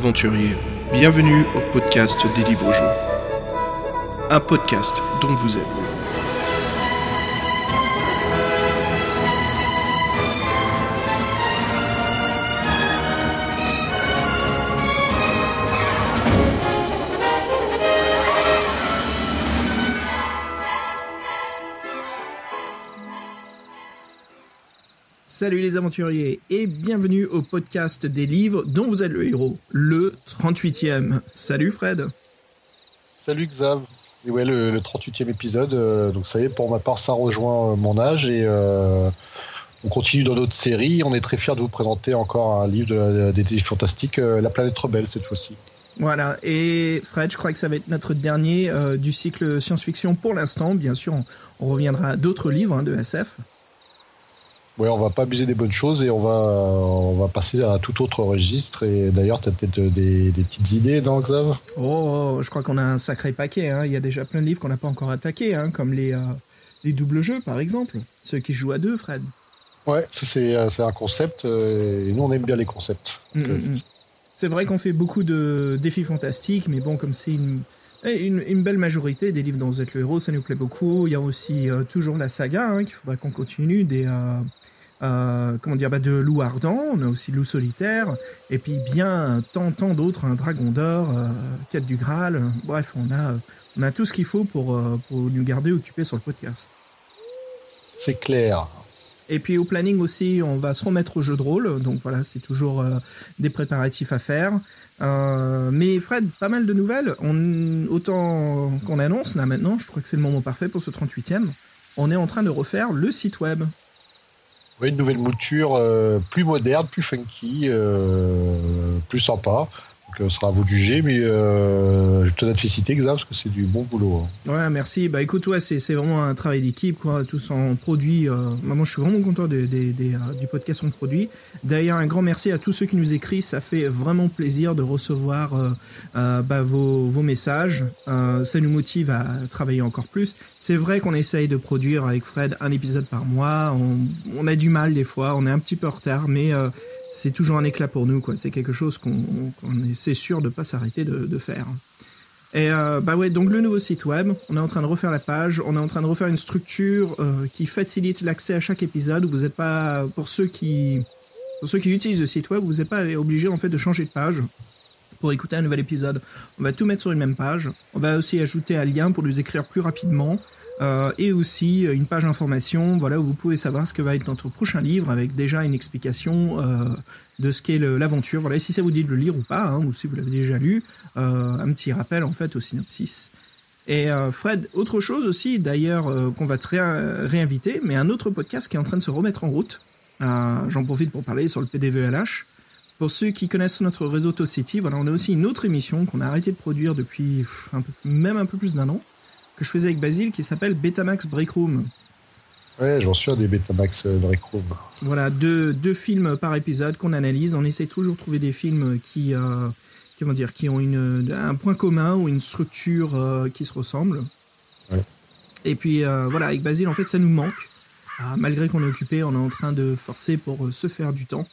aventuriers, bienvenue au podcast des livres jeux. Un podcast dont vous êtes. Salut les aventuriers et bienvenue au podcast des livres dont vous êtes le héros, le 38e. Salut Fred. Salut Xav. Et ouais, le, 38e épisode, euh, donc ça y est, pour ma part, ça rejoint euh, mon âge et euh, on continue dans notre série. On est très fiers de vous présenter encore un livre de, des fantastiques, La planète rebelle cette fois-ci. Voilà, et Fred, je crois que ça va être notre dernier du cycle science-fiction pour l'instant. Bien sûr, on, reviendra à d'autres livres hein, de SF ouais, on va pas abuser des bonnes choses et on va, on va passer à tout autre registre. Et d'ailleurs, tu as peut-être des, petites idées, non, Xav? Oh, oh, je crois qu'on a un sacré paquet. Hein. Il y a déjà plein de livres qu'on n'a pas encore attaqués, hein, comme les, euh, les doubles jeux, par exemple. Ceux qui jouent à deux, Fred. Ouais, c'est euh, un concept. Euh, et nous, on aime bien les concepts. Mm, mm, mm. c'est vrai qu'on fait beaucoup de défis fantastiques, mais bon, comme c'est une, une, belle majorité des livres dont vous êtes le héros, ça nous plaît beaucoup. Il y a aussi toujours la saga hein, qu'il faudra qu'on continue, des, euh, comment dire, bah, de loup ardent, on a aussi loup solitaire, et puis bien tant, tant d'autres, un dragon d'or, euh, quête du Graal, bref, on a, on a tout ce qu'il faut pour, euh, pour nous garder occupés sur le podcast. C'est clair. Et puis au planning aussi, on va se remettre au jeu de rôle, donc voilà, c'est toujours des préparatifs à faire. mais Fred, pas mal de nouvelles. On, autant qu'on annonce là maintenant, je crois que c'est le moment parfait pour ce 38e. On est en train de refaire le site web une nouvelle mouture euh, plus moderne, plus funky, euh, plus sympa. Donc, ce sera à vous de juger, mais euh, je te féliciter, Xav, parce que c'est du bon boulot. Hein. Ouais, merci. Bah écoute, ouais, c'est, vraiment un travail d'équipe, quoi. Tous en produit. Euh, moi, je suis vraiment content de, euh, du podcast en produit. D'ailleurs, un grand merci à tous ceux qui nous écrivent. Ça fait vraiment plaisir de recevoir euh, bah, vos, vos, messages. ça nous motive à travailler encore plus. C'est vrai qu'on essaye de produire avec Fred un épisode par mois. On, on a du mal des fois, on est un petit peu en retard, mais c'est toujours un éclat pour nous, quoi. C'est quelque chose qu'on est, c'est sûr de pas s'arrêter de, faire. Et euh, bah ouais, donc le nouveau site web, on est en train de refaire la page, on est en train de refaire une structure euh, qui facilite l'accès à chaque épisode. Vous n'êtes pas, pour ceux qui, pour ceux qui utilisent le site web, vous n'êtes pas obligé en fait de changer de page pour écouter un nouvel épisode. On va tout mettre sur une même page. On va aussi ajouter un lien pour nous écrire plus rapidement. Euh, et aussi euh, une page information, voilà où vous pouvez savoir ce que va être notre prochain livre avec déjà une explication euh, de ce qu'est l'aventure. Voilà, si ça vous dit de le lire ou pas, hein, ou si vous l'avez déjà lu, un petit rappel en fait au synopsis. Et Fred, autre chose aussi d'ailleurs qu'on va très réinviter, mais un autre podcast qui est en train de se remettre en route. J'en profite pour parler sur le PDVLH. Pour ceux qui connaissent notre réseau City, voilà, on a aussi une autre émission qu'on a arrêté de produire depuis même un peu plus d'un an, que je faisais avec Basile qui s'appelle Betamax Breakroom. Ouais, j'en suis des Betamax euh, Breakroom. Voilà, deux, deux films par épisode qu'on analyse. On essaie toujours de trouver des films qui, euh, dire, qui ont une, un point commun ou une structure euh, qui se ressemble. Ouais. Et puis voilà, avec Basile, en fait, ça nous manque. Ah, malgré qu'on est occupé, on est en train de forcer pour se faire du temps.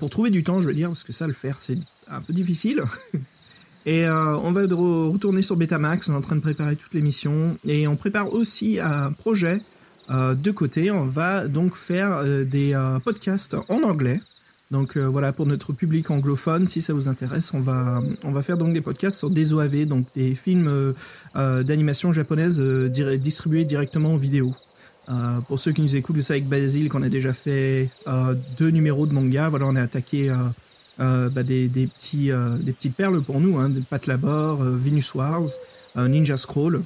pour trouver du temps, je veux dire, parce que ça, le faire, c'est un peu difficile. Et euh, on va retourner sur Betamax, on est en train de préparer toute l'émission. Et on prépare aussi un projet euh, de côté. On va donc faire euh, des podcasts en anglais. Donc voilà, pour notre public anglophone, si ça vous intéresse, on va, on va faire donc des podcasts sur des OAV, donc des films d'animation japonaise distribués directement en vidéo. pour ceux qui nous écoutent, vous savez avec Basile qu'on a déjà fait deux numéros de manga. Voilà, on a attaqué bah, des, petits, euh, des petites perles pour nous, hein, des Pat Labor, euh, Venus Wars, Ninja Scroll.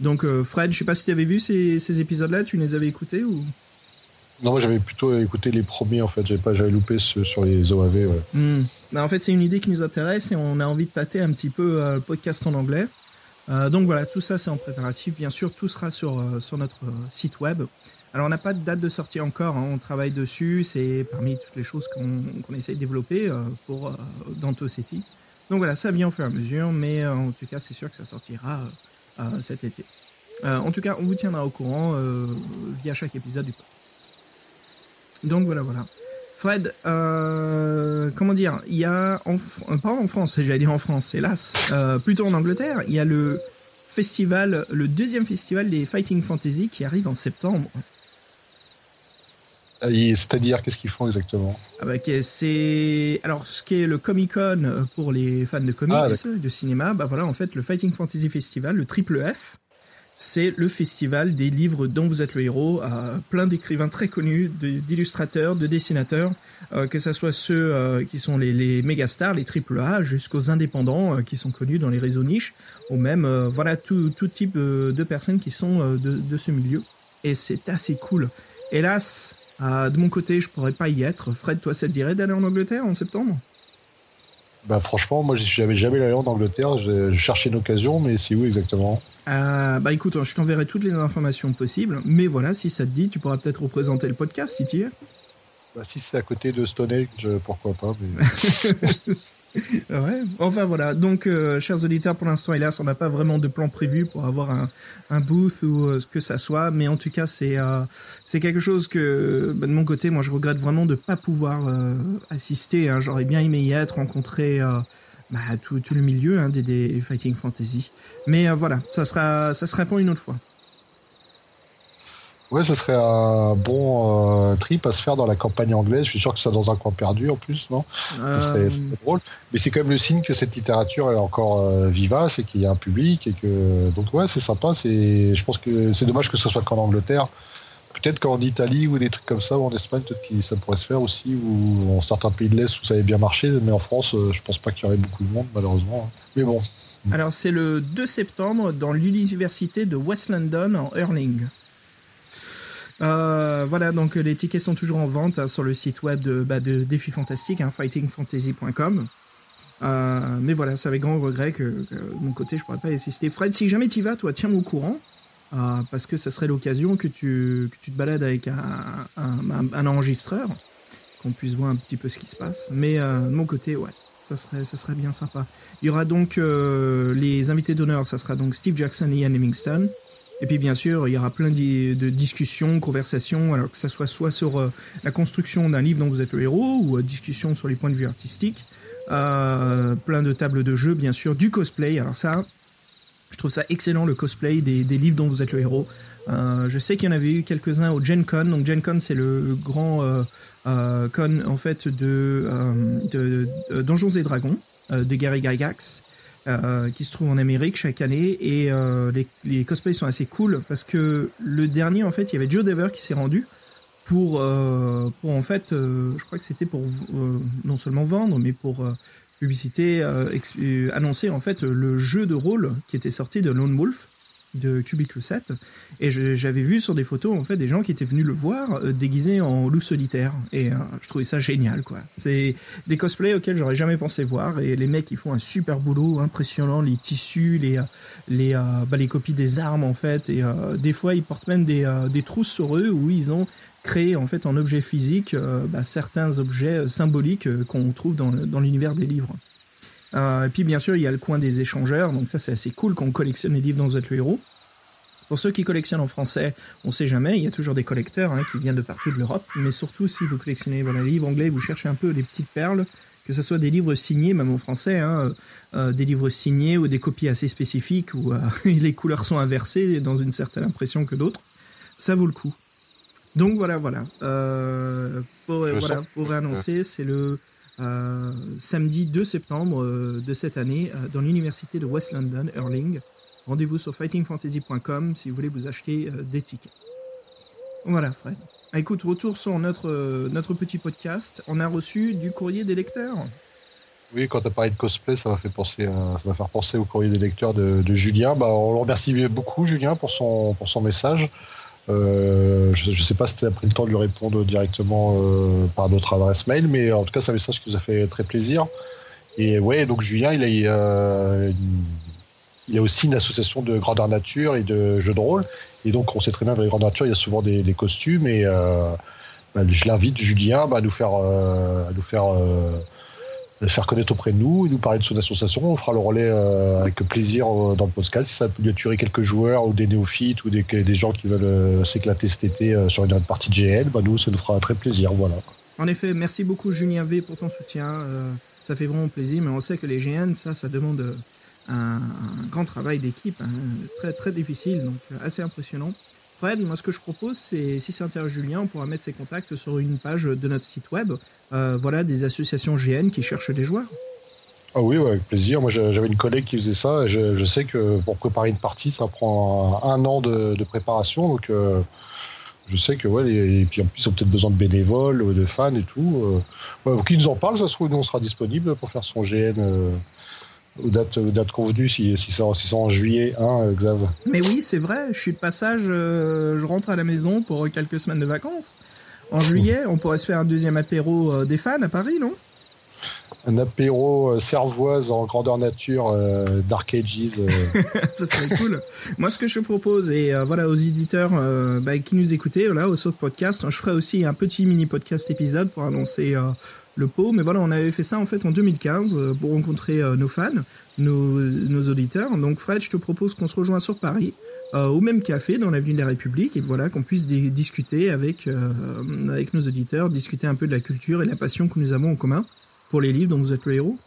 Donc Fred, je sais pas si tu avais vu ces, ces épisodes-là, tu les avais écoutés ou? Non, moi j'avais plutôt écouté les premiers en fait, j'avais pas j'avais loupé sur les OAV. Ouais. Hmm. Bah, en fait, c'est une idée qui nous intéresse et on a envie de tâter un petit peu le podcast en anglais. donc voilà, tout ça c'est en préparatif. Bien sûr, tout sera sur, sur notre site web. Alors, on n'a pas de date de sortie encore, hein. on travaille dessus, c'est parmi toutes les choses qu'on essaye de développer euh, pour euh, Danto. Donc voilà, ça vient au fur et à mesure, mais euh, en tout cas, c'est sûr que ça sortira cet été. en tout cas, on vous tiendra au courant via chaque épisode du podcast. Donc voilà, voilà. Fred, euh, comment dire? Il y a, en, en France, j'allais dire en France, hélas, plutôt en Angleterre, il y a le festival, le deuxième festival des Fighting Fantasy qui arrive en septembre. C'est-à-dire, qu'est-ce qu'ils font exactement? Ah bah, c'est alors ce qui est le Comic Con pour les fans de comics, ah, de cinéma. Bah voilà, en fait, le Fighting Fantasy Festival, le Triple F, c'est le festival des livres dont vous êtes le héros, à plein d'écrivains très connus, d'illustrateurs, de, dessinateurs, euh, que ce soit ceux euh, qui sont les, les méga stars, les triple A, jusqu'aux indépendants euh, qui sont connus dans les réseaux niches, ou même voilà tout, tout type de personnes qui sont de, de ce milieu. Et c'est assez cool. Hélas, de mon côté, je pourrais pas y être. Fred, toi, ça te dirait d'aller en Angleterre en septembre? Bah franchement, moi j'avais jamais allé en Angleterre, je, cherchais une occasion, mais c'est où exactement? Euh, Bah écoute, je t'enverrai toutes les informations possibles, mais voilà, si ça te dit, tu pourras peut-être représenter le podcast si tu y es. Bah si c'est à côté de Stone Age, pourquoi pas. Mais... ouais. Enfin voilà, donc euh, chers auditeurs, pour l'instant, hélas, on n'a pas vraiment de plan prévu pour avoir un, un booth ou euh, ce que ça soit, mais en tout cas, c'est euh, c'est quelque chose que bah, de mon côté, moi, je regrette vraiment de pas pouvoir assister. Hein. J'aurais bien aimé y être, rencontrer bah, tout, tout, le milieu hein, des, des, fighting fantasy, mais voilà, ça sera ça sera pour une autre fois. Ouais, ce serait un bon euh, trip à se faire dans la campagne anglaise. Je suis sûr que c'est dans un coin perdu en plus, non? Ce serait, drôle. Mais c'est quand même le signe que cette littérature est encore euh, vivace et qu'il y a un public et que donc ouais, c'est sympa. C'est, je pense que c'est dommage que ce soit qu'en Angleterre. Peut-être qu'en Italie ou des trucs comme ça ou en Espagne, peut-être que ça pourrait se faire aussi ou en certains pays de l'Est où ça avait bien marché. Mais en France, euh, je pense pas qu'il y aurait beaucoup de monde malheureusement. Mais bon. Alors c'est le 2 septembre dans l'université de West London en Hurling. Euh, voilà, donc les tickets sont toujours en vente hein, sur le site web de, bah, Défi Fantastique, hein, fightingfantasy.com. Euh, mais voilà, c'est avec grand regret que, de mon côté, je pourrais pas assister. Fred, si jamais tu vas, toi, tiens-moi au courant. Euh, parce que ça serait l'occasion que tu, que tu te balades avec un, enregistreur, qu'on puisse voir un petit peu ce qui se passe. Mais de mon côté, ouais, ça serait, ça serait bien sympa. Il y aura donc les invités d'honneur, ça sera donc Steve Jackson et Ian Livingstone. Et puis bien sûr, il y aura plein de discussions, conversations, alors que ça soit soit sur euh, la construction d'un livre dont vous êtes le héros, ou euh, discussion sur les points de vue artistiques, euh, plein de tables de jeu, bien sûr, du cosplay. Alors ça, je trouve ça excellent, le cosplay des, livres dont vous êtes le héros. je sais qu'il y en avait eu quelques-uns au Gen Con. Donc Gen Con, c'est le grand con en fait de, de, Donjons et Dragons de Gary Gygax. Euh, qui se trouve en Amérique chaque année. Et euh, les, les, cosplays sont assez cool parce que le dernier en fait il y avait Joe Dever qui s'est rendu pour euh, pour en fait je crois que c'était pour non seulement vendre mais pour publicité annoncer en fait le jeu de rôle qui était sorti de Lone Wolf de Cubicle 7 et j'avais vu sur des photos en fait des gens qui étaient venus le voir euh, déguisés en loup solitaire. Et euh, je trouvais ça génial quoi. C'est des cosplays auxquels j'aurais jamais pensé voir et les mecs ils font un super boulot impressionnant les tissus les les bah, les copies des armes en fait. Et euh, des fois ils portent même des des trousses sur eux où ils ont créé en fait en objet physique bah, certains objets symboliques qu'on trouve dans l'univers des livres euh, et puis bien sûr, il y a le coin des échangeurs, donc ça c'est assez cool qu'on collectionne les livres dans vous êtes le héros. Pour ceux qui collectionnent en français, on sait jamais, il y a toujours des collecteurs hein, qui viennent de partout de l'Europe, mais surtout si vous collectionnez voilà, les livres anglais, vous cherchez un peu les petites perles, que ce soit des livres signés, même en français, hein, euh, des livres signés ou des copies assez spécifiques où euh, les couleurs sont inversées dans une certaine impression que d'autres, ça vaut le coup. Donc voilà, voilà. Euh, pour, voilà, pour réannoncer, c'est le euh, samedi 2 septembre euh, de cette année euh, dans l'université de West London, Hurling. Rendez-vous sur fightingfantasy.com si vous voulez vous acheter des tickets. Voilà, Fred. Ah, écoute, retour sur notre, notre petit podcast. On a reçu du courrier des lecteurs. Oui, quand tu as parlé de cosplay, ça m'a fait penser, faire penser au courrier des lecteurs de, Julien. Bah, on le remercie beaucoup, Julien, pour son, pour son message. Euh, je ne sais pas si tu as pris le temps de lui répondre directement euh, par notre adresse mail, mais en tout cas, c'est un message qui nous a fait très plaisir. Et ouais, donc Julien, il a, euh, a aussi une association de grandeur nature et de jeux de rôle. Et donc, on sait très bien que les grandeur nature, il y a souvent des, costumes. Et bah, je l'invite, Julien, bah, à nous faire, à nous faire faire connaître auprès de nous et nous parler de son association. On fera le relais euh, avec plaisir euh, dans le podcast. Si ça peut lui attirer quelques joueurs ou des néophytes ou des, gens qui veulent euh, s'éclater cet été sur une partie de GL, bah nous, ça nous fera très plaisir. Voilà. En effet, merci beaucoup Julien V pour ton soutien. ça fait vraiment plaisir, mais on sait que les GN, ça, ça demande un, grand travail d'équipe, hein, très très difficile, donc assez impressionnant. Fred, moi ce que je propose, c'est si ça intéresse Julien, on pourra mettre ses contacts sur une page de notre site web. voilà, des associations GN qui cherchent des joueurs. Ah oui, avec plaisir. Moi, j'avais une collègue qui faisait ça. Je, sais que pour préparer une partie, ça prend un, an de, préparation. Donc, euh, je sais que, ouais, et, puis en plus, ils ont peut-être besoin de bénévoles, de fans et tout. Euh, qui nous en parle, ça se trouve, nous, on sera disponible pour faire son GN euh, aux, dates, dates convenues, si, si, c'est en juillet, hein, Xav. Mais oui, c'est vrai. Je suis de passage, je rentre à la maison pour quelques semaines de vacances. En juillet, on pourrait se faire un deuxième apéro des fans à Paris, non? Un apéro euh, servoise en grandeur nature euh, Dark Ages. Euh. ça serait cool. Moi, ce que je propose, et voilà, aux éditeurs bah, qui nous écoutaient, là, au Soft Podcast, je ferai aussi un petit mini podcast épisode pour annoncer le pot. Mais voilà, on avait fait ça en fait en 2015 pour rencontrer nos fans, nos, auditeurs. Donc, Fred, je te propose qu'on se rejoigne sur Paris. au même café dans l'avenue de la République et voilà qu'on puisse discuter avec avec nos auditeurs, discuter un peu de la culture et la passion que nous avons en commun pour les livres dont vous êtes le héros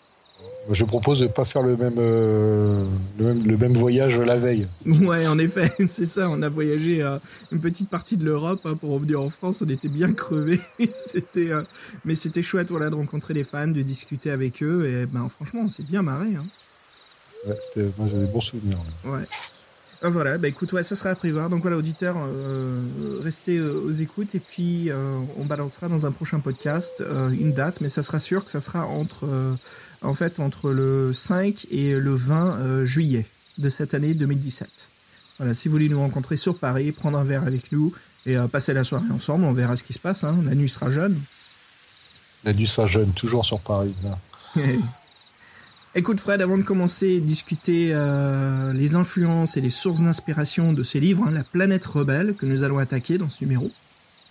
je propose de ne pas faire le même, euh, le même, voyage la veille. Ouais, en effet, c'est ça. On a voyagé euh, une petite partie de l'Europe hein, pour revenir en France. On était bien crevés. c'était, euh, mais c'était chouette voilà, de rencontrer les fans, de discuter avec eux. Et ben, franchement, on s'est bien marré. Hein. Ouais, moi, j'avais bons souvenirs. Ouais. Ah, voilà, bah écoute, ouais, ça sera à prévoir. Donc voilà, auditeur, euh, restez euh, aux écoutes et puis euh, on balancera dans un prochain podcast une date, mais ça sera sûr que ça sera entre, en fait, entre le 5 et le 20 juillet de cette année 2017. Voilà, si vous voulez nous rencontrer sur Paris, prendre un verre avec nous et passer la soirée ensemble, on verra ce qui se passe. Hein. La nuit sera jeune. La nuit sera jeune, toujours sur Paris. Écoute Fred, avant de commencer à discuter euh, les influences et les sources d'inspiration de ces livres, hein, La planète rebelle, que nous allons attaquer dans ce numéro,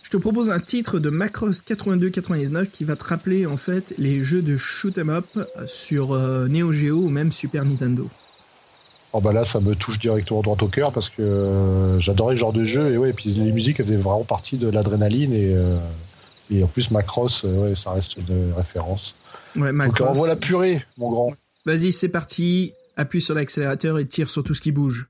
je te propose un titre de Macross 82-99 qui va te rappeler en fait les jeux de shoot 'em up sur euh, Neo Geo ou même Super Nintendo. Oh bah là, ça me touche directement droit au cœur parce que euh, j'adorais ce genre de jeu et ouais, et puis les musiques faisaient vraiment partie de l'adrénaline et, et en plus Macross, ouais, ça reste une référence. Ouais, Macross. Donc on la purée, mon grand. Vas-y, c'est parti. Appuie sur l'accélérateur et tire sur tout ce qui bouge.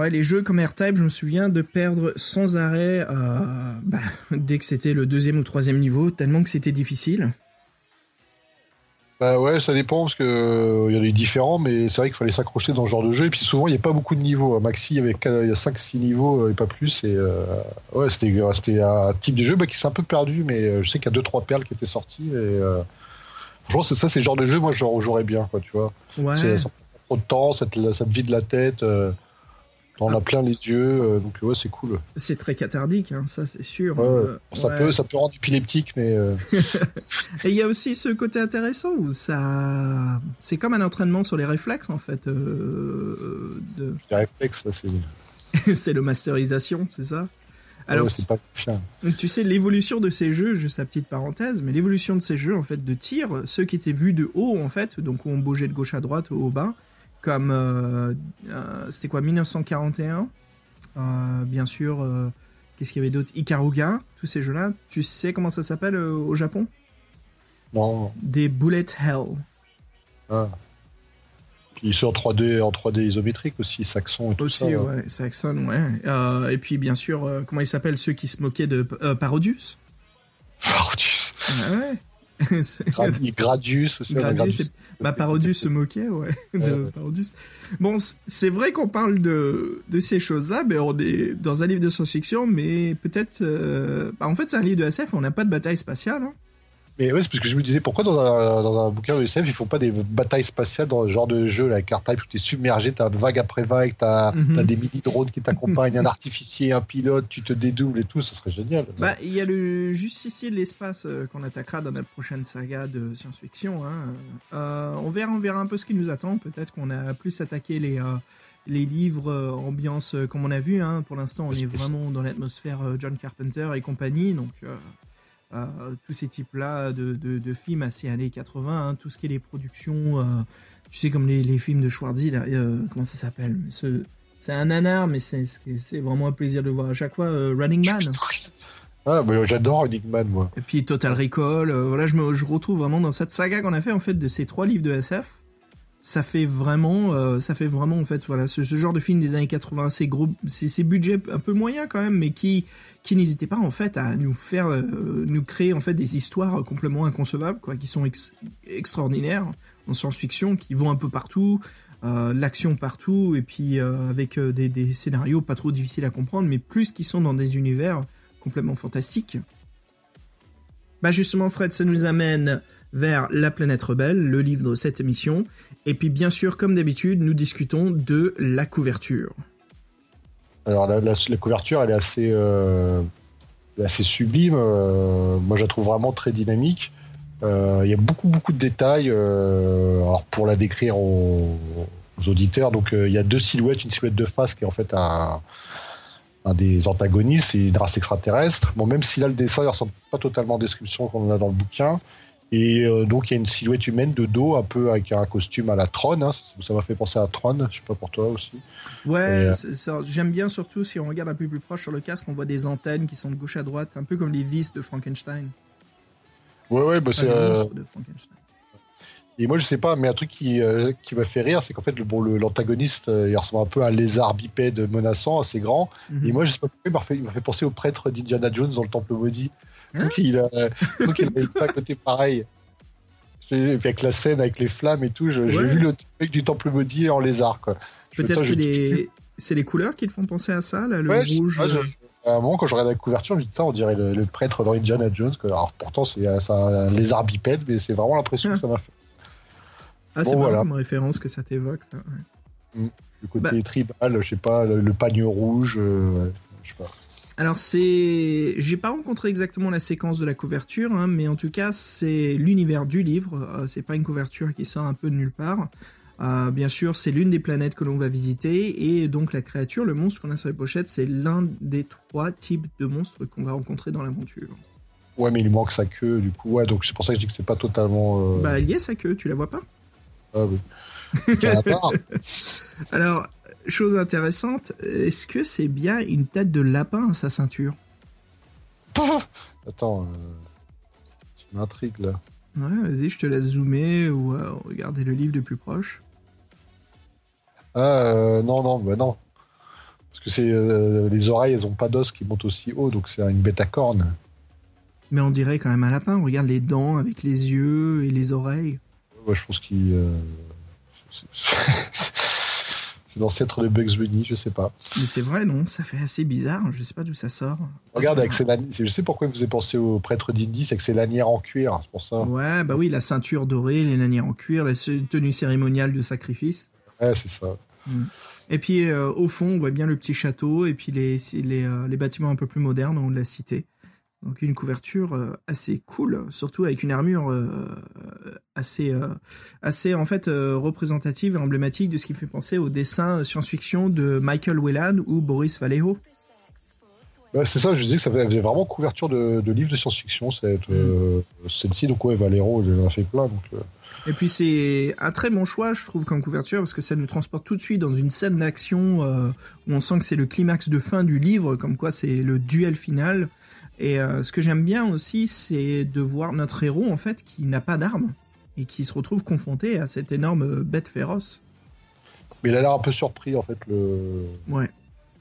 Les jeux comme R-Type, je me souviens de perdre sans arrêt euh, bah, dès que c'était le deuxième ou troisième niveau, tellement que c'était difficile. Bah ouais, ça dépend parce que euh, il y en a des différents, mais c'est vrai qu'il fallait s'accrocher dans ce genre de jeu. Et puis souvent, il n'y a pas beaucoup de niveaux. Maxi, il y avait il y a 5-6 niveaux et pas plus. Et euh, ouais, c'était un type de jeu bah, qui s'est un peu perdu, mais je sais qu'il y a 2-3 perles qui étaient sorties. Et franchement, c'est ça, c'est le genre de jeu, moi, j'aurais bien, quoi, tu vois. Ouais. Ça prend trop de temps, ça te, ça te vide la tête. On a plein les yeux, euh, donc ouais, c'est cool. C'est très cathardique, hein, ça c'est sûr. Ouais, Euh, ça, ouais. peut, ça peut rendre épileptique, mais euh, Et il y a aussi ce côté intéressant où ça, c'est comme un entraînement sur les réflexes en fait. euh, de... les réflexes, ça, c'est c'est le masterisation, c'est ça? Alors, ouais, c'est pas tu sais, l'évolution de ces jeux, juste la petite parenthèse, mais l'évolution de ces jeux en fait de tir, ceux qui étaient vus de haut en fait, donc où on bougeait de gauche à droite, haut au bas, comme euh, euh, c'était quoi 1941 euh, bien sûr qu'est-ce qu'il y avait d'autre? Ikaruga tous ces jeux là tu sais comment ça s'appelle au Japon? Non, des bullet hell ah. Puis ceux en 3D, en 3D isométrique aussi, Saxon et tout aussi ça. là. ouais Saxon ouais Euh, et puis bien sûr euh, comment ils s'appellent ceux qui se moquaient de euh, Parodius? Parodius. Ah ouais Gradius aussi. Gradius, c'est- Bah, Parodius se moquait, ouais, de Ouais. Parodius. Bon, c'est vrai qu'on parle de, de ces choses-là, mais on est dans un livre de science-fiction, mais peut-être... euh, bah, en fait, c'est un livre de SF, on n'a pas de bataille spatiale. hein. Mais ouais, c'est parce que je me disais pourquoi dans un, dans un bouquin de SF ils font pas des batailles spatiales dans ce genre de jeu, la carte type où t'es submergé, t'as vague après vague, t'as t'as des mini-drones qui t'accompagnent, un artificier, un pilote, tu te dédoubles et tout, ça serait génial. Bah, il y a le justicier de l'espace euh, qu'on attaquera dans notre prochaine saga de science-fiction. hein. Euh, on verra, on verra un peu ce qui nous attend. Peut-être qu'on a plus attaqué les... euh, les livres ambiance comme on a vu hein. pour l'instant on est vraiment dans l'atmosphère John Carpenter et compagnie donc tous ces types-là de, de, de films assez années 80, hein, tout ce qui est les productions, euh, tu sais, comme les, les films de Schwarzy, là, euh, comment ça s'appelle Ce- C'est un nanar, mais c'est vraiment un plaisir de le voir à chaque fois. euh, Running Man, Ah, j'adore Enigman, moi. et puis Total Recall, euh, voilà, je me je retrouve vraiment dans cette saga qu'on a fait, en fait, de ces trois livres de SF. Ça fait vraiment, euh, ça fait vraiment, en fait, voilà, ce, genre de film des années 80, ces gros, ces, budgets un peu moyens quand même, mais qui, qui n'hésitaient pas, en fait, à nous faire, euh, nous créer, en fait, des histoires complètement inconcevables, quoi, qui sont ex- extraordinaires en science-fiction, qui vont un peu partout, euh, l'action partout, et puis avec des, des scénarios pas trop difficiles à comprendre, mais plus qui sont dans des univers complètement fantastiques. Bah justement, Fred, ça nous amène vers La planète rebelle, le livre de cette émission. Et puis bien sûr, comme d'habitude, nous discutons de la couverture. Alors, la, la- la couverture, elle est assez, euh, assez sublime. euh, moi, je la trouve vraiment très dynamique. Euh, Il y a beaucoup, beaucoup de détails. alors, pour la décrire aux, auditeurs, donc il y a deux silhouettes, une silhouette de face qui est en fait un, des antagonistes, c'est une race extraterrestre. Bon, même si là, le dessin ne ressemble pas totalement en description qu'on a dans le bouquin. Et euh, donc, il y a une silhouette humaine de dos, un peu avec un costume à la Tron. hein. Ça m'a fait penser à Tron, je sais pas pour toi aussi. Ouais, euh, j'aime bien surtout si on regarde un peu plus proche sur le casque, on voit des antennes qui sont de gauche à droite, un peu comme les vis de Frankenstein. Ouais, ouais, bah, c'est. euh. Et moi, je sais pas, mais un truc qui, qui m'a fait rire, c'est qu'en fait, le- bon, le- l'antagoniste, il ressemble un peu à un lézard bipède menaçant, assez grand. Mhm. Et moi, je sais pas pourquoi, il m'a fait, il m'a fait penser au prêtre d'Indiana Jones dans le Temple Maudit. Hein donc, il a, donc, il avait pas côté pareil. Avec la scène, avec les flammes et tout, j'ai Ouais. vu le mec du Temple Maudit en lézard, Peut-être c'est les... c'est les couleurs qui te font penser à ça, là, le Ouais, je- rouge. ouais, je- euh, À un moment, quand regardais la couverture, je me dis, on dirait le, le prêtre dans Indiana Jones. que- alors, pourtant, c'est euh, c'est un lézard bipède, mais c'est vraiment l'impression Ah. que ça m'a fait. Ah, c'est Bon, voilà. comme référence que ça t'évoque. ça, ouais. Le côté Bah. tribal, je sais pas, le, le rouge, euh, je sais pas. Alors c'est, j'ai pas rencontré exactement la séquence de la couverture, hein, mais en tout cas c'est l'univers du livre. euh, c'est pas une couverture qui sort un peu de nulle part. Euh, bien sûr, c'est l'une des planètes que l'on va visiter et donc la créature, le monstre qu'on a sur les pochettes, c'est l'un des trois types de monstres qu'on va rencontrer dans l'aventure. Ouais, mais il lui manque sa queue, du coup. Ouais, donc c'est pour ça que je dis que c'est pas totalement. Euh... Bah, il y a sa queue, tu la vois pas? Ah, oui. Alors, chose intéressante, est-ce que c'est bien une tête de lapin à sa ceinture? Attends, euh... tu m'intrigues là. Ouais, vas-y, je te laisse zoomer ou euh, regarder le livre de plus proche. Ah, euh, non, non, bah non. Parce que c'est euh, les oreilles, elles ont pas d'os qui montent aussi haut, donc c'est une bête à cornes. Mais on dirait quand même un lapin. Regarde les dents avec les yeux et les oreilles. Ouais, je pense qu'il. c'est- C'est l'ancêtre de Bugs Bunny, je sais pas. Mais c'est vrai, non Ça fait assez bizarre. Je sais pas d'où ça sort. Regarde, avec ses lanières- je sais pourquoi vous avez pensé au prêtre d'Indy, c'est que ses lanières en cuir, c'est pour ça. Ouais, bah oui, la ceinture dorée, les lanières en cuir, la tenue cérémoniale de sacrifice. Ouais, c'est ça. Et puis euh, au fond, on voit bien le petit château et puis les, les, euh, les bâtiments un peu plus modernes on de la cité. Donc une couverture euh, assez cool, surtout avec une armure euh, assez, euh, assez en fait représentative et emblématique de ce qui fait penser au dessin science-fiction de Michael Whelan ou Boris Vallejo. Bah, c'est ça, je disais que ça faisait vraiment couverture de, de livres de science-fiction, cette, euh, celle-ci. Donc, ouais, Valero, il en a fait plein. Donc, euh, Et puis c'est un très bon choix, je trouve, comme couverture, parce que ça nous transporte tout de suite dans une scène d'action euh, où on sent que c'est le climax de fin du livre, comme quoi c'est le duel final. Et euh, ce que j'aime bien aussi, c'est de voir notre héros, en fait, qui n'a pas d'armes et qui se retrouve confronté à cette énorme bête féroce. Mais il a l'air un peu surpris, en fait, le, Ouais.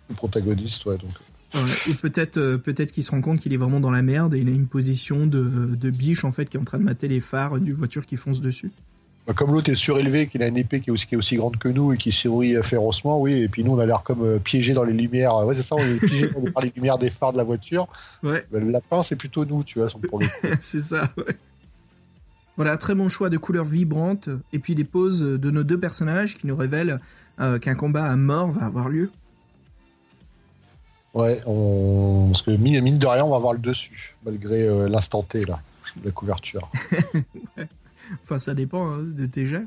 le protagoniste. Ouais, donc. Ouais. Ou peut-être euh, peut-être qu'il se rend compte qu'il est vraiment dans la merde et il a une position de, de biche, en fait, qui est en train de mater les phares d'une voiture qui fonce dessus. Bah, comme l'autre est surélevé, qu'il a une épée qui est, aussi, qui est aussi grande que nous et qui sourit euh, férocement, oui. Et puis nous, on a l'air comme euh, piégés dans les lumières. Ouais, c'est ça, on est piégés par les lumières des phares de la voiture. Ouais. Bah, le lapin, c'est plutôt nous, tu vois, pour le c'est ça, ouais. Voilà, très bon choix de couleurs vibrantes et puis des poses de nos deux personnages qui nous révèlent euh, qu'un combat à mort va avoir lieu. Ouais, on... parce que mine, mine de rien, on va avoir le dessus, malgré euh, l'instant T, là, la couverture. Enfin, ça dépend hein, de tes jets.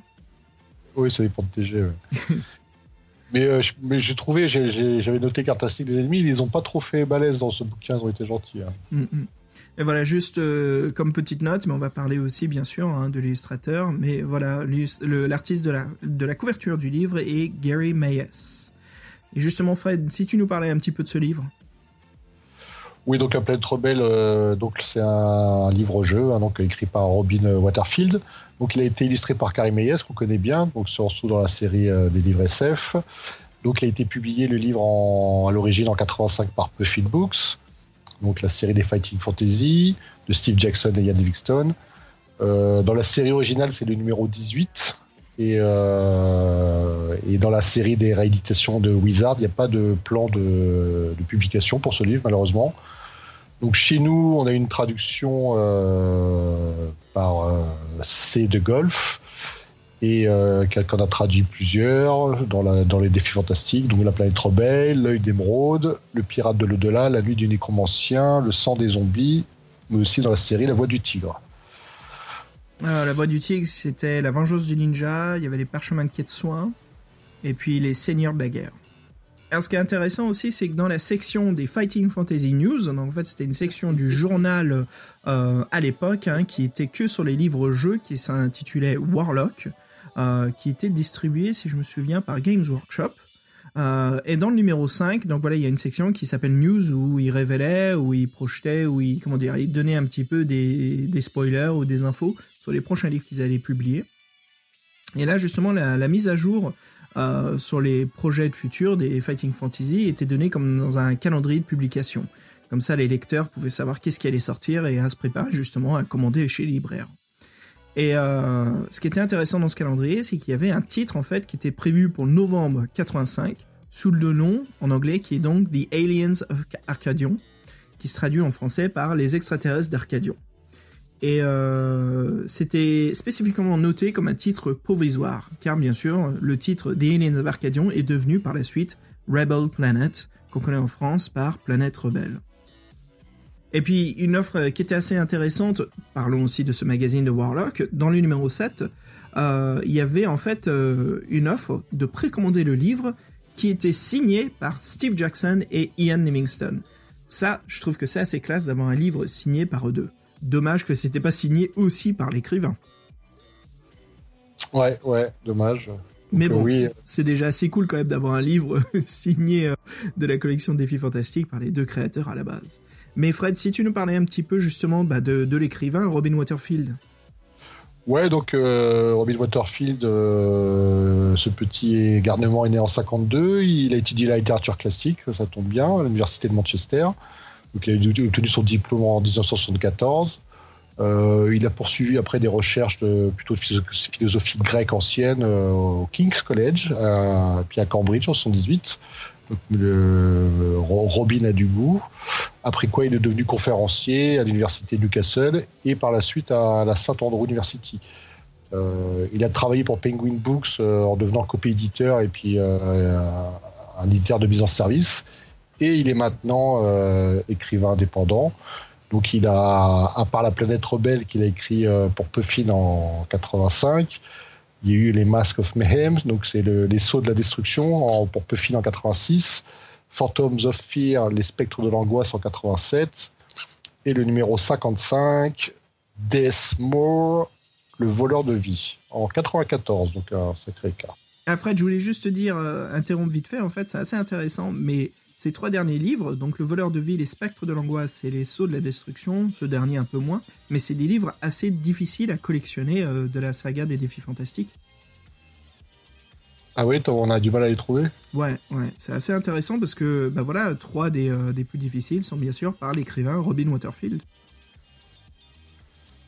Oui, ça dépend de TG. ouais. mais euh, mais j'ai trouvé, j'avais noté caractéristiques des ennemis, ils les ont pas trop fait balèze dans ce bouquin, ils ont été gentils. hein. Mm, mm. Et voilà, juste euh, comme petite note, mais on va parler aussi bien sûr hein, de l'illustrateur. Mais voilà, l'artiste de la, de la couverture du livre est Gary Mayes. Et justement, Fred, si tu nous parlais un petit peu de ce livre? Oui, donc La planète rebelle, euh, donc c'est un livre-jeu, hein, donc écrit par Robin Waterfield. Donc il a été illustré par Karim Meyes, qu'on connaît bien, donc surtout dans la série euh, des livres SF. Donc il a été publié le livre à l'origine en 85 par Puffin Books, donc la série des Fighting Fantasy de Steve Jackson et Ian Livingstone. Euh, dans la série originale, c'est le numéro 18. Et, dans la série des rééditations de Wizard, il n'y a pas de plan de publication pour ce livre, malheureusement. Donc chez nous, on a une traduction euh, par euh, C de Golf et euh, qu'on a traduit plusieurs dans, les défis fantastiques, donc la planète rebelle, l'œil d'émeraude, le pirate de l'au-delà, la nuit du nécromancien, le sang des zombies, mais aussi dans la série La voix du tigre. La voix du tigre, c'était la vengeance du ninja, il y avait les parchemins de quai de soins, et puis les seigneurs de la guerre. Alors, ce qui est intéressant aussi, c'est que dans la section des Fighting Fantasy News, donc en fait c'était une section du journal euh, à l'époque, hein, qui était que sur les livres-jeux, qui s'intitulait Warlock, euh, qui était distribué, si je me souviens, par Games Workshop. Euh, et dans le numéro 5, donc voilà, il y a une section qui s'appelle News où il révélait, où il projetait, où il, comment dire, il donnait un petit peu des, des spoilers ou des infos sur les prochains livres qu'ils allaient publier. Et là, justement, la, la mise à jour euh, sur les projets de futur des Fighting Fantasy était donnée comme dans un calendrier de publication. Comme ça, les lecteurs pouvaient savoir qu'est-ce qui allait sortir et à se préparer justement à commander chez les libraires. Et euh, ce qui était intéressant dans ce calendrier, c'est qu'il y avait un titre en fait qui était prévu pour novembre 85 sous le nom en anglais qui est donc The Aliens of Arcadion, qui se traduit en français par Les extraterrestres d'Arcadion. Et euh, c'était spécifiquement noté comme un titre provisoire, car bien sûr, le titre The Aliens of Arcadion est devenu par la suite Rebel Planet, qu'on connaît en France par Planète Rebelle. Et puis, une offre qui était assez intéressante, parlons aussi de ce magazine de Warlock, dans le numéro 7, euh, il y avait en fait euh, une offre de précommander le livre qui était signé par Steve Jackson et Ian Livingstone. Ça, je trouve que c'est assez classe d'avoir un livre signé par eux deux. Dommage que c'était pas signé aussi par l'écrivain. Ouais, ouais, dommage. Mais Donc, bon, oui. c'est- déjà assez cool quand même d'avoir un livre signé euh, de la collection Défis Fantastiques par les deux créateurs à la base. Mais Fred, si tu nous parlais un petit peu justement bah, de, de l'écrivain Robin Waterfield. Ouais, donc euh, Robin Waterfield, euh, ce petit garnement est né en 52. Il a étudié la littérature classique, ça tombe bien, à l'université de Manchester. Il a obtenu son diplôme en 1974. il a poursuivi après des recherches de, plutôt de philosophie grecque ancienne au King's College, puis à Cambridge en 78. le, Robin a du goût. Après quoi, il est devenu conférencier à l'université de Newcastle et par la suite à la Saint Andrew University. Euh, il a travaillé pour Penguin Books euh, en devenant copie-éditeur et puis euh, un éditeur de mise en service. Et il est maintenant écrivain indépendant. Donc il a, à part La planète rebelle qu'il a écrit pour Puffin en 85, il y a eu les Masks of Mayhem, donc c'est les sauts de la destruction pour Puffin en 86, Phantoms of Fear, les spectres de l'angoisse en 87, et le numéro 55, Death More, le voleur de vie, en 94, donc un sacré cas. Ah Fred, je voulais juste te dire, euh, interrompre vite fait, en fait, c'est assez intéressant, mais ces trois derniers livres, donc Le voleur de vie, Les spectres de l'angoisse et Les sauts de la destruction, ce dernier un peu moins, mais c'est des livres assez difficiles à collectionner euh, de la saga des défis fantastiques. Ah oui, on a du mal à les trouver? Ouais, ouais, c'est assez intéressant parce que, bah voilà, trois des, euh, des plus difficiles sont bien sûr par l'écrivain Robin Waterfield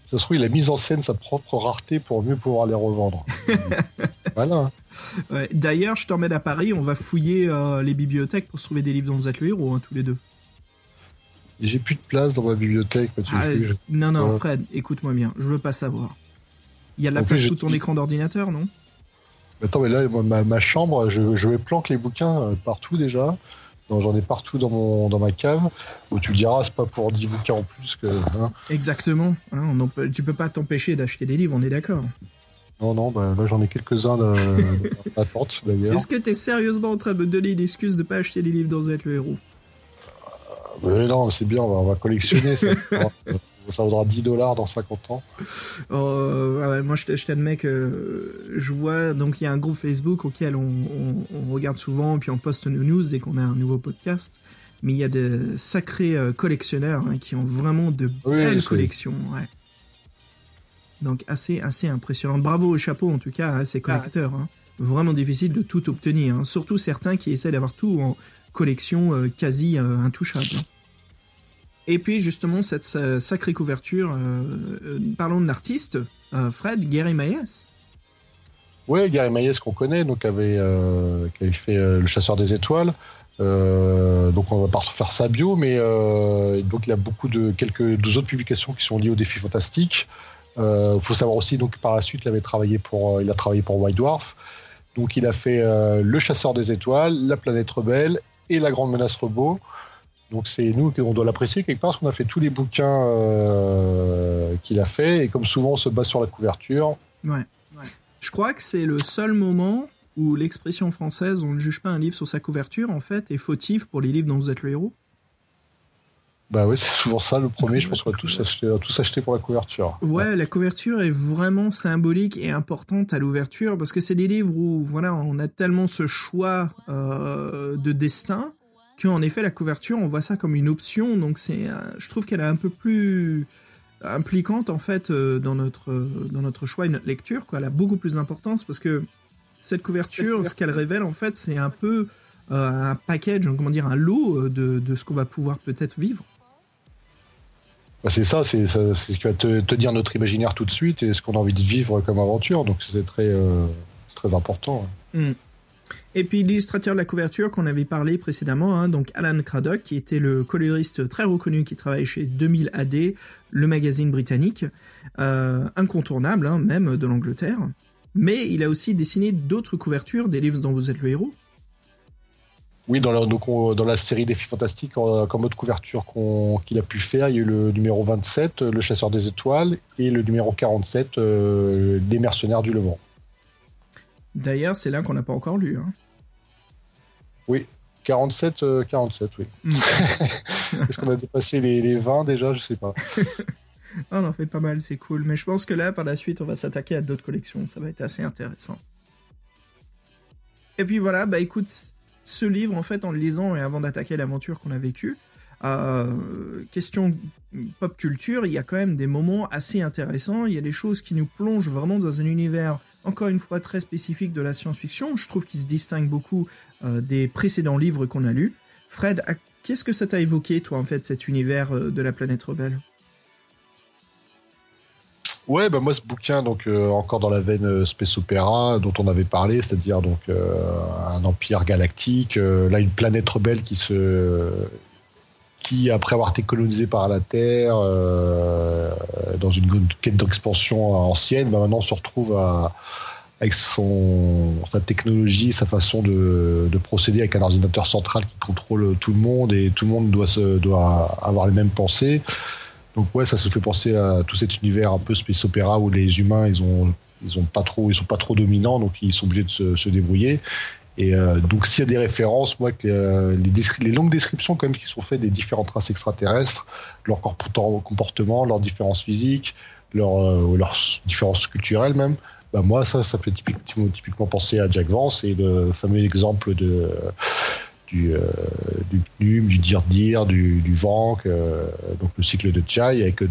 ça se trouve, il a mis en scène sa propre rareté pour mieux pouvoir les revendre. voilà. D'ailleurs, je t'emmène à Paris, on va fouiller euh, les bibliothèques pour se trouver des livres dont vous êtes le héros, hein, tous les deux. J'ai plus de place dans ma bibliothèque. Ah, non, non, Fred, écoute-moi bien, je veux pas savoir. Il y a de la place sous ton écran d'ordinateur, non? Attends, mais là, ma, chambre, je, je planque les bouquins euh, partout déjà. J'en ai partout dans, mon, dans ma cave. Où tu diras, c'est pas pour 10 bouquins en plus que. Hein. Exactement. Hein, tu peux pas t'empêcher d'acheter des livres, on est d'accord. Non, non, bah, là j'en ai quelques-uns d'attente d'ailleurs. Est-ce que tu es sérieusement en train de me donner l'excuse de pas acheter des livres dans Z le héros? Euh, Non, c'est bien, on va, collectionner. ça. ça vaudra 10 dollars dans 50 ans. Oh, moi, je, je t'admets que je vois, donc il y a un groupe Facebook auquel on, regarde souvent, puis on poste nos news dès qu'on a un nouveau podcast. Mais il y a des sacrés euh, collectionneurs hein, qui ont vraiment de belles collections. Donc assez, assez impressionnant. Bravo au chapeau en tout cas à ces collecteurs. Hein. Vraiment difficile de tout obtenir. Hein. Surtout certains qui essaient d'avoir tout en collection euh, quasi euh, intouchable. Et puis justement, cette sacrée couverture, euh, euh, parlons de l'artiste, euh, Fred, Gary Mayes. Oui, Gary Mayes qu'on connaît, donc avait, qui avait fait Le Chasseur des Étoiles. donc on va pas faire sa bio, mais donc il a beaucoup de quelques deux autres publications qui sont liées aux défis fantastiques. Il faut savoir aussi donc par la suite il avait travaillé pour il a travaillé pour White Dwarf. Donc il a fait Le Chasseur des Étoiles, La Planète Rebelle et La Grande Menace Robot. Donc c'est nous qu'on doit l'apprécier quelque part parce qu'on a fait tous les bouquins euh, qu'il a fait et comme souvent on se base sur la couverture. Ouais. Je crois que c'est le seul moment où l'expression française on ne juge pas un livre sur sa couverture en fait est fautif pour les livres dont vous êtes le héros. Bah oui, c'est souvent ça le premier. Je pense qu'on va tous acheter, tous acheter pour la couverture. Ouais, la couverture est vraiment symbolique et importante à l'ouverture parce que c'est des livres où voilà, on a tellement ce choix euh, de destin qu'en effet la couverture on voit ça comme une option. Donc c'est euh, je trouve qu'elle est un peu plus impliquante en fait euh, dans notre euh, dans notre choix et notre lecture quoi. Elle a beaucoup plus d'importance parce que cette couverture ce qu'elle révèle en fait c'est un peu un package comment dire un lot de, de ce qu'on va pouvoir peut-être vivre. Bah, c'est ça c'est ce qui va te, dire notre imaginaire tout de suite et ce qu'on a envie de vivre comme aventure. Donc c'est très très important mmh. Et puis l'illustrateur de la couverture qu'on avait parlé précédemment, hein, donc Alan Craddock, qui était le coloriste très reconnu qui travaille chez 2000 AD, le magazine britannique, euh, incontournable hein, même de l'Angleterre. Mais il a aussi dessiné d'autres couvertures des livres dont vous êtes le héros. Oui, dans la, dans la série Défis Fantastiques, comme autre couverture qu'il a pu faire, il y a eu le numéro 27, Le Chasseur des Étoiles, et le numéro 47, euh, Les Mercenaires du Levant. D'ailleurs, c'est là qu'on n'a pas encore lu. Hein. Oui, 47, 47, euh, oui. Mm. Est-ce qu'on a dépassé les, 20 déjà? Je sais pas. on en fait pas mal, c'est cool. Mais je pense que là, par la suite, on va s'attaquer à d'autres collections. Ça va être assez intéressant. Et puis voilà, bah écoute, ce livre, en fait, en le lisant et avant d'attaquer l'aventure qu'on a vécue, euh, question pop culture, il y a quand même des moments assez intéressants. Il y a des choses qui nous plongent vraiment dans un univers encore une fois très spécifique de la science-fiction. Je trouve qu'il se distingue beaucoup euh, des précédents livres qu'on a lus. Fred, qu'est-ce que ça t'a évoqué, toi, en fait, cet univers euh, de la planète rebelle? Ouais, bah moi ce bouquin, donc euh, encore dans la veine space opéra dont on avait parlé, c'est-à-dire donc un empire galactique, là une planète rebelle qui se, qui après avoir été colonisée par la Terre dans une quête d'expansion ancienne, bah, maintenant se retrouve avec son, sa technologie, sa façon de, de, procéder avec un ordinateur central qui contrôle tout le monde et tout le monde doit, se, doit avoir les mêmes pensées. Donc ouais, ça se fait penser à tout cet univers un peu space opéra où les humains ils ont ils ont pas trop ils sont pas trop dominants donc ils sont obligés de se, débrouiller. Et euh, donc s'il y a des références, moi que les, les, longues descriptions quand même qui sont faites des différentes races extraterrestres, leur comportement, leurs différences physiques, euh, leurs différences culturelles même, bah moi ça ça fait typiquement, penser à Jack Vance et le fameux exemple de du, euh, du du DIR-DIR, du, du euh, donc le cycle de Chai, avec euh,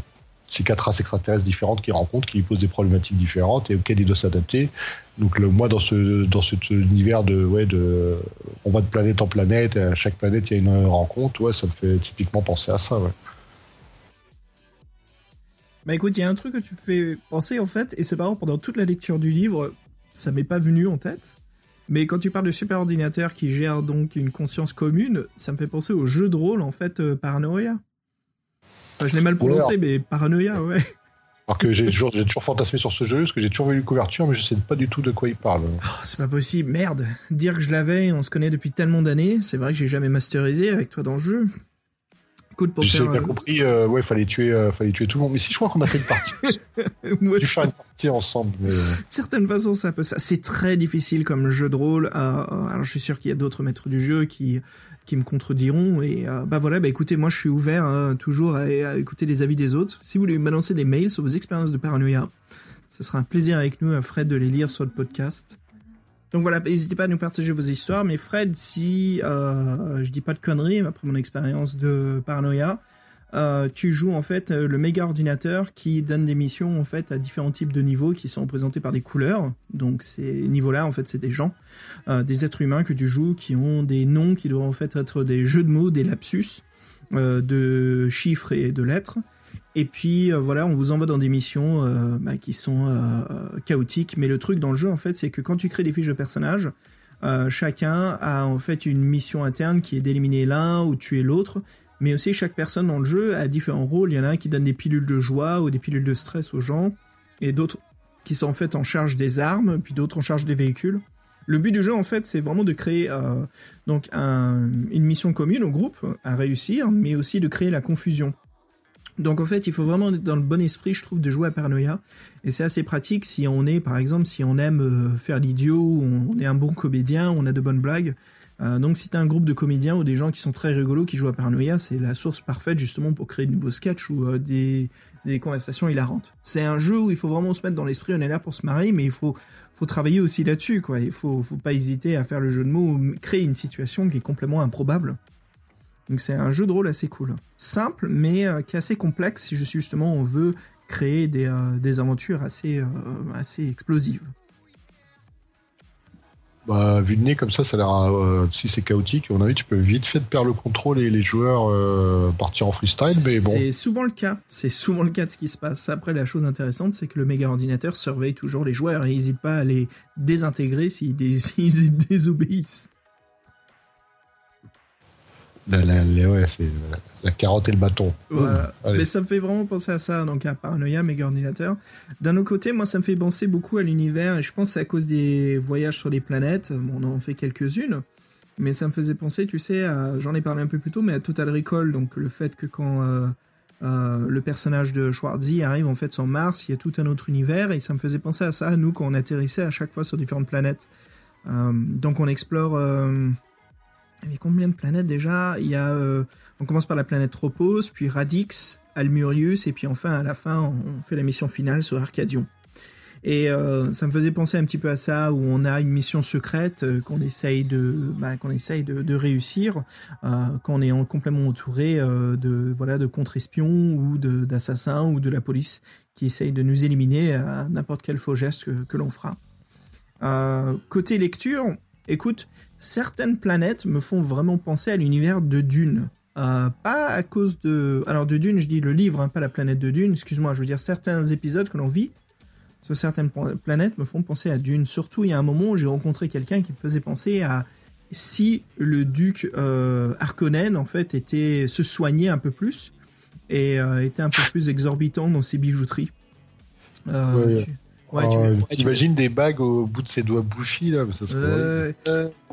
ces quatre races extraterrestres différentes qu'il rencontre, qui lui posent des problématiques différentes et auxquelles il doit s'adapter. Donc moi, dans ce cet univers de ouais de, on va de planète en planète, à chaque planète il y a une rencontre, ouais, ça me fait typiquement penser à ça. Bah écoute, il y a un truc que tu me fais penser en fait, et c'est marrant pendant toute la lecture du livre, ça m'est pas venu en tête. Mais quand tu parles de super ordinateur qui gère donc une conscience commune, ça me fait penser au jeu de rôle en fait euh, Je l'ai mal prononcé, mais Paranoia, ouais. Alors que j'ai toujours, toujours fantasmé sur ce jeu, parce que j'ai toujours vu une couverture, mais je sais pas du tout de quoi il parle. Oh, c'est pas possible, merde. Dire que je l'avais, on se connaît depuis tellement d'années, c'est vrai que j'ai jamais masterisé avec toi dans le jeu. Écoute, pour J'ai bien compris, euh, ouais, fallait tuer, euh, fallait tuer tout le monde. Mais si je crois qu'on a fait une partie, Moi, dû faire une partie ensemble. Mais... Euh. Certaines façons, c'est un peu ça. C'est très difficile comme jeu de rôle. alors, je suis sûr qu'il y a d'autres maîtres du jeu qui qui me contrediront. Et bah voilà, bah écoutez, moi, je suis ouvert hein, toujours à, écouter les avis des autres. Si vous voulez m'annoncer des mails sur vos expériences de paranoïa, ce sera un plaisir avec nous, Fred, de les lire sur le podcast. Donc voilà, n'hésitez pas à nous partager vos histoires. Mais Fred, si euh, je dis pas de conneries, après mon expérience de paranoïa, euh, tu joues en fait euh, le méga ordinateur qui donne des missions en fait à différents types de niveaux qui sont représentés par des couleurs. Donc ces niveaux-là, en fait, c'est des gens, des êtres humains que tu joues qui ont des noms qui doivent en fait être des jeux de mots, des lapsus, de chiffres et de lettres. Et puis euh, voilà, on vous envoie dans des missions euh, bah, qui sont euh, chaotiques. Mais le truc dans le jeu, en fait, c'est que quand tu crées des fiches de personnages, chacun a en fait une mission interne qui est d'éliminer l'un ou tuer l'autre. Mais aussi chaque personne dans le jeu a différents rôles. Il y en a un qui donne des pilules de joie ou des pilules de stress aux gens, et d'autres qui sont en fait en charge des armes, puis d'autres en charge des véhicules. Le but du jeu, en fait, c'est vraiment de créer donc une mission commune au groupe à réussir, mais aussi de créer la confusion. Donc en fait, il faut vraiment être dans le bon esprit, je trouve, de jouer à Paranoia. Et c'est assez pratique si on est, par exemple, si on aime euh, faire l'idiot, on est un bon comédien, on a de bonnes blagues. Euh, donc si t'as un groupe de comédiens ou des gens qui sont très rigolos qui jouent à Paranoia, c'est la source parfaite justement pour créer de nouveaux sketchs ou euh, des, des conversations hilarantes. C'est un jeu où il faut vraiment se mettre dans l'esprit, on est là pour se marier, mais il faut, faut travailler aussi là-dessus, quoi. Il faut, faut pas hésiter à faire le jeu de mots, créer une situation qui est complètement improbable. Donc c'est un jeu de rôle assez cool. Simple, mais euh, qui est assez complexe si justement on veut créer des, euh, aventures assez, assez explosives. Bah, vu de nez comme ça, ça a l'air. si c'est chaotique, on a vu, tu peux vite fait perdre le contrôle et les joueurs partir en freestyle, mais bon. C'est souvent le cas. C'est souvent le cas de ce qui se passe. Après, la chose intéressante, c'est que le méga ordinateur surveille toujours les joueurs et n'hésite pas à les désintégrer s'ils désobéissent la, ouais, c'est la, carotte et le bâton. Mais ça me fait vraiment penser à ça, donc à Paranoia, méga ordinateur. D'un autre côté, moi, ça me fait penser beaucoup à l'univers, et je pense que c'est à cause des voyages sur les planètes. on en fait quelques-unes. Mais ça me faisait penser, tu sais, j'en ai parlé un peu plus tôt, mais à Total Recall, donc le fait que quand euh, euh, le personnage de Schwarzy arrive en fait sur Mars, il y a tout un autre univers, et ça me faisait penser à ça, nous, quand on atterrissait à chaque fois sur différentes planètes. Euh, donc on explore il combien de planètes déjà Il y a, euh, on commence par la planète Tropos, puis Radix, Almurius, et puis enfin à la fin on fait la mission finale sur Arcadion. Et euh, ça me faisait penser un petit peu à ça, où on a une mission secrète euh, qu'on essaye de, bah, qu'on essaye de, réussir, est complètement entouré de, voilà, de contre-espions ou d'assassins ou de la police qui essayent de nous éliminer à n'importe quel faux geste que, que l'on fera. côté lecture, écoute, certaines planètes me font vraiment penser à l'univers de Dune. pas à cause de... Alors de Dune, je dis le livre, hein, pas la planète de Dune, excuse-moi, je veux dire certains épisodes que l'on vit sur certaines planètes me font penser à Dune. Surtout, il y a un moment où j'ai rencontré quelqu'un qui me faisait penser à si le duc euh, Harkonnen, en fait, était se soignait un peu plus et était un peu plus exorbitant dans ses bijouteries. ouais, Ouais, T'imagines des bagues au bout de ses doigts bouffis là ça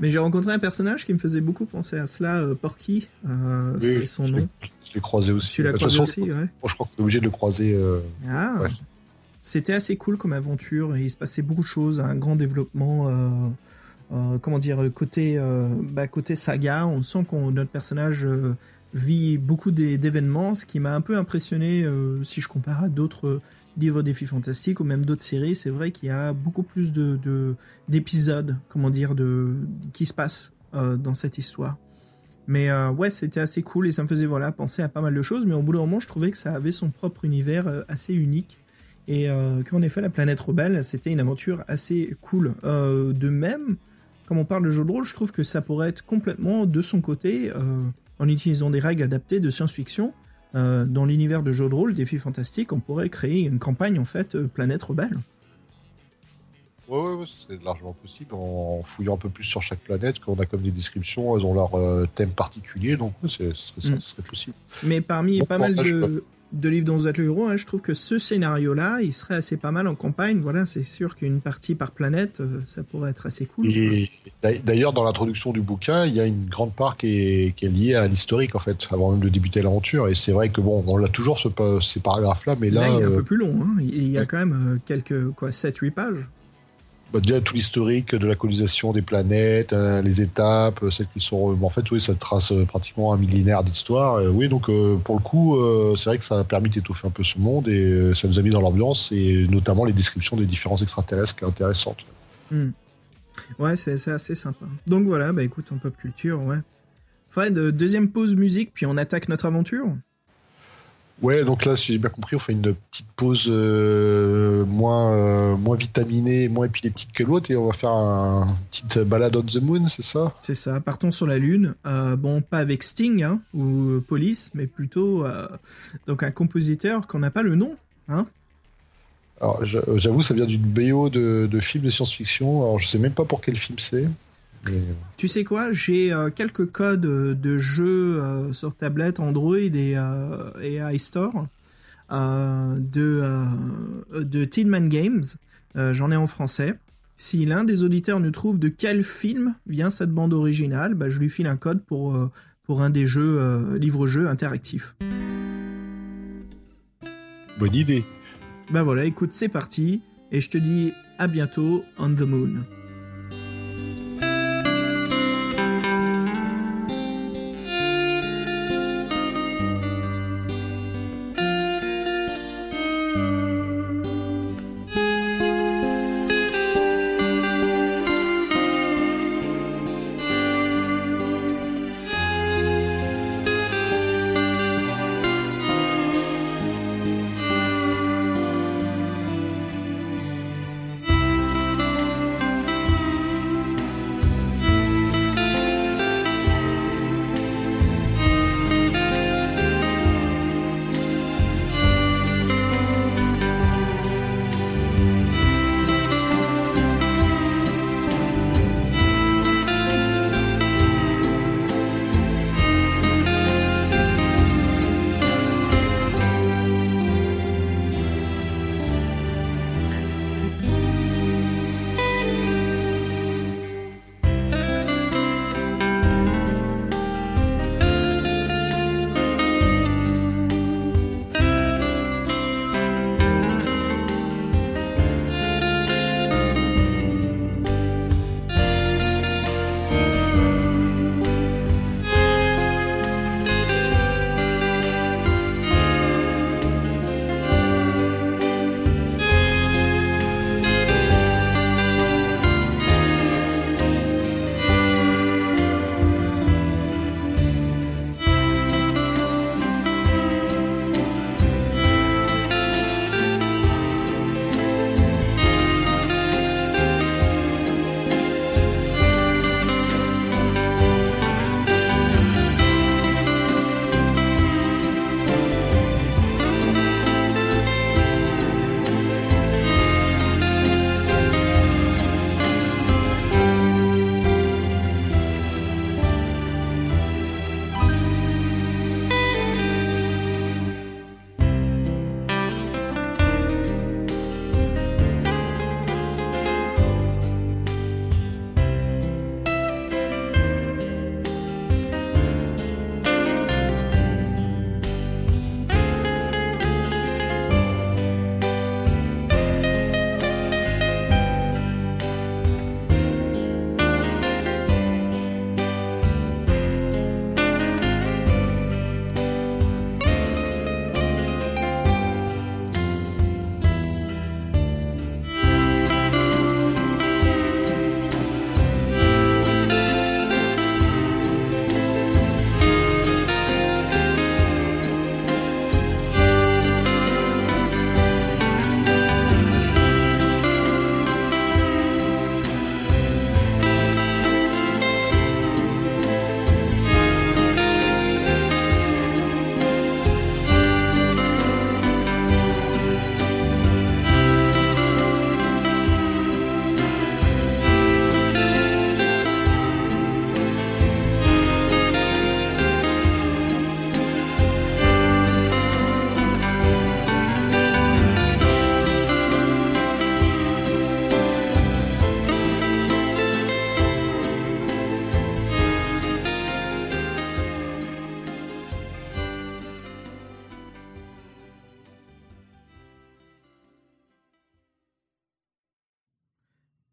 Mais j'ai rencontré un personnage qui me faisait beaucoup penser à cela, euh, Porky, euh, c'était son nom. Je l'ai croisé aussi. Tu l'as croisé aussi, ouais. je crois qu'on est obligé de le croiser. Euh, ah. C'était assez cool comme aventure et il se passait beaucoup de choses, un grand développement. comment dire côté bah, côté saga, on sent que notre personnage vit beaucoup d'événements, ce qui m'a un peu impressionné si je compare à d'autres livres défis fantastiques ou même d'autres séries, c'est vrai qu'il y a beaucoup plus de d'épisodes, comment dire, de qui se passent euh, dans cette histoire. Mais euh, ouais, c'était assez cool et ça me faisait voilà penser à pas mal de choses. Mais au bout d'un moment, je trouvais que ça avait son propre univers euh, assez unique et qu'en effet, la planète rebelle, c'était une aventure assez cool. de même, comme on parle de jeu de rôle, je trouve que ça pourrait être complètement de son côté en utilisant des règles adaptées de science-fiction euh, dans l'univers de jeux de rôle, défis fantastiques, on pourrait créer une campagne en fait euh, planète rebelle. Ouais, ouais, ouais c'est largement possible en fouillant un peu plus sur chaque planète, qu'on a comme des descriptions, elles ont leur euh, thème particulier, donc ouais, ce serait, mm. possible. Mais parmi pas mal de, de livres dont vous êtes le héros, hein, je trouve que ce scénario-là, il serait assez pas mal en campagne. Voilà, c'est sûr qu'une partie par planète, euh, ça pourrait être assez cool. D'ailleurs, dans l'introduction du bouquin, il y a une grande part qui est, liée à l'historique, en fait, avant même de débuter l'aventure. Et c'est vrai que bon, on l'a toujours ce, ces paragraphes-là, mais là. là il est un euh, peu plus long. Hein. Il y a quand même euh, quelques, quoi, 7-8 pages. Bah, déjà tout l'historique de la colonisation des planètes, euh, les étapes, euh, celles qui sont. en fait, oui, ça trace euh, pratiquement un millénaire d'histoire. oui, donc pour le coup, c'est vrai que ça a permis d'étoffer un peu ce monde et ça nous a mis dans l'ambiance et notamment les descriptions des différents extraterrestres qui est intéressante. Hmm. Ouais, c'est assez sympa. Donc voilà, bah écoute, en pop culture, ouais. Fred, deuxième pause musique, puis on attaque notre aventure? Ouais, donc là, si j'ai bien compris, on fait une petite pause euh, moins, euh, moins vitaminée, moins épileptique que l'autre, et on va faire une petite balade on the moon, c'est ça? C'est ça, partons sur la Lune. Euh, bon, pas avec Sting hein, ou Police, mais plutôt donc un compositeur qu'on n'a pas le nom. Hein? Alors, j'avoue, ça vient d'une BO de, de film de science-fiction. Alors, je sais même pas pour quel film c'est. Tu sais quoi J'ai euh, quelques codes de jeux euh, sur tablette Android et, euh, et iStore de, de Tinman Games. J'en ai en français. Si l'un des auditeurs nous trouve de quel film vient cette bande originale, bah, je lui file un code pour, pour un des jeux, livre-jeux interactifs. Bonne idée. Bah voilà, écoute, c'est parti. Et je te dis à bientôt on the moon.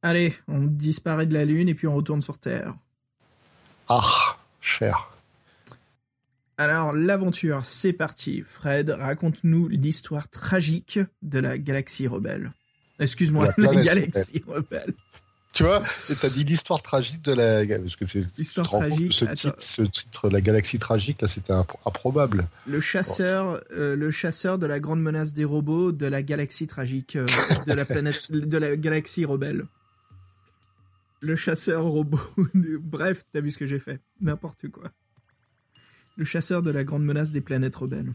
Allez, on disparaît de la Lune et puis on retourne sur Terre. Ah, cher. Alors, l'aventure, c'est parti. Fred, raconte-nous l'histoire tragique de la galaxie rebelle. Excuse-moi, la, la galaxie rebelle. Tu vois, t'as dit l'histoire tragique de la. Parce que c'est. L'histoire tragique. Ce titre, ce titre, La galaxie tragique, là, c'était improbable. Le chasseur, euh, le chasseur de la grande menace des robots de la galaxie tragique, euh, de la planète, de la galaxie rebelle. Le chasseur robot. Bref, t'as vu ce que j'ai fait. N'importe quoi. Le chasseur de la grande menace des planètes rebelles.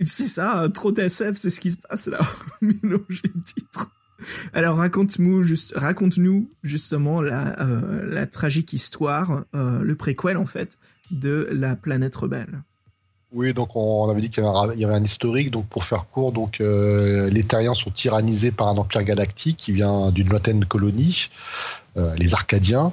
c'est ça, trop TSF, c'est ce qui se passe là. Mélanger le titre. Alors raconte-nous juste, raconte-nous justement la, euh, la tragique histoire, euh, le préquel en fait, de la planète rebelle. Oui, donc on avait dit qu'il y avait un historique. Donc pour faire court, euh, les Terriens sont tyrannisés par un empire galactique qui vient d'une lointaine colonie, les Arcadiens.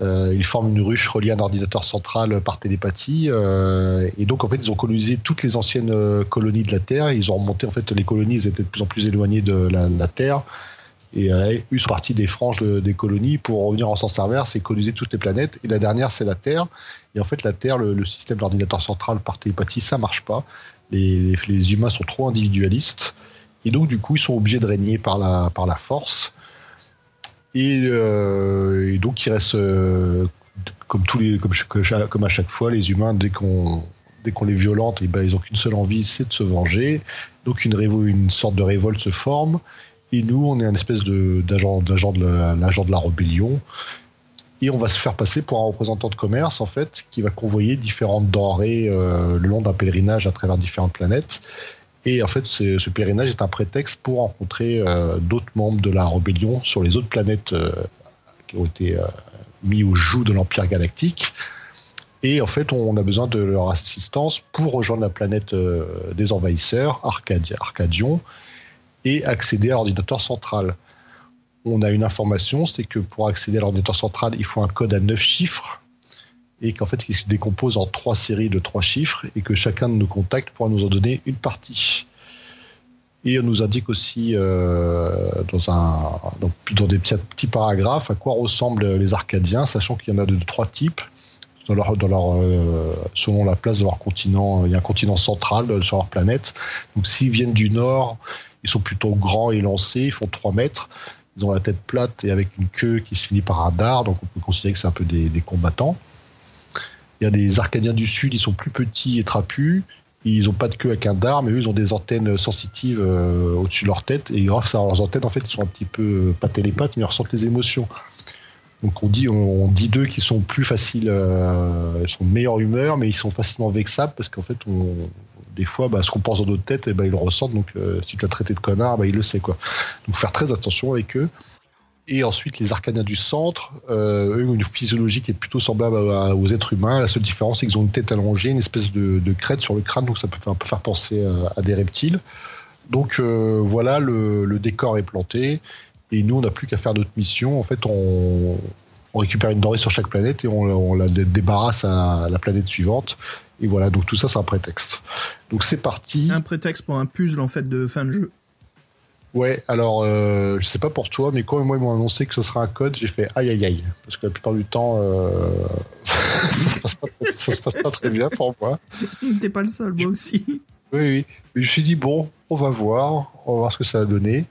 ils forment une ruche reliée à un ordinateur central par télépathie. et donc, en fait, ils ont colonisé toutes les anciennes colonies de la Terre. Ils ont remonté, en fait, les colonies, ils étaient de plus en plus éloignées de la, Terre et euh, eu partie des franges des colonies pour revenir en sens inverse et coloniser toutes les planètes. Et la dernière, c'est la Terre. Et en fait, la Terre, le, système d'ordinateur central par télépathie, ça marche pas. Les, humains sont trop individualistes. Et donc, du coup, ils sont obligés de régner par la, par la force. Et, euh, donc, il reste, euh, comme, à chaque fois, les humains, dès qu'on dès qu'on les violente, eh ben, ils n'ont qu'une seule envie, c'est de se venger. Donc une, sorte de révolte se forme. Et nous, on est un espèce d'agent de, de, de la rébellion. Et on va se faire passer pour un représentant de commerce, en fait, qui va convoyer différentes denrées euh, le long d'un pèlerinage à travers différentes planètes. Et en fait, ce, pèlerinage est un prétexte pour rencontrer euh, d'autres membres de la rébellion sur les autres planètes euh, qui ont été mis au joug de l'Empire galactique. Et en fait, on a besoin de leur assistance pour rejoindre la planète des envahisseurs, Arcadion, et accéder à l'ordinateur central. On a une information, c'est que pour accéder à l'ordinateur central, il faut un code à 9 chiffres et qu'en fait, il se décompose en trois séries de trois chiffres et que chacun de nos contacts pourra nous en donner une partie. Et on nous indique aussi euh, dans, un, dans, des petits, petits, paragraphes à quoi ressemblent les Arcadiens, sachant qu'il y en a de, trois types. Euh, selon la place de leur continent, il y a un continent central sur leur planète. Donc s'ils viennent du nord, ils sont plutôt grands et lancés, ils font 3 mètres. Ils ont la tête plate et avec une queue qui se finit par un dard, donc on peut considérer que c'est un peu des, combattants. Il y a des Arcadiens du Sud, ils sont plus petits et trapus. Ils n'ont pas de queue avec un dard, mais eux, ils ont des antennes sensitives euh, au-dessus de leur tête. Et grâce à leurs antennes, en fait, ils sont un petit peu euh, pas télépathes, mais ils ressentent les émotions. Donc on dit, on, dit d'eux qu'ils sont plus faciles, euh, ils sont de meilleure humeur, mais ils sont facilement vexables parce qu'en fait, on, des fois, bah, ce qu'on pense dans notre tête, et eh ben, ils le ressentent. Donc, euh, si tu as traité de connard, bah, il le sait. Donc, faire très attention avec eux. Et ensuite, les arcaniens du centre, euh, eux ont une physiologie qui est plutôt semblable aux êtres humains. La seule différence, c'est qu'ils ont une tête allongée, une espèce de, crête sur le crâne, donc ça peut faire penser à, des reptiles. Donc euh, voilà, le, décor est planté. Et nous, on n'a plus qu'à faire notre mission. En fait, on, récupère une denrée sur chaque planète et on la débarrasse à la planète suivante. Et voilà, donc tout ça, c'est un prétexte. Donc c'est parti. Un prétexte pour un puzzle en fait de fin de jeu. Ouais, alors euh, je sais pas pour toi, mais quand moi ils m'ont annoncé que ce sera un code, j'ai fait aïe aïe aïe, parce que la plupart du temps, euh, ça, se passe pas, se passe pas très bien pour moi. T'es pas le seul, moi aussi. Oui, oui. Mais je me suis dit bon, on va voir, on va voir ce que ça va donner.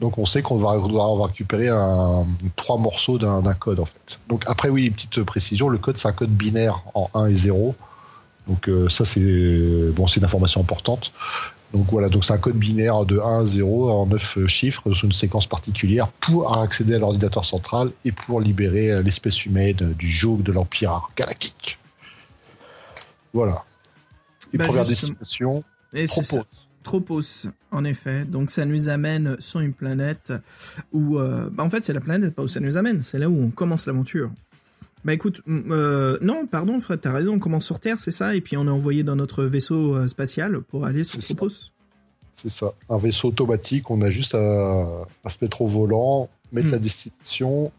Donc on sait qu'on va, on va récupérer un, trois morceaux d'un code en fait. Donc après oui, petite précision, le code c'est un code binaire en 1 et 0. Donc euh, ça c'est bon, c'est une information importante. Donc voilà, donc c'est un code binaire de 1 à 0 en 9 chiffres sur une séquence particulière pour accéder à l'ordinateur central et pour libérer euh, l'espèce humaine du joug de l'Empire galactique. Voilà. Et bah, première destination, Tropos. Tropos, en effet. Donc ça nous amène sur une planète où... Euh, bah, en fait c'est la planète pas où ça nous amène, c'est là où on commence l'aventure. Bah écoute, euh, non, pardon Fred, t'as raison, on commence sur Terre, c'est ça, et puis on est envoyé dans notre vaisseau euh, spatial pour aller sur Tropos. C'est ça, un vaisseau automatique, on a juste à, se mettre au volant, mettre la hmm. destination,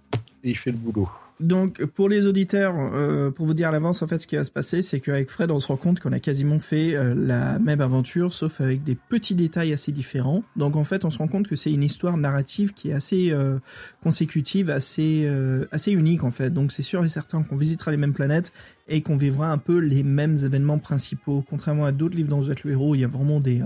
et il fait le boulot. Donc pour les auditeurs, euh, pour vous dire à l'avance en fait ce qui va se passer, c'est qu'avec Fred on se rend compte qu'on a quasiment fait euh, la même aventure, sauf avec des petits détails assez différents. Donc en fait on se rend compte que c'est une histoire narrative qui est assez euh, consécutive, assez assez unique en fait. Donc c'est sûr et certain qu'on visitera les mêmes planètes et qu'on vivra un peu les mêmes événements principaux. Contrairement à d'autres livres dans Vous êtes le héros, il y a vraiment des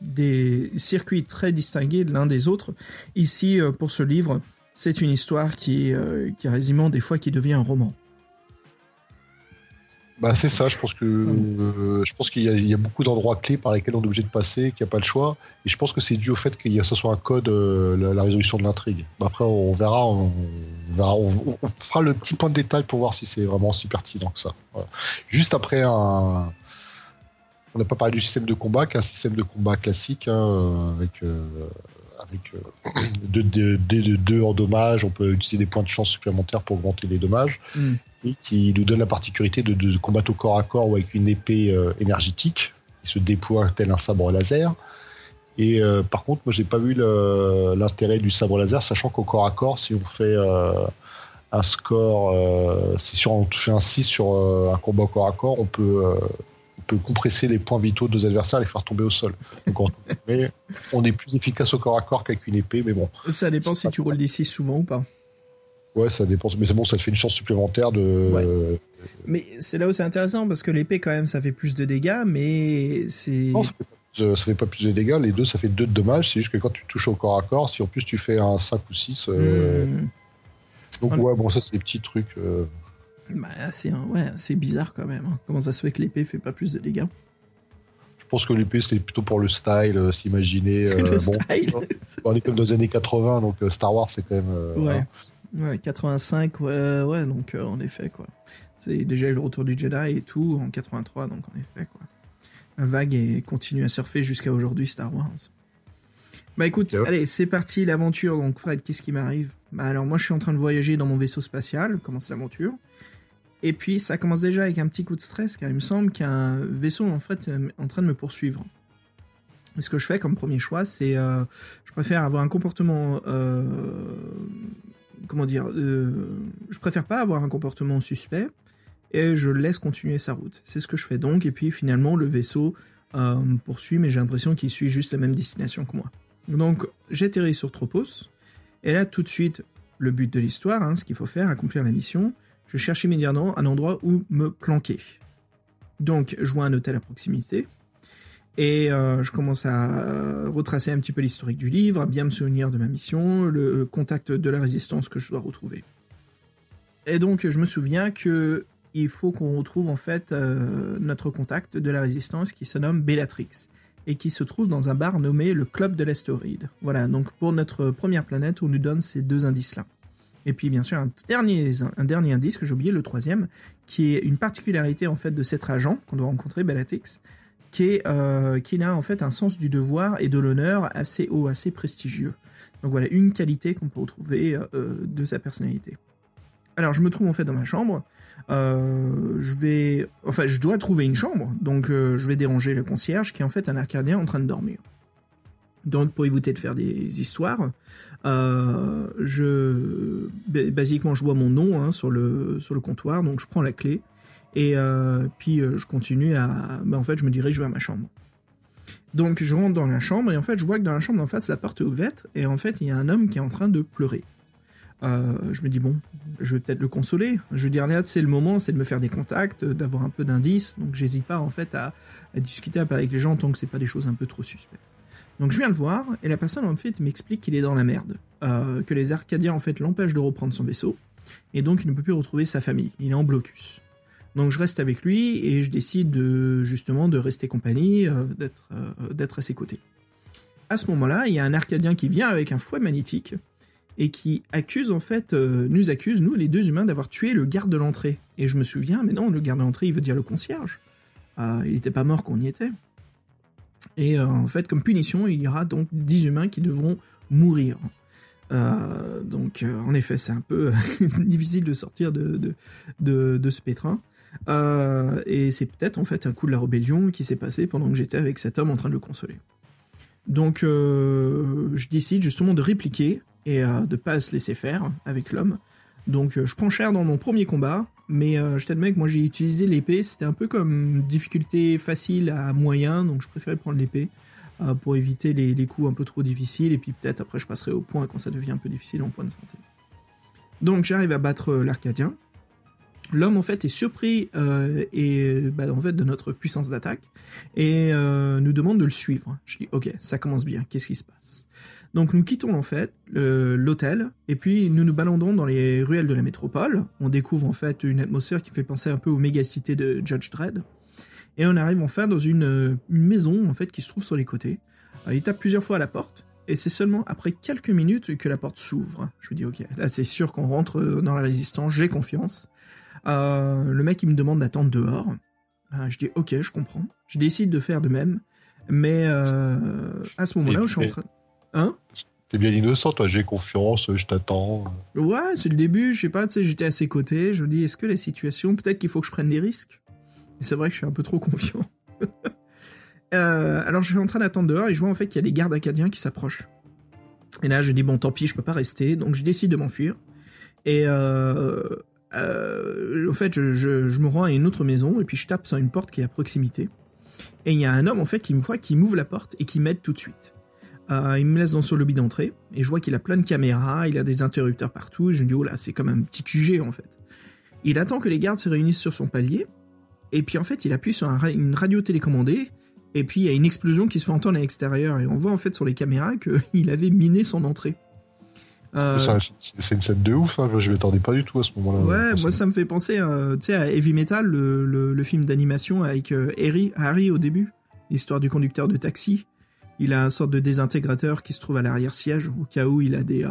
des circuits très distingués l'un des autres. Ici pour ce livre c'est une histoire qui, euh, qui quasiment des fois qui devient un roman. Bah c'est ça, je pense que euh, je pense qu'il y, a beaucoup d'endroits clés par lesquels on est obligé de passer, qu'il n'y a pas le choix. Et je pense que c'est dû au fait qu'il y a ce soit un code, euh, la, résolution de l'intrigue. Bah, après, on verra, on, verra on, fera le petit point de détail pour voir si c'est vraiment si pertinent que ça. Juste après un, on n'a pas parlé du système de combat, qui est un système de combat classique hein, avec avec euh, deux, en dommages, on peut utiliser des points de chance supplémentaires pour augmenter les dommages, mm. et qui nous donne la particularité de, combattre au corps à corps ou avec une épée euh, énergétique, qui se déploie tel un sabre laser. Et euh, par contre, moi, j'ai pas vu l'intérêt du sabre laser, sachant qu'au corps à corps, si on fait un score, si on fait un 6 sur un combat au corps à corps, on peut compresser les points vitaux de nos adversaires et les faire tomber au sol. mais on est plus efficace au corps à corps qu'avec une épée, mais bon. Ça dépend si tu roules des 6 souvent ou pas. Ouais, ça dépend. Mais c'est bon, ça te fait une chance supplémentaire de. Mais c'est là où c'est intéressant parce que l'épée, quand même, ça fait plus de dégâts, mais c'est. Non, ça fait, fait, pas plus de dégâts. Les deux, ça fait deux de dommages. C'est juste que quand tu touches au corps à corps, si en plus tu fais un 5 ou 6. Euh, hmm. Donc, ouais, bon, ça, c'est des petits trucs. Euh, bah, c'est ouais, bizarre quand même. Hein. Comment ça se fait que l'épée fait pas plus de dégâts? Je pense que l'épée c'est plutôt pour le style, euh, s'imaginer. Euh, le style. on est comme dans les années 80, donc euh, Star Wars c'est quand même. ouais. Hein. Ouais, 85, ouais, ouais, donc en effet, quoi. C'est déjà eu le retour du Jedi et tout en 83, donc en effet, quoi. La vague est, continue à surfer jusqu'à aujourd'hui, Star Wars. Bah écoute, allez, c'est parti, l'aventure. Donc Fred, qu'est-ce qui m'arrive? Bah alors moi je suis en train de voyager dans mon vaisseau spatial, commence l'aventure. Et puis ça commence déjà avec un petit coup de stress car il me semble qu'un vaisseau en fait est en train de me poursuivre. Ce que je fais comme premier choix, c'est euh, je préfère avoir un comportement euh, comment dire, euh, je préfère pas avoir un comportement suspect et je laisse continuer sa route. C'est ce que je fais donc et puis finalement le vaisseau me poursuit mais j'ai l'impression qu'il suit juste la même destination que moi. Donc j'atterris sur Tropos et là tout de suite le but de l'histoire, hein, ce qu'il faut faire, accomplir la mission, je cherche immédiatement un endroit où me planquer. Donc, je vois un hôtel à proximité. Et euh, je commence à retracer un petit peu l'historique du livre, à bien me souvenir de ma mission, le contact de la résistance que je dois retrouver. Et donc, je me souviens que il faut qu'on retrouve en fait euh, notre contact de la résistance qui se nomme Bellatrix et qui se trouve dans un bar nommé le Club de l'Astéroïde. Voilà, donc pour notre première planète, on nous donne ces deux indices-là. Et puis bien sûr un dernier, indice que j'ai oublié, le troisième, qui est une particularité en fait de cet agent qu'on doit rencontrer, Bellatrix, qui est euh, a en fait un sens du devoir et de l'honneur assez haut, assez prestigieux. Donc voilà une qualité qu'on peut retrouver euh, de sa personnalité. Alors je me trouve en fait dans ma chambre. Euh, je vais, enfin je dois trouver une chambre, donc je vais déranger le concierge qui est en fait un arcadien en train de dormir. Donc pour éviter de faire des histoires, euh, je basiquement je vois mon nom hein, sur le sur le comptoir, donc je prends la clé et euh, puis euh, je continue à, bah, en fait je me dirige vers ma chambre. Donc je rentre dans la chambre et en fait je vois que dans la chambre en face la porte est ouverte et en fait il y a un homme qui est en train de pleurer. je me dis bon, je vais peut-être le consoler. Je veux dire là c'est le moment, c'est de me faire des contacts, d'avoir un peu d'indices. Donc j'hésite pas en fait à, à discuter, avec les gens tant que c'est pas des choses un peu trop suspectes. Donc je viens le voir, et la personne en fait m'explique qu'il est dans la merde, euh, que les Arcadiens en fait l'empêchent de reprendre son vaisseau, et donc il ne peut plus retrouver sa famille, il est en blocus. Donc je reste avec lui et je décide de, justement de rester compagnie, euh, d'être euh, d'être à ses côtés. À ce moment-là, il y a un Arcadien qui vient avec un fouet magnétique et qui accuse en fait, nous accuse nous les deux humains d'avoir tué le garde de l'entrée. Et je me souviens, mais non, le garde de l'entrée, il veut dire le concierge. il n'était pas mort qu'on y était. Et euh, en fait, comme punition, il y aura donc 10 humains qui devront mourir. Euh, donc, euh, en effet, c'est un peu difficile de sortir de, de, de, ce pétrin. et c'est peut-être en fait un coup de la rébellion qui s'est passé pendant que j'étais avec cet homme en train de le consoler. Donc, je décide justement de répliquer et de pas se laisser faire avec l'homme. Donc je prends cher dans mon premier combat, mais je t'admets que moi j'ai utilisé l'épée, c'était un peu comme difficulté facile à moyen, donc je préférais prendre l'épée pour éviter les, coups un peu trop difficiles, et puis peut-être après je passerai au point quand ça devient un peu difficile en point de santé. Donc j'arrive à battre l'Arcadien, L'homme en fait est surpris euh, et bah, en de notre puissance d'attaque et euh, nous demande de le suivre. Je dis ok, ça commence bien. Qu'est-ce qui se passe? Donc nous quittons en fait l'hôtel et puis nous nous baladons dans les ruelles de la métropole. On découvre en fait une atmosphère qui fait penser un peu aux mégacité de Judge Dredd et on arrive enfin dans une, une maison en fait qui se trouve sur les côtés. il tape plusieurs fois à la porte et c'est seulement après quelques minutes que la porte s'ouvre. Je me dis ok, là c'est sûr qu'on rentre dans la résistance. J'ai confiance. Euh, le mec il me demande d'attendre dehors. Euh, je dis ok, je comprends. Je décide de faire de même. Mais euh, à ce moment-là, je suis en train. Hein T'es bien innocent, toi. J'ai confiance, je t'attends. Ouais, c'est le début. Je sais pas. Tu sais, j'étais à ses côtés. Je me dis, est-ce que la situation, peut-être qu'il faut que je prenne des risques? Et c'est vrai que je suis un peu trop confiant. alors, je suis en train d'attendre dehors et je vois en fait qu'il y a des gardes acadiens qui s'approchent. Et là, je dis bon, tant pis, je peux pas rester. Donc, je décide de m'enfuir. Et euh, euh, en fait, je, je, me rends à une autre maison et puis je tape sur une porte qui est à proximité. Et il y a un homme en fait qui me voit, qui m'ouvre la porte et qui m'aide tout de suite. Euh, il me laisse dans son lobby d'entrée et je vois qu'il a plein de caméras, il a des interrupteurs partout. Et je me dis oh là, c'est comme un petit QG en fait. Il attend que les gardes se réunissent sur son palier et puis en fait, il appuie sur une radio télécommandée et puis il y a une explosion qui se fait entendre à l'extérieur et on voit en fait sur les caméras qu'il avait miné son entrée. Euh, c'est une scène de ouf, hein. je m'attendais pas du tout à ce moment-là. Ouais, moi ça me fait penser euh, à Heavy Metal, le, film d'animation avec euh, Harry, Harry au début, l'histoire du conducteur de taxi. Il a une sorte de désintégrateur qui se trouve à l'arrière-siège au cas où il a des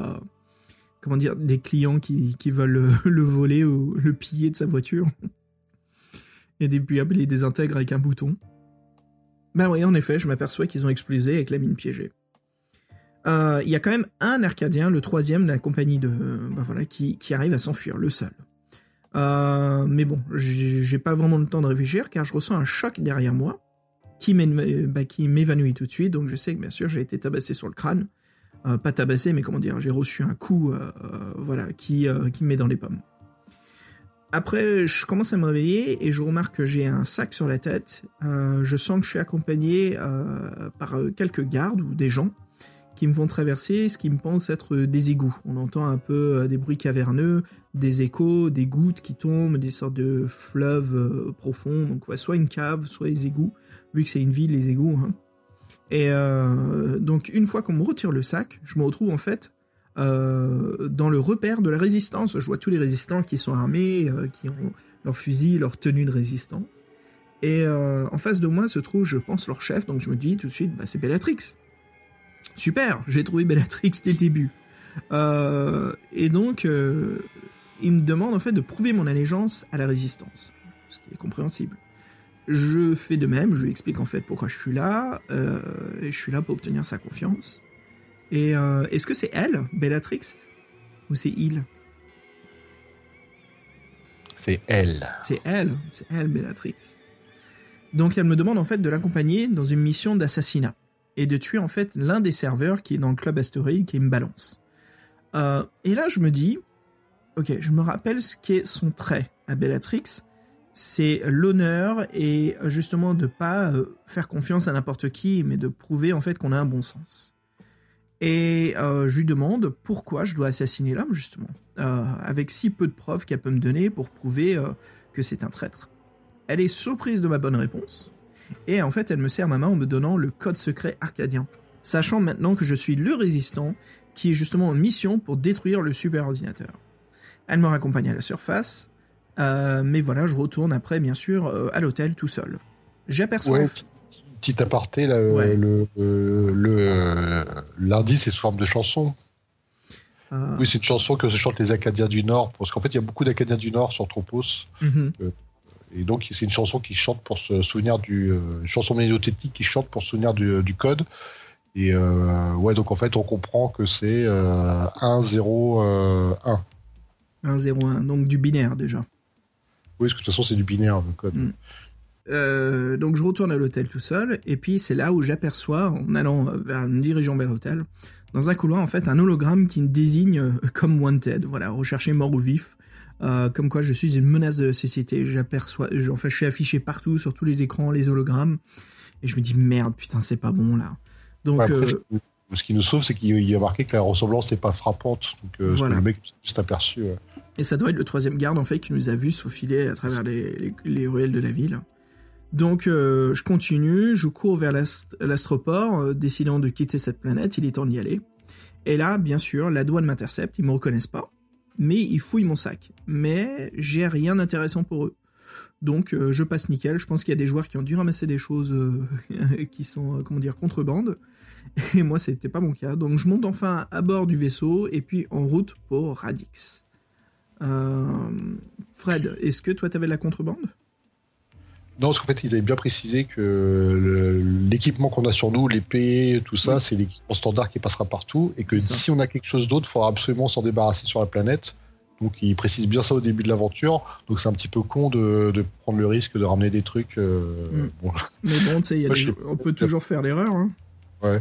comment dire des clients qui, veulent le, voler ou le piller de sa voiture. Et puis il les désintègre avec un bouton. Bah oui, en effet, je m'aperçois qu'ils ont explosé avec la mine piégée. Euh, il y a quand même un Arcadien, le troisième de la compagnie de, bah voilà, qui, qui arrive à s'enfuir, le seul. Euh, mais bon, j'ai pas vraiment le temps de réfléchir car je ressens un choc derrière moi qui bah, m'évanouit tout de suite. Donc je sais que bien sûr j'ai été tabassé sur le crâne, euh, pas tabassé, mais comment dire, j'ai reçu un coup, voilà, qui qui me met dans les pommes. Après, je commence à me réveiller et je remarque que j'ai un sac sur la tête. je sens que je suis accompagné par quelques gardes ou des gens qui me font traverser ce qui me pense être des égouts. On entend un peu euh, des bruits caverneux, des échos, des gouttes qui tombent, des sortes de fleuves euh, profonds. Donc soit une cave, soit les égouts, vu que c'est une ville, les égouts. Hein. Et euh, donc une fois qu'on me retire le sac, je me retrouve en fait dans le repère de la résistance. Je vois tous les résistants qui sont armés, qui ont leurs fusils, leur tenue de résistant. Et en face de moi se trouve, je pense, leur chef. Donc je me dis tout de suite, bah, c'est Bellatrix. Super, j'ai trouvé Bellatrix dès le début. Euh, et donc, euh, il me demande en fait de prouver mon allégeance à la résistance, ce qui est compréhensible. Je fais de même, je lui explique en fait pourquoi je suis là, euh, et je suis là pour obtenir sa confiance. Et est-ce que c'est elle, Bellatrix, ou c'est il? C'est elle. C'est elle, c'est elle, Bellatrix. Donc elle me demande en fait de l'accompagner dans une mission d'assassinat et de tuer en fait l'un des serveurs qui est dans le club astéroïde qui me balance. Euh, et là je me dis, ok, je me rappelle ce qui est son trait à Bellatrix, c'est l'honneur et justement de pas euh, faire confiance à n'importe qui, mais de prouver en fait qu'on a un bon sens. Et euh, je lui demande pourquoi je dois assassiner l'homme justement, avec si peu de preuves qu'elle peut me donner pour prouver que c'est un traître. Elle est surprise de ma bonne réponse, et en fait elle me serre ma main en me donnant le code secret arcadien, sachant maintenant que je suis le résistant qui est justement en mission pour détruire le superordinateur. Elle me raccompagne à la surface, euh, mais voilà, je retourne après bien sûr euh, à l'hôtel tout seul. J'aperçois... Ouais, petit aparté, là, le, le, lundi c'est sous forme de chanson. Euh. Oui, c'est une chanson que se chantent les Acadiens du Nord, parce qu'en fait, il y a beaucoup d'Acadiens du Nord sur Tropos. Mhm. Et donc, c'est une chanson qui chante pour se souvenir du. Euh, chanson mélodotechnique qui chante pour se souvenir du, code. Et euh, ouais, donc en fait, on comprend que c'est 1, 0, 1. 1, 0, 1, donc du binaire déjà. Oui, parce que de toute façon, c'est du binaire le code. Mm. Euh, donc je retourne à l'hôtel tout seul, et puis c'est là où j'aperçois, en allant vers, me dirigeant vers l'hôtel, dans un couloir en fait un hologramme qui me désigne euh, comme wanted. Voilà, recherché mort ou vif. Euh, comme quoi je suis une menace de la société. J'aperçois, en fait, je suis affiché partout sur tous les écrans, les hologrammes, et je me dis merde, putain, c'est pas bon là. Donc ce qui nous sauve, c'est qu'il y a marqué que la ressemblance n'est pas frappante. Donc voilà. le mec juste aperçu. Et ça doit être le troisième garde en fait qui nous a vu se faufiler à travers les, les, ruelles de la ville. Donc je continue, je cours vers l'astroport, décidant de quitter cette planète, il est temps d'y aller. Et là, bien sûr, la douane m'intercepte, ils me reconnaissent pas, mais ils fouillent mon sac. Mais j'ai rien d'intéressant pour eux. Donc euh, je passe nickel. Je pense qu'il y a des joueurs qui ont dû ramasser des choses euh, qui sont, euh, comment dire, contrebande. Et moi, c'était pas mon cas. Donc je monte enfin à bord du vaisseau et puis en route pour Radix. Fred, est-ce que toi, tu avais de la contrebande? Non, parce qu'en fait, ils avaient bien précisé que l'équipement qu'on a sur nous, l'épée, tout ça, c'est l'équipement standard qui passera partout, et que si on a quelque chose d'autre, il faudra absolument s'en débarrasser sur la planète. Donc, ils précisent bien ça au début de l'aventure. Donc, c'est un petit peu con de, prendre le risque de ramener des trucs. Euh, mm. Mais bon, tu sais, on peut toujours faire l'erreur. Hein. Ouais.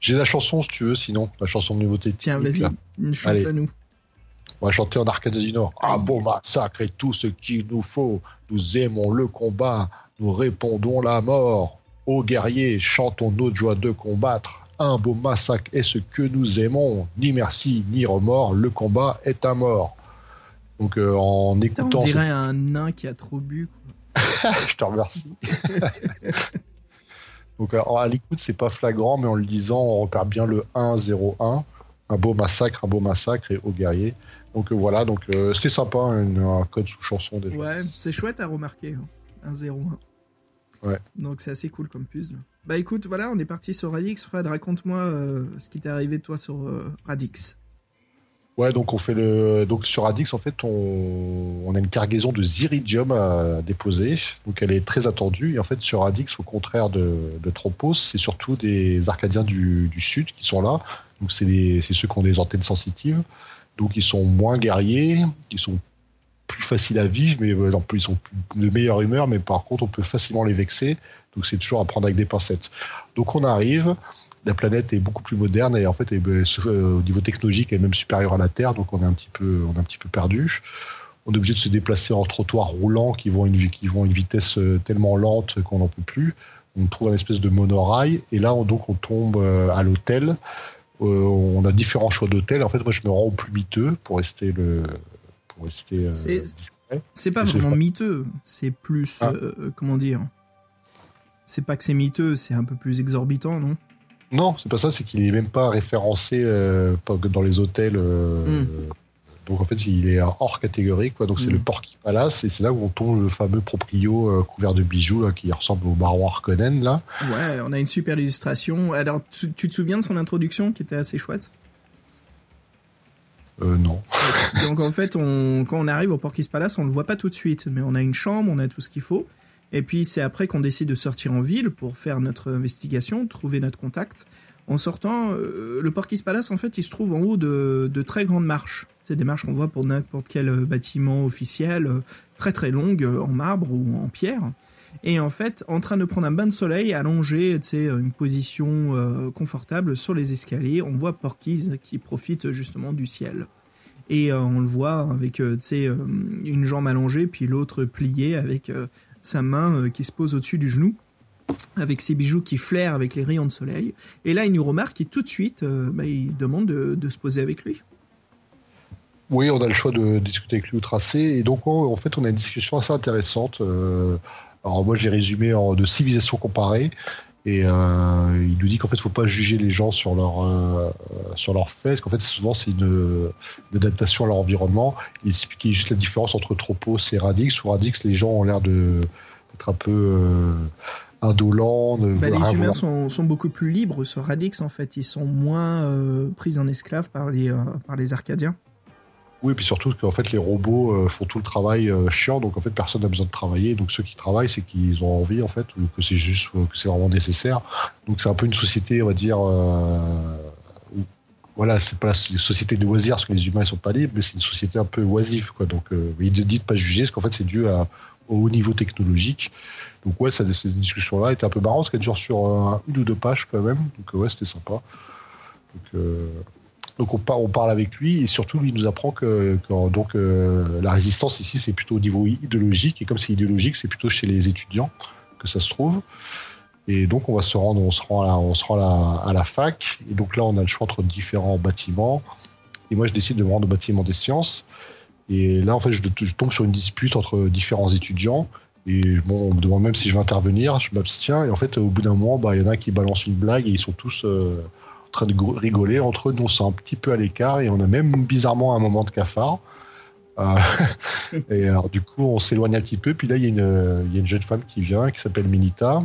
J'ai la chanson, si tu veux, sinon, la chanson de nouveauté. Tiens, vas-y, chante-la-nous. On va chanter en Arcade du Nord. Un beau massacre et tout ce qu'il nous faut. Nous aimons le combat. Nous répondons la mort. Ô guerriers, chantons notre joie de combattre. Un beau massacre est ce que nous aimons. Ni merci, ni remords. Le combat est à mort. Donc euh, en écoutant. On dirait un nain qui a trop bu. Je te remercie. Donc à l'écoute, c'est pas flagrant, mais en le disant, on repère bien le 1-0-1. Un beau massacre, un beau massacre et au guerrier. Donc euh, voilà, donc euh, c'était sympa, un code sous chanson déjà. Ouais, c'est chouette à remarquer. Hein. Un 0 Ouais. Donc c'est assez cool comme puzzle. Bah écoute, voilà, on est parti sur Radix. Fred, raconte-moi euh, ce qui t'est arrivé de toi sur Radix. Ouais, donc on fait le donc sur Radix en fait on, on a une cargaison de Ziridium à déposer, donc elle est très attendue. Et en fait sur Radix, au contraire de, de Tropos, c'est surtout des Arcadiens du, du, sud qui sont là. Donc c'est ceux qui ont des antennes sensitives. Donc ils sont moins guerriers, ils sont plus faciles à vivre, mais euh, ils sont de meilleure humeur, mais par contre on peut facilement les vexer. Donc c'est toujours à prendre avec des pincettes. Donc on arrive, la planète est beaucoup plus moderne et en fait ben, euh, au niveau technologique elle est même supérieure à la Terre, donc on est un petit peu, on est un petit peu perdu. On est obligé de se déplacer en trottoirs roulants qui vont à une, qui vont une vitesse euh, tellement lente qu'on n'en peut plus. On trouve une espèce de monorail et là on, donc on tombe à l'hôtel euh, on a différents choix d'hôtels. En fait, moi, je me rends au plus miteux pour rester le. Pour rester. Euh, c'est pas vraiment miteux. C'est plus. Ah. Euh, comment dire C'est pas que c'est miteux, c'est un peu plus exorbitant, non? Non, c'est pas ça. C'est qu'il est même pas référencé dans les hôtels. Hmm. Donc en fait, il est hors catégorie, quoi. Donc c'est le mm. Porky Palace et c'est là où on tombe le fameux proprio euh, couvert de bijoux qui ressemble au baron Harkonnen là. Ouais, on a une super illustration. Alors tu, te souviens de son introduction qui était assez chouette? Euh, non. Donc en fait, on, quand on arrive au Porky's Palace, on le voit pas tout de suite, mais on a une chambre, on a tout ce qu'il faut. Et puis c'est après qu'on décide de sortir en ville pour faire notre investigation, trouver notre contact. En sortant, euh, le Porky's Palace, en fait, il se trouve en haut de, de très grandes marches. C'est des marches qu'on voit pour n'importe quel euh, bâtiment officiel, euh, très très longues, en marbre ou en pierre. Et en fait, en train de prendre un bain de soleil, allongé, tu sais, une position confortable sur les escaliers, on voit Porky's qui profite justement du ciel. Et on le voit avec, tu sais, une jambe allongée, puis l'autre pliée avec sa main qui se pose au-dessus du genou avec ses bijoux qui flairent avec les rayons de soleil. Et là, il nous remarque et tout de suite, euh, bah, il demande de, se poser avec lui. Oui, on a le choix de discuter avec lui au tracé. Et donc, en fait, on a une discussion assez intéressante. Euh, alors, moi, j'ai résumé en de civilisations comparées. Et euh, il nous dit qu'en fait, il ne faut pas juger les gens sur leur, sur leurs faits, qu'en fait, souvent, c'est une, adaptation à leur environnement. Il expliquait juste la différence entre Tropos et Radix. Ou Radix, les gens ont l'air d'être un peu indolents. Bah, les humains sont, sont, beaucoup plus libres sur Radix en fait. Ils sont moins euh, pris en esclave par les, euh, par les Arcadiens. Oui, et puis surtout qu'en fait les robots euh, font tout le travail chiant, donc en fait personne n'a besoin de travailler. Donc ceux qui travaillent, c'est qu'ils ont envie en fait, ou que c'est juste que c'est vraiment nécessaire. Donc c'est un peu une société, on va dire. Où, voilà, c'est pas la société des loisirs parce que les humains ils sont pas libres, mais c'est une société un peu oisive quoi. Donc il dit de pas juger, parce qu'en fait c'est dû à, au haut niveau technologique. Donc ouais, cette discussion-là était un peu marrante, parce qu'elle dure sur une ou deux pages quand même. Donc ouais, c'était sympa. Donc, donc on, parle avec lui et surtout lui nous apprend que, donc la résistance ici c'est plutôt au niveau idéologique et comme c'est idéologique c'est plutôt chez les étudiants que ça se trouve. Et donc on va se rendre, on se rend, à, on se rend à la, fac et donc là on a le choix entre différents bâtiments. Et moi je décide de me rendre au bâtiment des sciences. Et là en fait je tombe sur une dispute entre différents étudiants. Et bon, on me demande même si je vais intervenir, je m'abstiens. Et en fait, au bout d'un moment, bah, il y en a qui balancent une blague et ils sont tous en train de rigoler entre eux. Nous, on un petit peu à l'écart et on a même bizarrement un moment de cafard. Euh, et alors, du coup, on s'éloigne un petit peu. Puis là, il y, a une, une jeune femme qui vient, qui s'appelle Minita.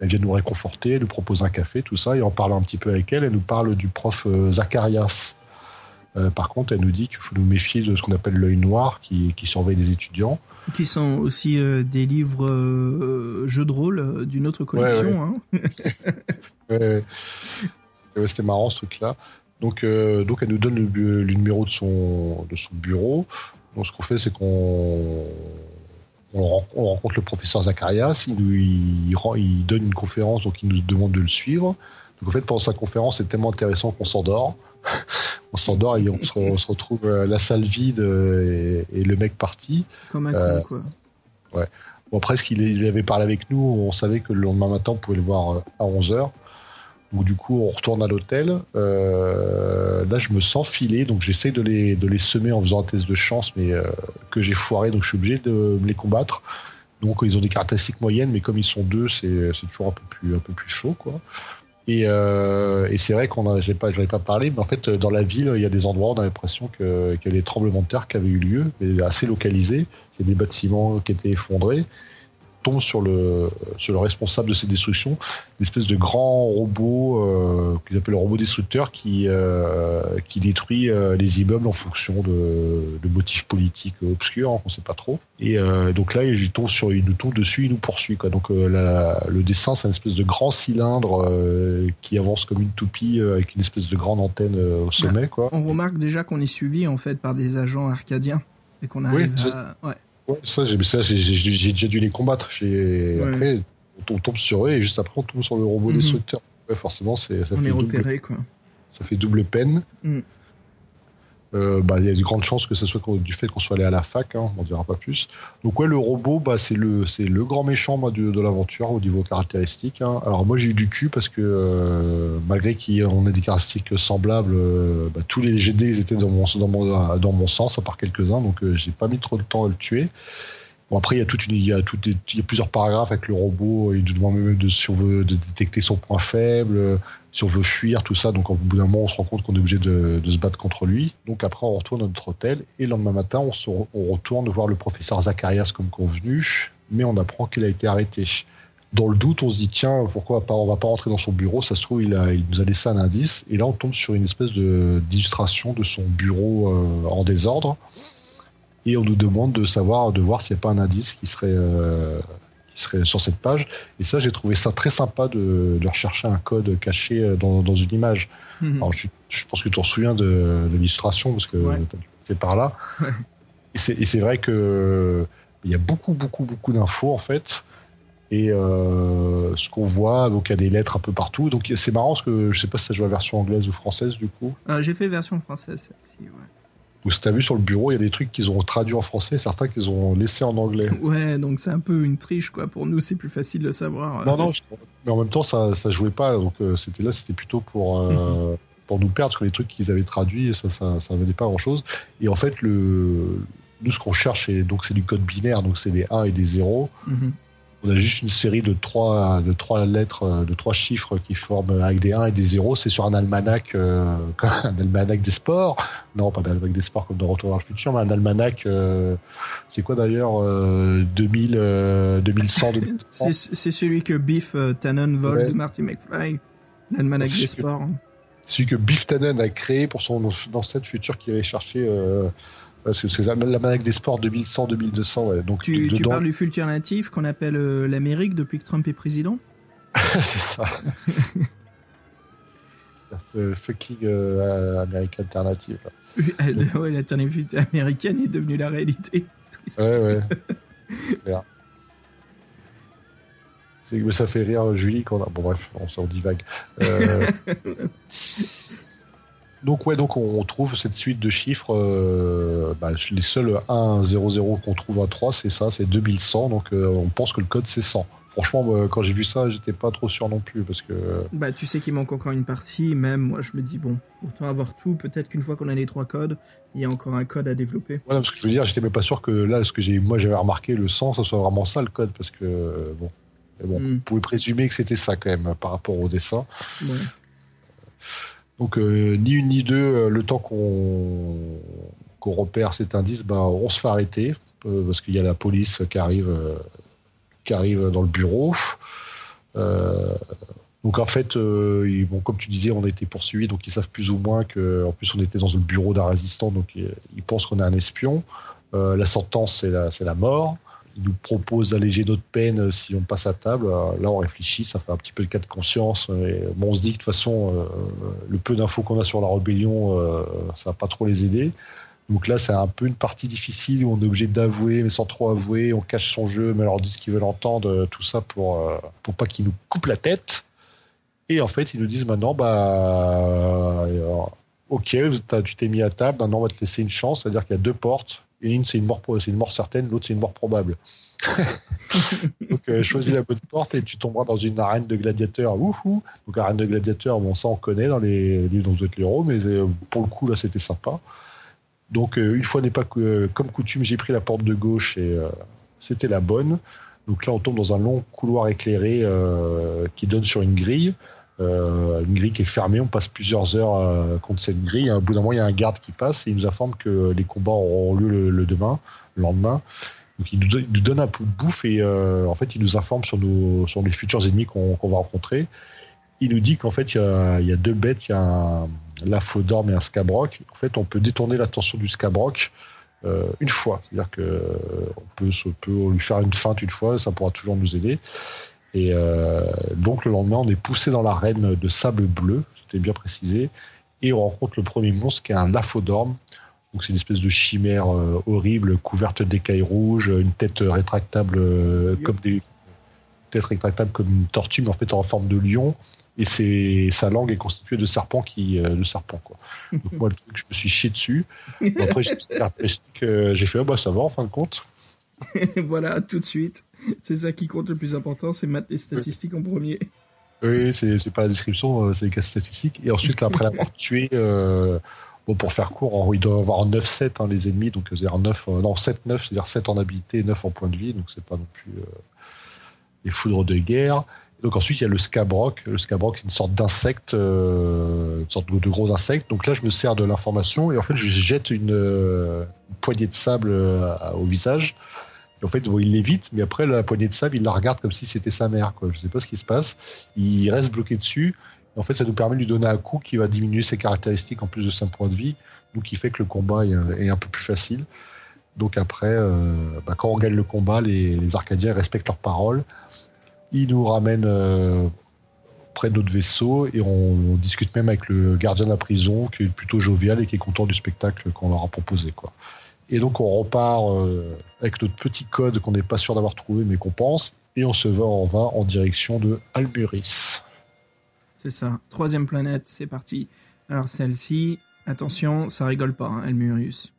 Elle vient nous réconforter, elle nous propose un café, tout ça. Et en parlant un petit peu avec elle, elle nous parle du prof euh, Zacharias. Euh, par contre, elle nous dit qu'il faut nous méfier de ce qu'on appelle l'œil noir qui, qui, surveille les étudiants. Qui sont aussi des livres jeux de rôle d'une autre collection. Ouais, ouais. Hein. C'était marrant ce truc-là. Donc, donc elle nous donne le, le, numéro de son, de son bureau. Donc, ce qu'on fait, c'est qu'on on, rencontre le professeur Zacharias, il, il, il, donne une conférence, donc il nous demande de le suivre. Donc, en fait, pendant sa conférence, c'est tellement intéressant qu'on s'endort. on s'endort et on se, retrouve à la salle vide et, le mec parti. Comme un euh, quoi. Ouais. Bon, après, ce qu'il avait parlé avec nous, on savait que le lendemain matin, on pouvait le voir euh, à 11h. Donc du coup, on retourne à l'hôtel. Euh, là, je me sens filé, donc j'essaie de les, de les semer en faisant un test de chance, mais euh, que j'ai foiré, donc je suis obligé de les combattre. Donc ils ont des caractéristiques moyennes, mais comme ils sont deux, c'est toujours un peu plus, un peu plus chaud, quoi. Et, euh, et c'est vrai qu'on j'ai pas, je pas parlé, mais en fait, dans la ville, il y a des endroits où on a l'impression qu'il y a des tremblements de terre qui avaient eu lieu, mais assez localisés. Il y a des bâtiments qui étaient effondrés tombe sur le, sur le responsable de ces destructions, une espèce de grand robot euh, qu'ils appellent le robot destructeur qui, euh, qui détruit euh, les immeubles en fonction de, de motifs politiques obscurs, hein, on ne sait pas trop. Et donc là, il, tombe sur, il nous tombe dessus, il nous poursuit. Quoi. Donc la, le dessin, c'est une espèce de grand cylindre qui avance comme une toupie avec une espèce de grande antenne au sommet. Quoi. On remarque déjà qu'on est suivi en fait par des agents arcadiens et qu'on arrive à... Ouais. Ouais, ça, j'ai, déjà dû les combattre. Après, on tombe sur eux et juste après, on tombe sur le robot mhm. destructeur. Ouais, forcément, c'est, ça, on fait est repéré, quoi. ça fait double peine. Mm. Euh, bah, il y a de grandes chances que ce soit du fait qu'on soit allé à la fac, hein, on dira pas plus. Donc ouais, le robot, bah, c'est le c'est le grand méchant de, l'aventure au niveau caractéristique. Hein. Alors moi j'ai eu du cul parce que euh, malgré qu'on ait des caractéristiques semblables, euh, bah, tous les GD ils étaient dans mon dans mon dans mon sens à part quelques uns, donc j'ai pas mis trop de temps à le tuer. Bon, après, il y a il y a il y a plusieurs paragraphes avec le robot. Il nous demande même de, si on veut de détecter son point faible, si on veut fuir, tout ça. Donc, au bout d'un moment, on se rend compte qu'on est obligé de, de, se battre contre lui. Donc, après, on retourne à notre hôtel. Et le lendemain matin, on, retourne voir le professeur Zacharias comme convenu. Mais on apprend qu'il a été arrêté. Dans le doute, on se dit, tiens, pourquoi pas, on va pas rentrer dans son bureau. Ça se trouve, il, nous a laissé un indice. Et là, on tombe sur une espèce d'illustration de, son bureau euh, en désordre et on nous demande de savoir, de voir s'il n'y a pas un indice qui serait, euh, qui serait sur cette page. Et ça, j'ai trouvé ça très sympa de, de, rechercher un code caché euh, dans, dans une image. Mhm. Alors, je, je, pense que tu t'en souviens de, de l'illustration parce que c'est par là. Et c'est vrai que il y a beaucoup, beaucoup, beaucoup d'infos en fait. Et euh, ce qu'on voit, donc il y a des lettres un peu partout. Donc c'est marrant parce que je sais pas si ça joue la version anglaise ou française du coup. Euh, J'ai fait version française celle-ci, ouais. Ou si t'as vu sur le bureau, il y a des trucs qu'ils ont traduits en français, certains qu'ils ont laissés en anglais. Ouais, donc c'est un peu une triche, quoi. Pour nous, c'est plus facile de savoir. Non, non, mais en même temps, ça, ça jouait pas. Donc euh, c'était là, c'était plutôt pour, euh, pour nous perdre, parce que les trucs qu'ils avaient traduits, ça, ça, ça valait pas grand chose. Et en fait, le, nous, ce qu'on cherche, donc c'est du code binaire, donc c'est des 1 et des 0. On a juste une série de trois, de trois lettres, euh, de trois chiffres qui forment avec des 1 et des 0. C'est sur un almanach, euh, un almanach des sports. Non, pas un almanach des sports comme dans Retour vers le futur, mais un almanach, euh, c'est quoi d'ailleurs, euh, 2000, 2100, C'est celui que Biff Tannen vole de Marty McFly. L'almanach des sports. Celui que Biff Tannen a créé pour son ancêtre futur qui allait chercher, parce que c'est l'almanach des sports 2100, 2200. Ouais. Donc, tu, tu parles du futur natif qu'on appelle euh, l'Amérique depuis que Trump est président? C'est ça. c'est fucking euh, American Alternative. ouais, l'alternative américaine est devenue la réalité. ouais, ouais. Clair. Ça fait rire Julie qu'on a. Bon, bref, on s'en divague. Euh... Donc ouais, donc on trouve cette suite de chiffres. euh, bah, les seuls 1 0 0 qu'on trouve à 3, c'est ça, c'est 2100. Donc euh, on pense que le code c'est 100. Franchement, quand j'ai vu ça, j'étais pas trop sûr non plus parce que Bah, tu sais qu'il manque encore une partie. Même moi, je me dis, bon, autant avoir tout. Peut-être qu'une fois qu'on a les trois codes, il y a encore un code à développer. voilà, parce que je veux dire, j'étais même pas sûr que là, ce que j'ai, moi j'avais remarqué le 100, ça soit vraiment ça le code parce que euh, bon, bon, Hmm. vous pouvez présumer que c'était ça quand même par rapport au dessin. Ouais. Donc euh, ni une ni deux, euh, le temps qu'on repère cet indice, ben, on se fait arrêter euh, parce qu'il y a la police qui arrive, qui arrive dans le bureau. Donc en fait, comme tu disais, on a été poursuivis, donc ils savent plus ou moins que, en plus on était dans le bureau d'un résistant, donc ils, pensent qu'on est un espion. La sentence, c'est la mort. Ils nous proposent d'alléger notre peine euh, si on passe à table. Euh, Là, on réfléchit, ça fait un petit peu le cas de conscience. Et, bon, on se dit que de toute façon, euh, le peu d'infos qu'on a sur la rébellion, euh, ça va pas trop les aider. Donc là, c'est un peu une partie difficile où on est obligé d'avouer, mais sans trop avouer. On cache son jeu, mais on leur dit ce qu'ils veulent entendre, euh, tout ça pour, euh, pas qu'ils nous coupent la tête. Et en fait, ils nous disent maintenant, bah, euh, ok, tu t'es mis à table, maintenant on va te laisser une chance, c'est-à-dire qu'il y a deux portes. Et une, c'est une mort, une certaine, l'autre, c'est une mort probable. Donc, euh, choisis la bonne porte et tu tomberas dans une arène de gladiateurs. Wouhou Donc, arène de gladiateurs, bon, ça on connaît dans les livres dont vous êtes les héros, mais euh, pour le coup, là, c'était sympa. Donc, euh, une fois n'est pas que, comme coutume, j'ai pris la porte de gauche et c'était la bonne. Donc là, on tombe dans un long couloir éclairé qui donne sur une grille. Euh, une grille qui est fermée, on passe plusieurs heures euh, contre cette grille. Un bout d'un moment, il y a un garde qui passe et il nous informe que les combats auront lieu le, demain, le lendemain. Donc il nous, donne, un peu de bouffe et euh, en fait il nous informe sur, nos, les futurs ennemis qu'on qu'on va rencontrer. Il nous dit qu'en fait il y, a, deux bêtes, il y a un laphodorme et un scabroc. En fait on peut détourner l'attention du scabroc euh, une fois. C'est-à-dire que euh, on peut, peut lui faire une feinte une fois, ça pourra toujours nous aider. Et euh, donc le lendemain on est poussé dans l'arène de sable bleu, c'était bien précisé, et on rencontre le premier monstre qui est un laphodorme. Donc c'est une espèce de chimère euh, horrible, couverte d'écailles rouges, une tête rétractable euh, comme des tête rétractable comme une tortue, mais en fait en forme de lion. Et c'est sa langue est constituée de serpents qui euh, de serpents quoi. Donc moi le truc je me suis chié dessus. Après j'ai fait ah bah ça va en fin de compte. voilà, tout de suite. C'est ça qui compte le plus important, c'est mettre les statistiques en premier. Oui c'est c'est pas la description, euh, c'est les cas statistiques. Et ensuite après l'avoir tué, euh, bon pour faire court, il doit avoir 9-7 hein, les ennemis, donc c'est-à-dire 9 euh, non 7-9, c'est-à-dire 7 en habilité et 9 en point de vie, donc c'est pas non plus euh, des foudres de guerre. Donc ensuite, il y a le scabroc. Le scabroc, c'est une sorte d'insecte, euh, une sorte de, de gros insecte. Donc là, je me sers de l'information et en fait, je jette une, euh, une poignée de sable euh, au visage. Et en fait, il l'évite, mais après, la poignée de sable, il la regarde comme si c'était sa mère. Quoi. Je sais pas ce qui se passe. Il reste bloqué dessus. Et en fait, ça nous permet de lui donner un coup qui va diminuer ses caractéristiques en plus de 5 points de vie. Donc, qui fait que le combat est, un peu plus facile. Donc après, euh, bah, quand on gagne le combat, les, Arcadiens respectent leurs paroles. Ils nous ramènent euh, près de notre vaisseau et on, discute même avec le gardien de la prison qui est plutôt jovial et qui est content du spectacle qu'on leur a proposé. Et donc on repart euh, avec notre petit code qu'on n'est pas sûr d'avoir trouvé mais qu'on pense et on se va en va en direction de Alburis. C'est ça. Troisième planète, c'est parti. Alors celle-ci, attention, ça rigole pas, hein, Elmurius.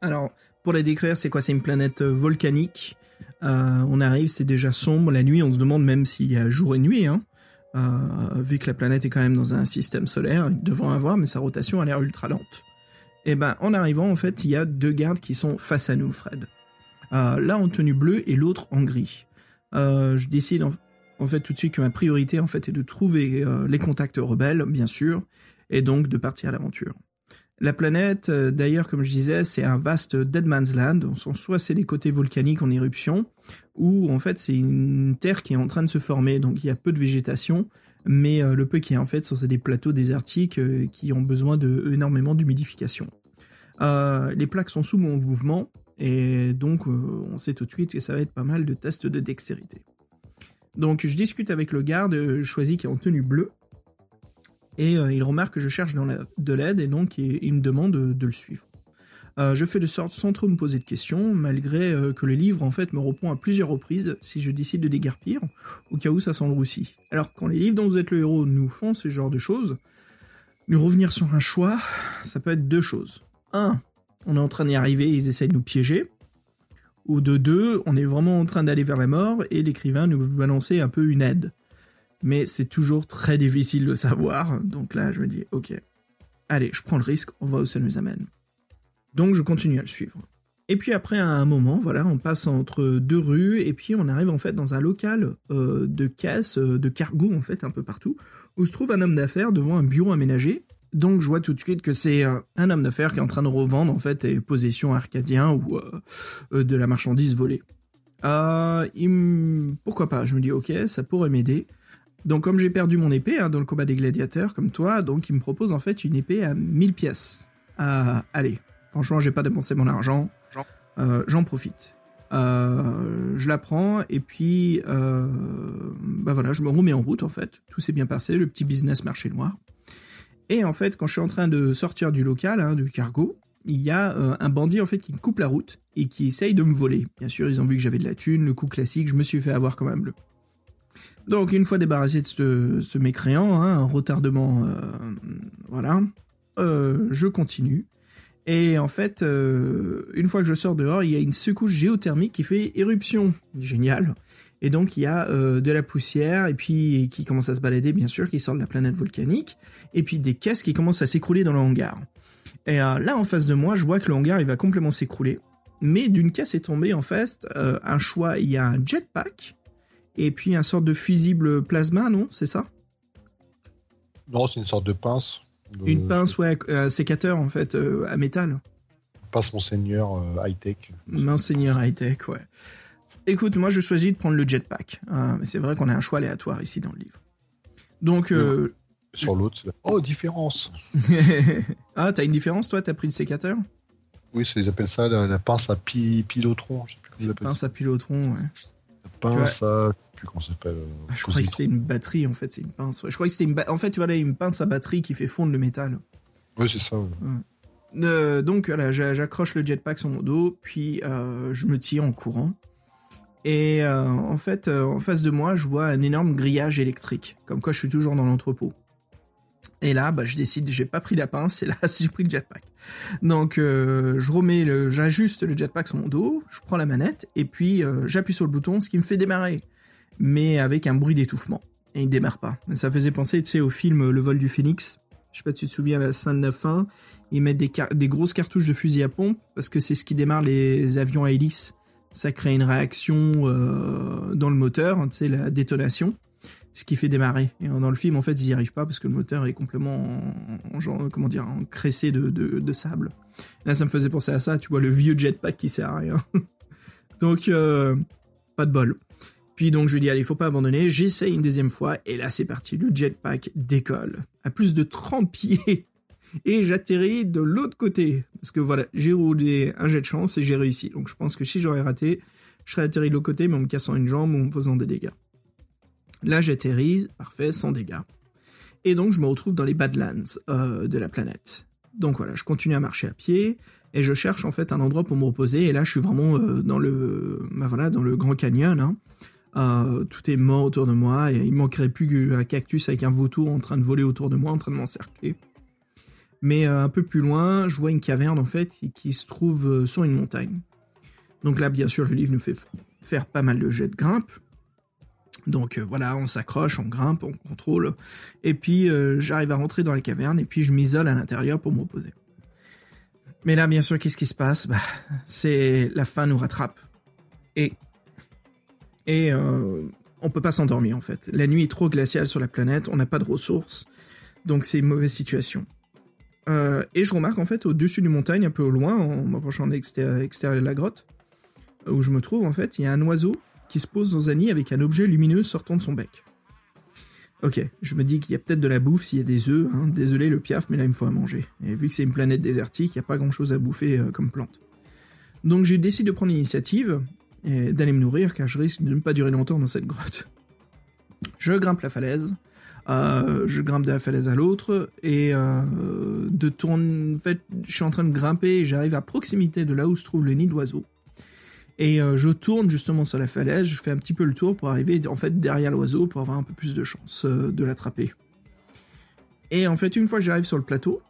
Alors, pour la décrire, c'est quoi? C'est une planète euh, volcanique. Euh, on arrive, c'est déjà sombre. La nuit, on se demande même s'il y a jour et nuit. Hein. Vu que la planète est quand même dans un système solaire, ils devront avoir, mais sa rotation a l'air ultra lente. Et ben, en arrivant, en fait, il y a deux gardes qui sont face à nous, Fred. Euh, L'un en tenue bleue et l'autre en gris. Euh, je décide en, fait tout de suite que ma priorité en fait est de trouver euh, les contacts rebelles, bien sûr, et donc de partir à l'aventure. La planète, d'ailleurs, comme je disais, c'est un vaste Dead Man's Land. On soit c'est des côtés volcaniques en éruption, ou en fait c'est une terre qui est en train de se former, donc il y a peu de végétation, mais euh, le peu qui est en fait, ce sont des plateaux désertiques euh, qui ont besoin de énormément d'humidification. Euh, les plaques sont sous mon mouvement, et donc on sait tout de suite que ça va être pas mal de tests de dextérité. Donc je discute avec le garde, je choisis qui est en tenue bleue, et il remarque que je cherche de l'aide, et donc il, me demande de, de le suivre. Euh, je fais de sorte sans trop me poser de questions, malgré euh, que le livre en fait me répond à plusieurs reprises si je décide de déguerpir, au cas où ça roussi. Alors quand les livres dont vous êtes le héros nous font ce genre de choses, de revenir sur un choix, ça peut être deux choses. Un, on est en train d'y arriver, ils essayent de nous piéger. Ou de deux, on est vraiment en train d'aller vers la mort et l'écrivain nous balancer un peu une aide. Mais c'est toujours très difficile de savoir, donc là je me dis, ok, allez, je prends le risque, on voit où ça nous amène. Donc je continue à le suivre. Et puis après, un moment, voilà, on passe entre deux rues et puis on arrive en fait dans un local euh, de caisse, euh, de cargo en fait, un peu partout, où se trouve un homme d'affaires devant un bureau aménagé. Donc je vois tout de suite que c'est euh, un homme d'affaires qui est en train de revendre en fait des possessions arcadiens ou de la marchandise volée. Il Pourquoi pas? Je me dis ok, ça pourrait m'aider. Donc comme j'ai perdu mon épée hein, dans le combat des gladiateurs comme toi, donc il me propose en fait une épée à 1000 pièces. allez, franchement j'ai pas dépensé mon argent, euh, j'en profite. Euh, je la prends et puis euh, bah voilà, je me remets en route en fait. Tout s'est bien passé, le petit business marché noir. Et en fait, quand je suis en train de sortir du local, hein, du cargo, il y a un bandit en fait qui me coupe la route et qui essaye de me voler. Bien sûr, ils ont vu que j'avais de la thune, le coup classique, je me suis fait avoir comme un bleu. Donc une fois débarrassé de ce, mécréant, hein, un retardement, voilà, je continue et en fait, euh, une fois que je sors dehors, il y a une secousse géothermique qui fait éruption. Génial. Et donc il y a euh, de la poussière et puis qui commence à se balader bien sûr, qui sort de la planète volcanique, et puis des caisses qui commencent à s'écrouler dans le hangar. Et euh, là en face de moi, je vois que le hangar il va complètement s'écrouler, mais d'une caisse est tombé en fait un choix. Il y a un jetpack et puis un sorte de fusible plasma, non? C'est ça? Non, c'est une sorte de pince. Une pince, ouais, un sécateur en fait, euh, à métal. Pince Monseigneur euh, high-tech. Monseigneur high-tech, ouais. Écoute, moi je choisis de prendre le jetpack. Hein, mais c'est vrai qu'on a un choix aléatoire ici dans le livre. Donc. Euh, sur l'autre, oh, différence Ah, t'as une différence toi? T'as pris le sécateur? Oui, ils appellent ça la, pince à pilotron. Je sais plus comment pince ça. à pilotron, ouais pince à. Je sais plus comment ça s'appelle. Euh, ah, je croyais que c'était une batterie en fait, c'est une pince. Je croyais que c'était une. En fait, tu vois là, une pince à batterie qui fait fondre le métal. Oui, c'est ça. Euh, donc voilà, j'accroche le jetpack sur mon dos, puis euh, je me tire en courant. Et en fait, en face de moi, je vois un énorme grillage électrique, comme quoi je suis toujours dans l'entrepôt. Et là, bah, je décide, j'ai pas pris la pince, et là, j'ai pris le jetpack. Donc, euh, je remets le, j'ajuste le jetpack sur mon dos, je prends la manette, et puis euh, j'appuie sur le bouton, ce qui me fait démarrer. Mais avec un bruit d'étouffement. Et il démarre pas. Ça faisait penser, tu sais, au film Le vol du phénix. Je sais pas si tu te souviens, la scène de la fin, ils mettent des, grosses cartouches de fusil à pompe, parce que c'est ce qui démarre les avions à hélice. Ça crée une réaction euh, dans le moteur, tu sais, la détonation ce qui fait démarrer. Et dans le film, en fait, ils n'y arrivent pas parce que le moteur est complètement, en, genre, comment dire, encressé de, de, sable. Là, ça me faisait penser à ça, tu vois, le vieux jetpack qui sert à rien. donc, euh, pas de bol. Puis donc, je lui dis, allez, il faut pas abandonner. J'essaye une deuxième fois, et là, c'est parti. Le jetpack décolle à plus de 30 pieds. Et j'atterris de l'autre côté. Parce que voilà, j'ai roulé un jet de chance et j'ai réussi. Donc, je pense que si j'aurais raté, je serais atterri de l'autre côté, mais en me cassant une jambe ou en me faisant des dégâts. Là, j'atterris, parfait, sans dégâts. Et donc, je me retrouve dans les Badlands euh, de la planète. Donc voilà, je continue à marcher à pied et je cherche en fait un endroit pour me reposer. Et là, je suis vraiment euh, dans le, bah voilà, dans le Grand Canyon. Hein. Euh, tout est mort autour de moi et il manquerait plus qu'un cactus avec un vautour en train de voler autour de moi, en train de m'encercler. Mais un peu plus loin, je vois une caverne en fait qui se trouve sur une montagne. Donc là, bien sûr, le livre nous fait faire pas mal de jets de grimpe. Donc euh, voilà, on s'accroche, on grimpe, on contrôle. Et puis euh, j'arrive à rentrer dans la caverne et puis je m'isole à l'intérieur pour me reposer. Mais là, bien sûr, qu'est-ce qui se passe? Bah, C'est la fin nous rattrape. Et et euh, on peut pas s'endormir en fait. La nuit est trop glaciale sur la planète, on n'a pas de ressources, donc c'est une mauvaise situation. et je remarque en fait au-dessus d'une montagne, un peu au loin, en m'approchant de l'extérieur de la grotte, où je me trouve en fait, il y a un oiseau qui se pose dans un nid avec un objet lumineux sortant de son bec. Ok, je me dis qu'il y a peut-être de la bouffe s'il y a des œufs. Hein. Désolé le piaf, mais là il me faut à manger. Et vu que c'est une planète désertique, il n'y a pas grand-chose à bouffer euh, comme plante. Donc j'ai décidé de prendre l'initiative et d'aller me nourrir car je risque de ne pas durer longtemps dans cette grotte. Je grimpe la falaise, euh, je grimpe de la falaise à l'autre et euh, de tourner. En fait, je suis en train de grimper et j'arrive à proximité de là où se trouve le nid d'oiseau. Et euh, je tourne justement sur la falaise, je fais un petit peu le tour pour arriver en fait derrière l'oiseau pour avoir un peu plus de chance euh, de l'attraper. Et en fait, une fois que j'arrive sur le plateau,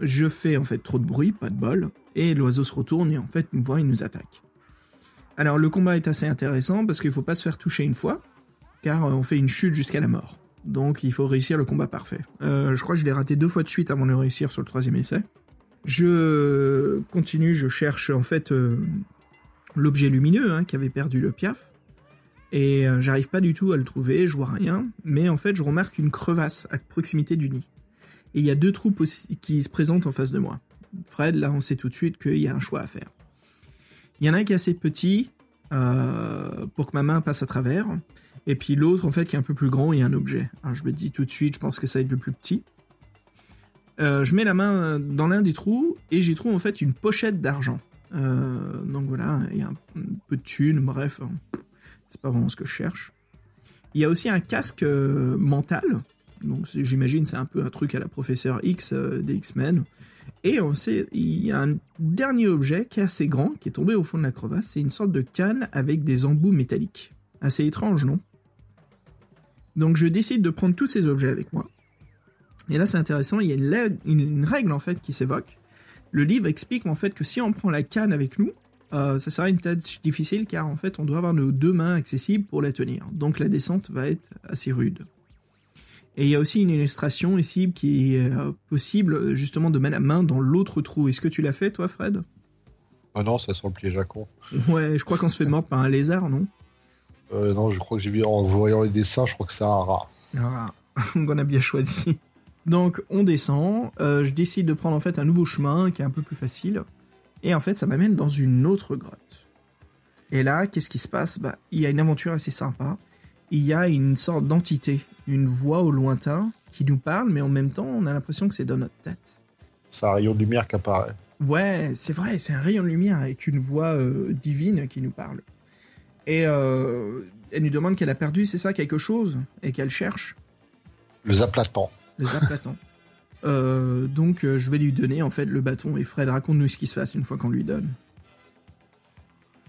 je fais en fait trop de bruit, pas de bol, et l'oiseau se retourne et en fait nous voit, il nous attaque. Alors le combat est assez intéressant parce qu'il faut pas se faire toucher une fois, car on fait une chute jusqu'à la mort. Donc il faut réussir le combat parfait. Euh, je crois que je l'ai raté deux fois de suite avant de réussir sur le troisième essai. Je continue, je cherche en fait euh, l'objet lumineux hein, qui avait perdu le piaf. Et euh, j'arrive pas du tout à le trouver, je vois rien. Mais en fait, je remarque une crevasse à proximité du nid. Et il y a deux troupes qui se présentent en face de moi. Fred, là, on sait tout de suite qu'il y a un choix à faire. Il y en a un qui est assez petit euh, pour que ma main passe à travers. Et puis l'autre, en fait, qui est un peu plus grand et un objet. Je me dis tout de suite, je pense que ça va être le plus petit. Euh, je mets la main dans l'un des trous et j'y trouve en fait une pochette d'argent. Euh, donc voilà, il y a un peu de thunes, bref, hein. c'est pas vraiment ce que je cherche. Il y a aussi un casque mental donc j'imagine c'est un peu un truc à la professeur X euh, des X-Men. Et il y a un dernier objet qui est assez grand, qui est tombé au fond de la crevasse. C'est une sorte de canne avec des embouts métalliques. Assez étrange, non? Donc je décide de prendre tous ces objets avec moi. Et là c'est intéressant, il y a une, règle en fait qui s'évoque. Le livre explique en fait que si on prend la canne avec nous, euh, ça sera une tâche difficile car en fait on doit avoir nos deux mains accessibles pour la tenir. Donc la descente va être assez rude. Et il y a aussi une illustration ici qui est euh, possible justement de mettre la main dans l'autre trou. Est-ce que tu l'as fait toi, Fred? Ah non, ça sent le piège à con. Ouais, je crois qu'on se fait mordre par un lézard, non? Euh, Non, je crois que j'ai vu en voyant les dessins, je crois que c'est un rat. Ah, on a bien choisi. Donc on descend, euh, je décide de prendre en fait un nouveau chemin qui est un peu plus facile. Et en fait, ça m'amène dans une autre grotte. Et là, qu'est-ce qui se passe? Bah, Il y a une aventure assez sympa il y a une sorte d'entité, une voix au lointain qui nous parle, mais en même temps, on a l'impression que c'est dans notre tête. C'est un rayon de lumière qui apparaît. Ouais, c'est vrai, c'est un rayon de lumière avec une voix euh, divine qui nous parle. Et euh, elle nous demande qu'elle a perdu, c'est ça, quelque chose, et qu'elle cherche? Le zaplatant. Le zaplatant. euh, donc, euh, je vais lui donner en fait le bâton. Et Fred, raconte-nous ce qui se passe une fois qu'on lui donne.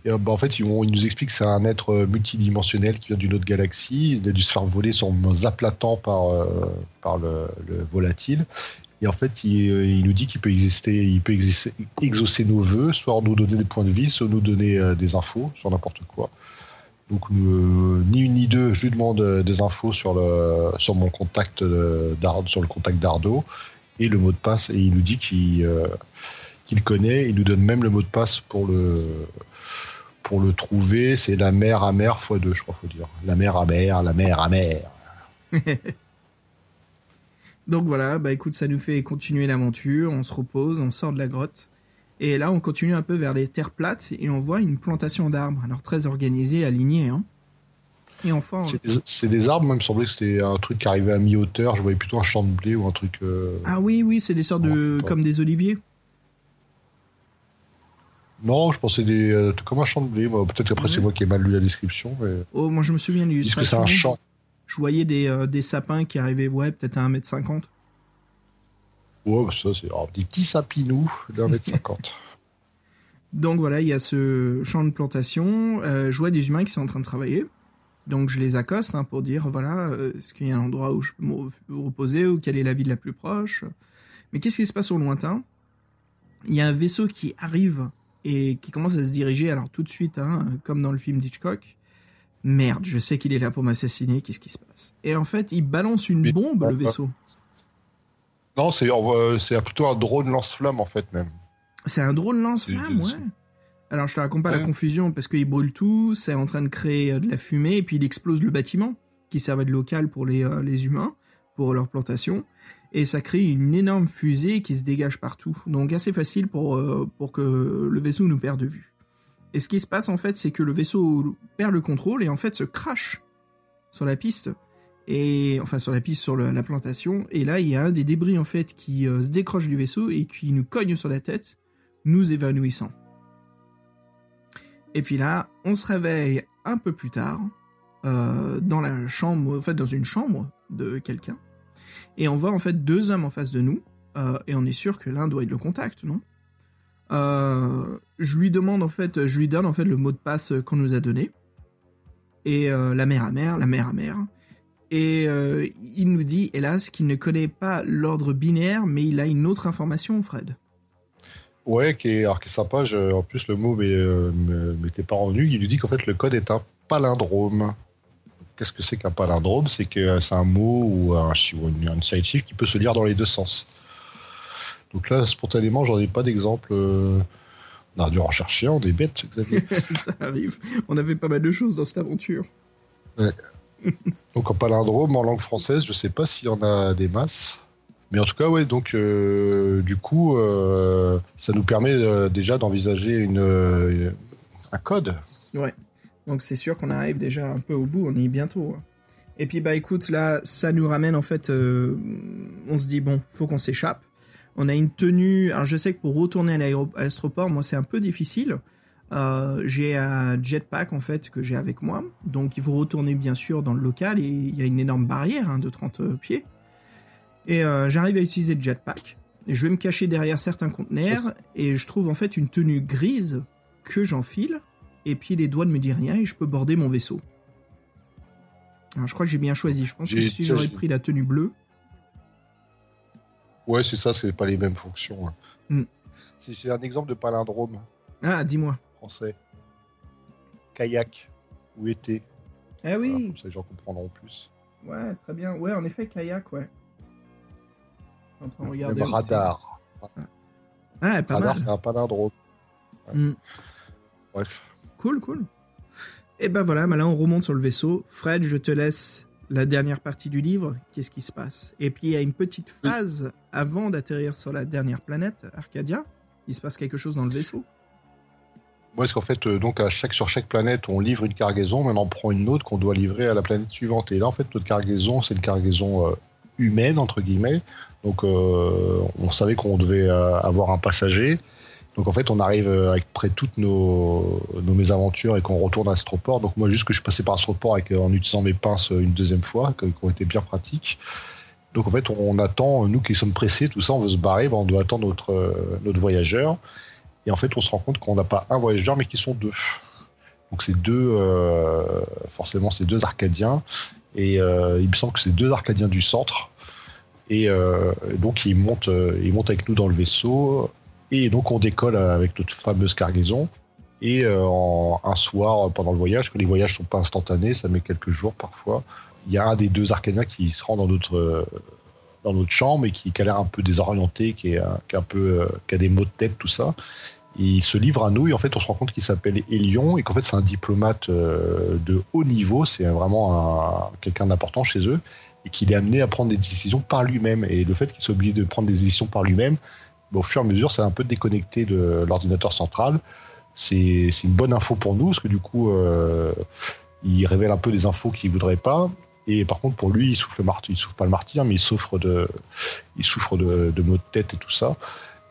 Euh, bah, en fait, ils, nous expliquent que c'est un être multidimensionnel qui vient d'une autre galaxie. Il a dû se faire voler son zaplatant par, par le, volatile. Et en fait, il, nous dit qu'il peut exister, il peut exister, exaucer nos voeux, soit nous donner des points de vie, soit nous donner des infos sur n'importe quoi. Donc, ni une ni deux, je lui demande des infos sur, le, sur mon contact sur le contact d'Ardo et le mot de passe. Et il nous dit qu'il qu'il connaît. Il nous donne même le mot de passe pour le pour le trouver, c'est la mer amère x 2, je crois, faut dire. La mer amère, la mer amère. Donc voilà, bah écoute, ça nous fait continuer l'aventure, on se repose, on sort de la grotte. Et là, on continue un peu vers les terres plates et on voit une plantation d'arbres, alors très organisée, alignée. Hein. Et enfin. C'est des, arbres, moi, il me semblait que c'était un truc qui arrivait à mi-hauteur. Je voyais plutôt un champ de blé ou un truc. Euh, ah oui, oui, c'est des sortes de. comme des oliviers. Non, je pensais des, euh, comme un champ de blé. Peut-être après, c'est moi qui ai mal lu la description. Oh, moi, je me souviens du. que c'est un champ. Je voyais des, euh, des sapins qui arrivaient, ouais, peut-être à 1m50. Ouais, bah, ça, c'est des petits sapinous d'un mètre cinquante. Donc voilà, il y a ce champ de plantation. Euh, je vois des humains qui sont en train de travailler. Donc je les accoste hein, pour dire, voilà, est-ce qu'il y a un endroit où je peux me reposer ou quelle est la ville la plus proche? Mais qu'est-ce qui se passe au lointain? Il y a un vaisseau qui arrive et qui commence à se diriger, alors tout de suite, hein, comme dans le film d'Hitchcock. Merde, je sais qu'il est là pour m'assassiner, qu'est-ce qui se passe? Et en fait, il balance une bombe, le vaisseau. Non, c'est c'est plutôt un drone lance-flamme, en fait, même. C'est un drone lance-flamme, ouais. Alors, je te raconte pas la confusion, parce qu'il brûle tout, c'est en train de créer euh, de la fumée, et puis il explose le bâtiment, qui servait de local pour les, euh, les humains, pour leur plantation et ça crée une énorme fusée qui se dégage partout. Donc assez facile pour, euh, pour que le vaisseau nous perde de vue. Et ce qui se passe en fait, c'est que le vaisseau perd le contrôle et en fait se crache sur la piste. Et enfin sur la piste, sur la plantation. Et là, il y a un des débris en fait qui euh, se décroche du vaisseau et qui nous cogne sur la tête, nous évanouissant. Et puis là, on se réveille un peu plus tard euh, dans la chambre, en fait dans une chambre de quelqu'un et on voit en fait deux hommes en face de nous, euh, et on est sûr que l'un doit être le contact, non? Je lui demande en fait, je lui donne en fait le mot de passe qu'on nous a donné, et la mère à la mère à Et euh, il nous dit, hélas, qu'il ne connaît pas l'ordre binaire, mais il a une autre information, Fred. Ouais, qui est, alors, qui est sympa. je- en plus, le mot euh, m'était pas rendu. Il nous dit qu'en fait, le code est un palindrome. Qu'est-ce que c'est qu'un palindrome? C'est que euh, c'est un mot ou un, ou une, une série de chiffres qui peut se lire dans les deux sens. Donc là, spontanément, j'en ai pas d'exemple. On a dû en chercher, un, on est bêtes, Xavier. Ça arrive. On avait pas mal de choses dans cette aventure. Donc en palindrome, en langue française, je sais pas s'il y en a des masses. Mais en tout cas, ouais, donc euh, du coup, euh, ça nous permet euh, déjà d'envisager une, un code. Donc c'est sûr qu'on arrive déjà un peu au bout, on y est bientôt. hein. Et puis bah écoute, là, ça nous ramène en fait, on se dit bon, faut qu'on s'échappe. On a une tenue, alors je sais que pour retourner à l'aéro- à l'astroport, moi c'est un peu difficile. Euh, j'ai un jetpack en fait que j'ai avec moi, donc il faut retourner bien sûr dans le local et il y a une énorme barrière hein, de 30 pieds. Et euh, j'arrive à utiliser le jetpack. Et je vais me cacher derrière certains conteneurs et je trouve en fait une tenue grise que j'enfile et puis les doigts ne me disent rien et je peux border mon vaisseau. Alors, je crois que j'ai bien choisi. Je pense que si j'aurais pris la tenue bleue, Ouais, c'est ça, c'est pas les mêmes fonctions. hein. Hmm. C'est un exemple de palindrome ah dis-moi. Français. Kayak ou été. Ah oui, Voilà, comme ça, les gens comprendront plus. ouais, très bien. Ouais, en effet, kayak, ouais. Je suis en train de regarder. Même radar. Ah, pas radar, c'est un palindrome. Hmm. Bref. Cool, cool. Et ben voilà, bah là on remonte sur le vaisseau. Fred, je te laisse la dernière partie du livre. Qu'est-ce qui se passe? Et puis il y a une petite phase avant d'atterrir sur la dernière planète, Arcadia. Il se passe quelque chose dans le vaisseau. Est-ce qu'en fait, euh, donc sur chaque planète, on livre une cargaison, mais on en prend une autre qu'on doit livrer à la planète suivante. Et là, en fait, notre cargaison, c'est une cargaison euh, humaine, entre guillemets. Donc, euh, on savait qu'on devait avoir un passager. Donc, en fait, on arrive avec près toutes nos, nos mésaventures et qu'on retourne à Astroport. Donc, moi, juste que je suis passé par Astroport en utilisant mes pinces une deuxième fois, qui ont été bien pratiques. Donc, en fait, on, attend, nous qui sommes pressés, tout ça, on veut se barrer, ben, on doit attendre notre, notre voyageur. Et en fait, on se rend compte qu'on n'a pas un voyageur, mais qu'ils sont deux. Donc c'est deux, euh, forcément, c'est deux Arcadiens. Et euh, il me semble que c'est deux Arcadiens du centre. Et euh, donc ils montent, ils montent avec nous dans le vaisseau. Et donc on décolle avec notre fameuse cargaison. Et en- un soir, pendant le voyage, que les voyages sont pas instantanés, ça met quelques jours parfois. Il y a un des deux Arcadiens qui se rend dans notre dans notre chambre et qui, a l'air un peu désorienté, qui, est, euh, qui, est un peu, euh, qui a des maux de tête, tout ça. Il se livre à nous et en fait on se rend compte qu'il s'appelle Elion et qu'en fait c'est un diplomate euh, de haut niveau, c'est vraiment un- quelqu'un d'important chez eux et qu'il est amené à prendre des décisions par lui-même. Et le fait qu'il soit obligé de prendre des décisions par lui-même, bah, au fur et à mesure ça va un peu déconnecté de l'ordinateur central. C'est une bonne info pour nous parce que du coup il révèle un peu des infos qu'il voudrait pas. Et par contre, pour lui, il souffre le martyr, souffre pas le martyr, mais il souffre de, il souffre de, maux de tête et tout ça.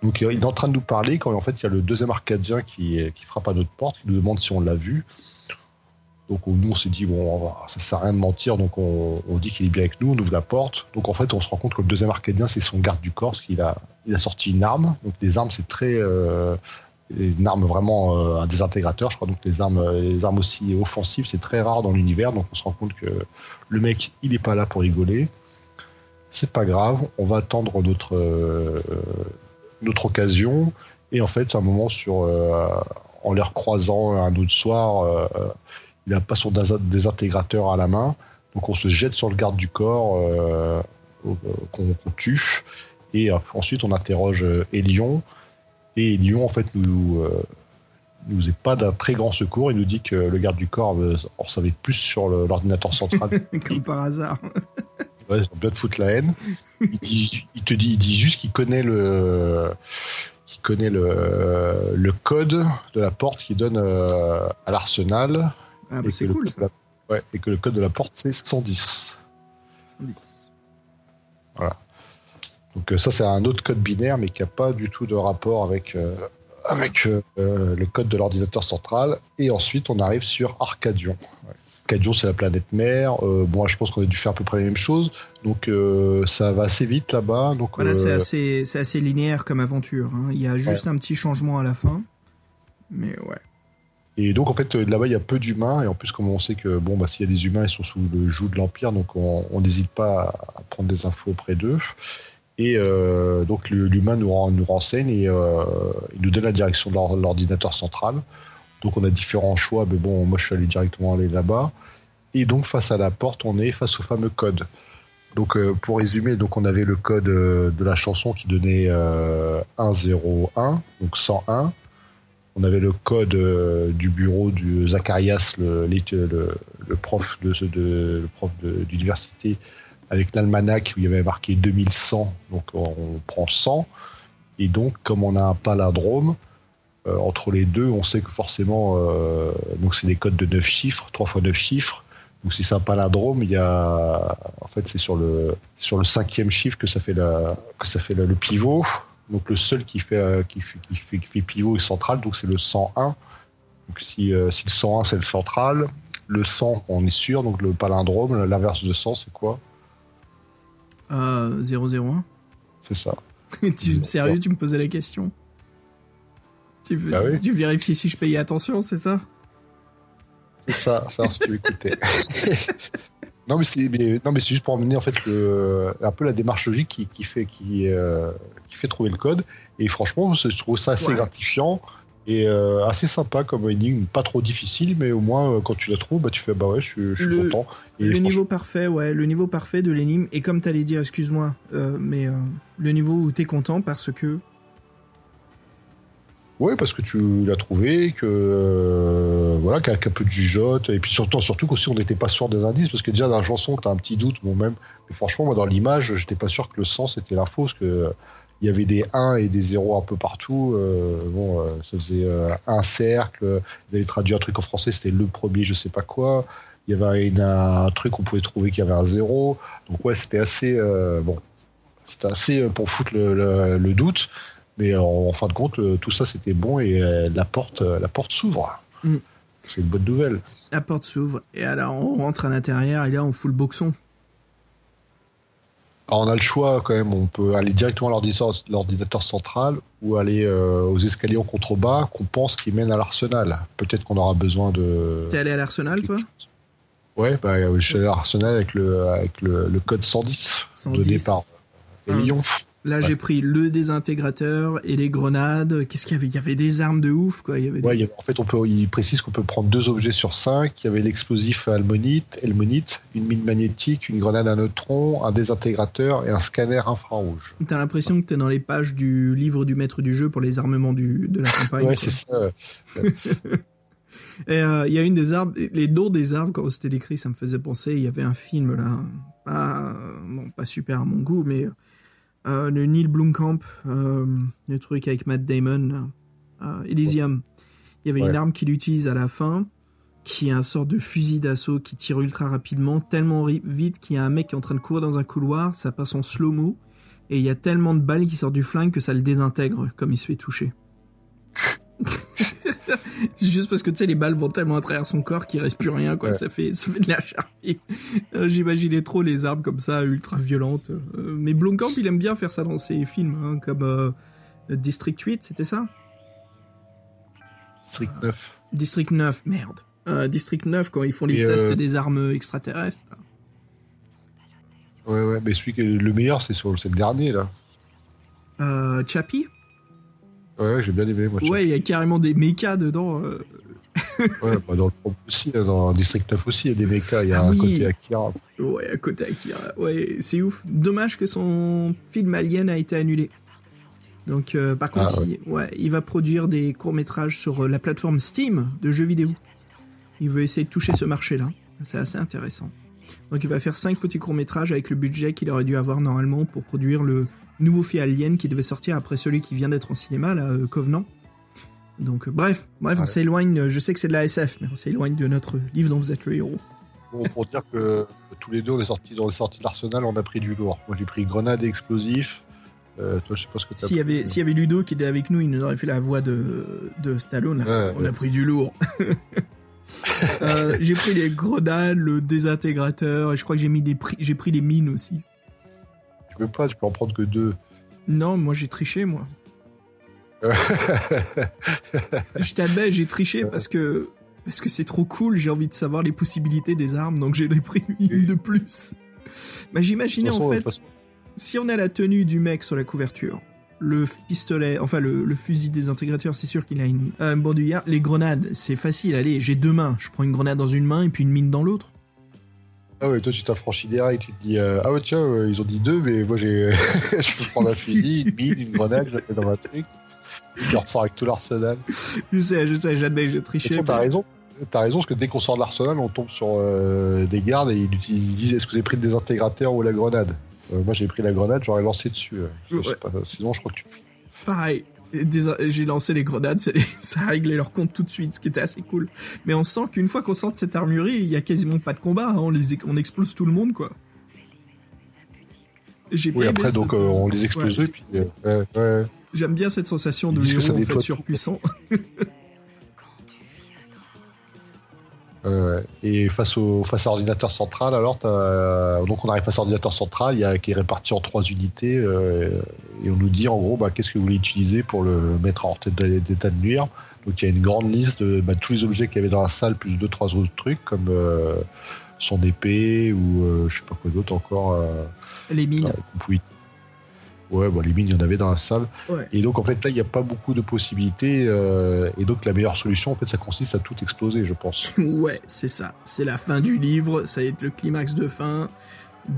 Donc, euh, il est en train de nous parler quand en fait il y a le deuxième Arcadien qui, qui frappe à notre porte, qui nous demande si on l'a vu. Donc, on- nous, on s'est dit, bon, ça sert à rien de mentir, donc on, on dit qu'il est bien avec nous, on ouvre la porte. Donc, en fait, on se rend compte que le deuxième Arcadien, c'est son garde du corps, parce qu'il a, il a sorti une arme. Donc, les armes, c'est très. euh, une arme vraiment euh, un désintégrateur, je crois. Donc, les armes, les armes aussi offensives, c'est très rare dans l'univers. Donc, on se rend compte que le mec, il n'est pas là pour rigoler. C'est pas grave, on va attendre notre, euh, notre occasion. Et en fait, à un moment, sur, euh, en les recroisant un autre soir, euh, il n'a pas son désintégrateur à la main. Donc on se jette sur le garde du corps euh, qu'on qu'on tue. Et euh, ensuite, on interroge euh, Elion. Et Elion, en fait, nous, euh, nous est pas d'un très grand secours. Il nous dit que le garde du corps euh, en savait plus sur l'ordinateur central Comme par hasard. Ouais, ils ont bien de foutre la haine. Il, dit- il te dit, il dit juste qu'il connaît le, qu'il connaît le, le code de la porte qui donne euh, à l'arsenal. Ah, bah, c'est cool ça. la- ouais, et que le code de la porte c'est 110. 110. Donc euh, ça c'est un autre code binaire mais qui n'a pas du tout de rapport avec euh, avec euh, le code de l'ordinateur central. Et ensuite on arrive sur Arcadion. Ouais. Arcadion c'est la planète mère. Euh, bon je pense qu'on a dû faire à peu près les mêmes choses. Donc ça va assez vite là-bas. Donc Voilà, c'est assez, assez linéaire comme aventure. hein. Il y a juste un petit changement à la fin. Mais ouais. Et donc, en fait, là-bas, il y a peu d'humains. Et en plus, comme on sait que, bon, bah, s'il y a des humains, ils sont sous le joug de l'Empire, donc on n'hésite pas à prendre des infos auprès d'eux. Et euh, donc, l'humain nous, renseigne et euh, il nous donne la direction de l'ordinateur central. Donc, on a différents choix, mais bon, moi, je suis allé directement aller là-bas. Et donc, face à la porte, on est face au fameux code. Donc, euh, pour résumer, donc on avait le code de la chanson qui donnait 101, donc 101 on avait le code du bureau du Zacharias, le, prof de, de avec l'almanach où il y avait marqué 2100, donc on prend 100. Et donc, comme on a un palindrome, euh, entre les deux, on sait que forcément, euh, donc c'est des codes de 9 chiffres, 3 fois 9 chiffres. Donc si c'est un palindrome, il y a, en fait, c'est sur le sur le cinquième chiffre que ça fait la, que ça fait le pivot. Donc le seul qui fait, euh, qui fait, qui fait, qui fait pivot est central, donc c'est le 101. Donc si, si le 101 c'est le central, le 100 on est sûr, donc le palindrome, l'inverse de 100 c'est quoi? Euh, 001. C'est ça. tu, sérieux, tu me posais la question tu, bah oui. tu vérifies si je payais attention, c'est ça? C'est ça, ça si tu écoutais. Non, mais c'est non, mais c'est juste pour amener en fait un peu la démarche logique qui, qui fait qui, euh, qui fait trouver le code. Et franchement, je trouve ça assez gratifiant et euh, assez sympa comme énigme, pas trop difficile, mais au moins euh, quand tu la trouves, bah tu fais bah ouais, je, suis content. le niveau parfait, ouais, le niveau parfait de l'énigme. Et comme t'allais dire, excuse-moi, mais le niveau où t'es content parce que oui, parce que tu l'as trouvé, que euh, voilà, qu'il y a un peu de jugeote, et puis surtout, surtout qu'aussi on n'était pas sûr des indices, parce que déjà dans la chanson, tu as un petit doute, bon même, mais franchement, moi dans l'image, j'étais pas sûr que le sens était l'info, parce que il y avait des 1 et des 0 un peu partout. Euh, bon, euh, ça faisait un cercle. Ils avaient traduit un truc en français, c'était le premier, je sais pas quoi. Il y avait un truc on pouvait trouver qu'il y avait un 0. Donc ouais, c'était assez bon, c'était assez pour foutre le, le doute. Mais en, fin de compte, euh, tout ça c'était bon et euh, la porte, euh, la porte s'ouvre. Mm. C'est une bonne nouvelle. La porte s'ouvre et alors on rentre à l'intérieur et là on fout le boxon. Alors on a le choix quand même, on peut aller directement à l'ordinateur central ou aller aux escaliers en contrebas qu'on pense qui mènent à l'arsenal. Peut-être qu'on aura besoin de. T'es allé à l'arsenal toi? Ouais, bah, je suis allé à l'arsenal avec le, avec le, code 110, 110. donné par Lyon. Là, j'ai pris le désintégrateur et les grenades. Qu'est-ce qu'il y avait? Il y avait des armes de ouf, quoi. Il y avait ouais, en fait, on peut, il précise qu'on peut prendre deux objets sur cinq. Il y avait l'explosif almonite, elmonite, une mine magnétique, une grenade à neutrons, un désintégrateur et un scanner infrarouge. T'as l'impression que t'es dans les pages du livre du maître du jeu pour les armements du, de la campagne. ouais, c'est ça. et euh, il y a une des armes, les noms des armes, quand c'était décrit, ça me faisait penser. Il y avait un film là, pas, bon, pas super à mon goût, mais euh, le Neil Blomkamp, euh, le truc avec Matt Damon, euh, Elysium. Il y avait une arme qu'il utilise à la fin, qui est un sort de fusil d'assaut qui tire ultra rapidement, tellement vite qu'il y a un mec qui est en train de courir dans un couloir, ça passe en slow-mo, et il y a tellement de balles qui sortent du flingue que ça le désintègre comme il se fait toucher. c'est juste parce que tu sais les balles vont tellement à travers son corps qu'il reste plus rien quoi. Ça fait ça fait de la charpie euh, j'imaginais trop les armes comme ça ultra violentes. Euh, mais Blomkamp il aime bien faire ça dans ses films hein, comme euh, District 8 c'était ça? District 9 District 9 merde. District 9 quand ils font les tests des armes extraterrestres. Ouais ouais mais celui qui est le meilleur c'est le dernier là. Chappie? Ouais, j'ai bien aimé, moi. Ouais, il y a carrément des mechas dedans. Euh. ouais, bah dans le aussi, dans District 9 aussi, il y a des mechas. Il y a ah un côté Akira. Ouais, un côté Akira. Ouais, c'est ouf. Dommage que son film Alien a été annulé. Donc, euh, par contre, ah, Il, ouais, il va produire des courts-métrages sur euh, la plateforme Steam de jeux vidéo. Il veut essayer de toucher ce marché-là. C'est assez intéressant. Donc, il va faire cinq petits courts-métrages avec le budget qu'il aurait dû avoir normalement pour produire le nouveau film Alien qui devait sortir après celui qui vient d'être en cinéma, là, euh, Covenant. Donc, euh, bref, bref, on s'éloigne. Euh, je sais que c'est de la SF, mais on s'éloigne de notre livre dont vous êtes le héros. Bon, pour dire que tous les deux, on est sortis dans les sorties de l'arsenal, on a pris du lourd. Moi, j'ai pris grenade et explosif. toi, je sais pas ce que S'il y avait, s'il y avait Ludo qui était avec nous, il nous aurait fait la voix de, de Stallone. on a pris du lourd. j'ai pris les grenades, le désintégrateur, et je crois que j'ai mis des j'ai pris les mines aussi peux pas, tu peux en prendre que deux. Non, moi j'ai triché, moi. je j'ai triché parce que parce que c'est trop cool. J'ai envie de savoir les possibilités des armes, donc j'ai pris une de plus. Mais j'imaginais en fait, si on a la tenue du mec sur la couverture, le pistolet, enfin le, fusil des intégrateurs, c'est sûr qu'il a une, un bandoulière. Les grenades, c'est facile. Allez, j'ai deux mains. Je prends une grenade dans une main et puis une mine dans l'autre. Ah ouais, toi tu t'affranchis direct, tu te dis euh, ah ouais tiens euh, ils ont dit deux mais moi j'ai je peux prendre un fusil, une mine, une grenade, je la mets dans ma truc, je ressors avec tout l'arsenal. Je sais, je sais, jamais j'ai triché. T'as raison, t'as raison parce que dès qu'on sort de l'arsenal on tombe sur euh, des gardes et ils, disent est-ce que vous avez pris le désintégrateur ou la grenade? moi j'ai pris la grenade, j'aurais lancé dessus. sinon je crois que tu. Pareil, j'ai lancé les grenades, ça a réglé leur compte tout de suite, ce qui était assez cool. Mais on sent qu'une fois qu'on sort de cette armurerie, il y a quasiment pas de combat, hein. on, les, on explose tout le monde, quoi. Oui, après, donc, euh, on les explose, puis... Euh, J'aime bien cette sensation de héros, en fait, surpuissant. et face au face à l'ordinateur central, alors donc on arrive face à l'ordinateur central, il y a qui est réparti en trois unités euh, et on nous dit en gros bah, qu'est-ce que vous voulez utiliser pour le mettre en tête d'état de nuire? Donc il y a une grande liste de bah, tous les objets qu'il y avait dans la salle plus deux trois autres trucs comme euh, son épée ou euh, je sais pas quoi d'autre encore. les mines. Ouais, les mines, il y en avait dans la salle. Et donc, en fait, là, il n'y a pas beaucoup de possibilités. Euh, et donc, la meilleure solution, en fait, ça consiste à tout exploser, je pense. ouais, c'est ça. C'est la fin du livre. Ça va être le climax de fin.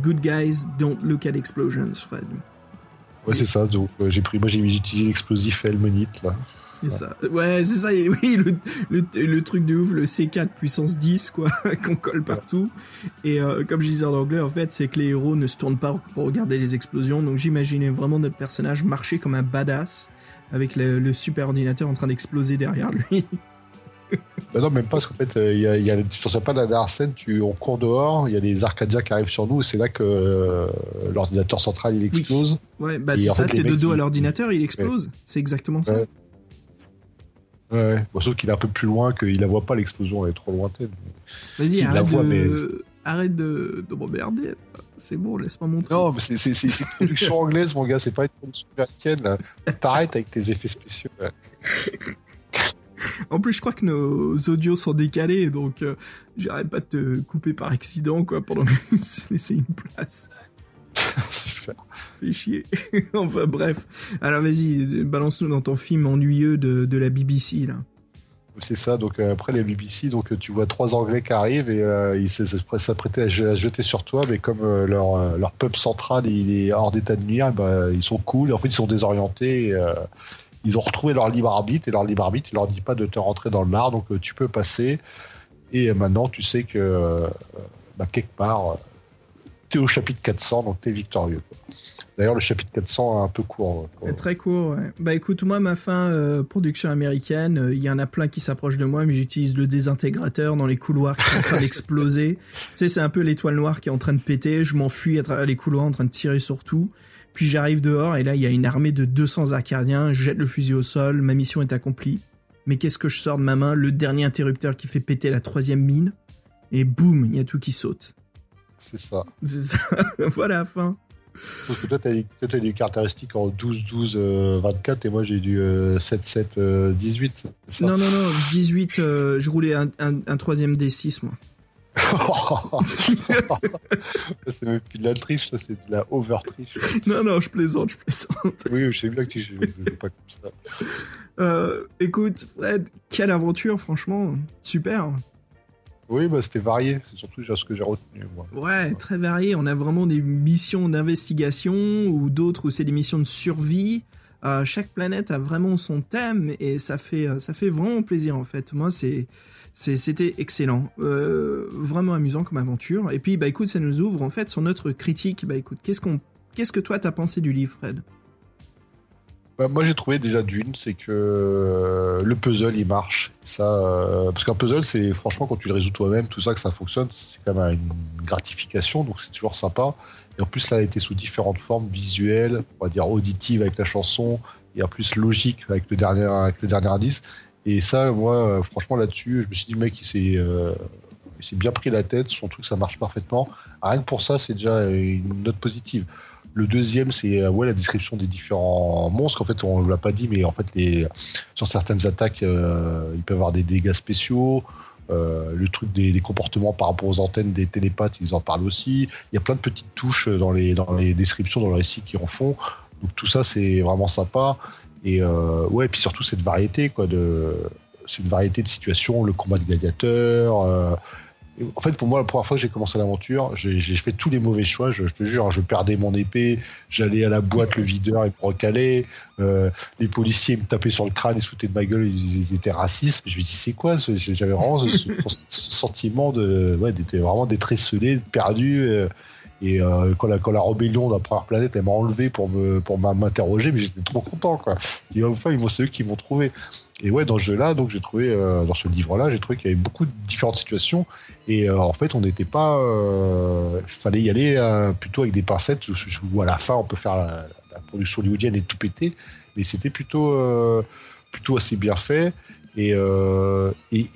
Good guys don't look at explosions, Fred. Ouais, c'est ça. Donc, euh, j'ai pris, moi, j'ai utilisé l'explosif Helmonite, là. C'est ça. Ouais, c'est ça. Oui, le, le, truc de ouf, le C4 puissance 10, quoi, qu'on colle partout. Et euh, comme je disais en anglais, en fait, c'est que les héros ne se tournent pas pour regarder les explosions. Donc j'imaginais vraiment notre personnage marcher comme un badass avec le, super ordinateur en train d'exploser derrière lui. bah non, même pas, parce qu'en fait, il y a, y a, tu pas de la dernière scène, tu, on court dehors, il y a des Arcadias qui arrivent sur nous, c'est là que euh, l'ordinateur central il explose. Ouais, bah c'est ça, t'es de dos à l'ordinateur, il explose. C'est exactement ça. Ouais, sauf qu'il est un peu plus loin, qu'il la voit pas l'explosion, elle est trop lointaine. Vas-y, arrête, de... Mais... arrête de, de m'emmerder. C'est bon, laisse-moi montrer. Non, mais c'est une production anglaise, mon gars, c'est pas une production américaine. T'arrêtes avec tes effets spéciaux. En plus, je crois que nos audios sont décalés, donc euh, j'arrête pas de te couper par accident, quoi, pendant que laisser une place. Fais chier. enfin bref. Alors vas-y, balance-nous dans ton film ennuyeux de, la BBC là. C'est ça, donc euh, après les BBC, donc tu vois trois Anglais qui arrivent et euh, ils s'apprêtaient à, à jeter sur toi, mais comme euh, leur, euh, pub central est hors d'état de nuire, bah, ils sont cool, en fait ils sont désorientés, ils ont retrouvé leur libre arbitre et leur libre arbitre il leur dit pas de te rentrer dans le mar, donc tu peux passer et maintenant tu sais que bah, quelque part t'es au chapitre 400, donc t'es victorieux. D'ailleurs, le chapitre 400 est un peu court. Très court, ouais. Bah écoute, moi, ma fin euh, production américaine, euh, il y en a plein qui s'approchent de moi, mais j'utilise le désintégrateur dans les couloirs qui sont en train d'exploser. tu sais, c'est un peu l'étoile noire qui est en train de péter. Je m'enfuis à travers les couloirs en train de tirer sur tout. Puis j'arrive dehors et là, il y a une armée de 200 Arcadiens. Je jette le fusil au sol. Ma mission est accomplie. Mais qu'est-ce que je sors de ma main? Le dernier interrupteur qui fait péter la troisième mine. Et boum, il y a tout qui saute. C'est ça. C'est ça. voilà, fin. Parce que toi, t'as as des caractéristiques en 12, 12, 24 et moi j'ai du 7, 7, 18. Non, non, non, 18, euh, je roulais un, un, troisième D6, moi. c'est même plus de la triche, ça, c'est de la over-triche. Non, non, je plaisante, je plaisante. Oui, je sais bien que tu joues pas comme ça. Euh, écoute, Fred, quelle aventure, franchement, super. Oui, bah, c'était varié. C'est surtout ce que j'ai retenu. Moi. Ouais, très varié. On a vraiment des missions d'investigation ou d'autres où c'est des missions de survie. Euh, chaque planète a vraiment son thème et ça fait euh, ça fait vraiment plaisir en fait. Moi, c'est c'était excellent, euh, vraiment amusant comme aventure. Et puis, bah écoute, ça nous ouvre en fait sur notre critique. Bah écoute, qu'est-ce qu'on qu'est-ce que toi t'as pensé du livre, Fred? Moi j'ai trouvé déjà d'une, c'est que euh, le puzzle il marche. Ça, euh, parce qu'un puzzle c'est franchement quand tu le résous toi-même, tout ça que ça fonctionne, c'est quand même une gratification, donc c'est toujours sympa. Et en plus ça a été sous différentes formes visuelles, on va dire auditives avec la chanson, et en plus logique avec le dernier avec le dernier indice. Et ça, moi, euh, franchement là-dessus, je me suis dit mec il s'est Il s'est bien pris la tête, son truc ça marche parfaitement. Rien que pour ça, c'est déjà une note positive. Le deuxième, c'est ouais, la description des différents monstres. En fait, on ne l'a pas dit, mais en fait, les, sur certaines attaques, il peut y avoir des dégâts spéciaux. Euh, le truc des, comportements par rapport aux antennes des télépathes, ils en parlent aussi. Il y a plein de petites touches dans les, dans les descriptions, dans le récit qui en font. Donc tout ça, c'est vraiment sympa. Et euh, ouais, puis surtout cette variété, quoi, de cette variété de situations, le combat de gladiateurs, euh, en fait, pour moi, la première fois que j'ai commencé l'aventure, j'ai fait tous les mauvais choix. Je, te jure, je perdais mon épée, j'allais à la boîte, le videur, il me recalait. Euh, les policiers me tapaient sur le crâne, ils foutaient de ma gueule, ils, étaient racistes. Je me dis, c'est quoi J'avais vraiment ce, sentiment de, ouais, d'être vraiment perdu. Euh, et euh, quand, la, rébellion de la première planète, elle m'a enlevé pour m'interroger, mais j'étais trop content, quoi. Et enfin, c'est eux qui m'ont trouvé. Et ouais, dans ce jeu-là, donc j'ai trouvé, euh, dans ce livre-là, j'ai trouvé qu'il y avait beaucoup de différentes situations. Et euh, en fait, on n'était pas. Euh, fallait y aller plutôt avec des pincettes, où, à la fin, on peut faire la, production hollywoodienne et tout péter. Mais c'était plutôt, plutôt assez bien fait. Et, et,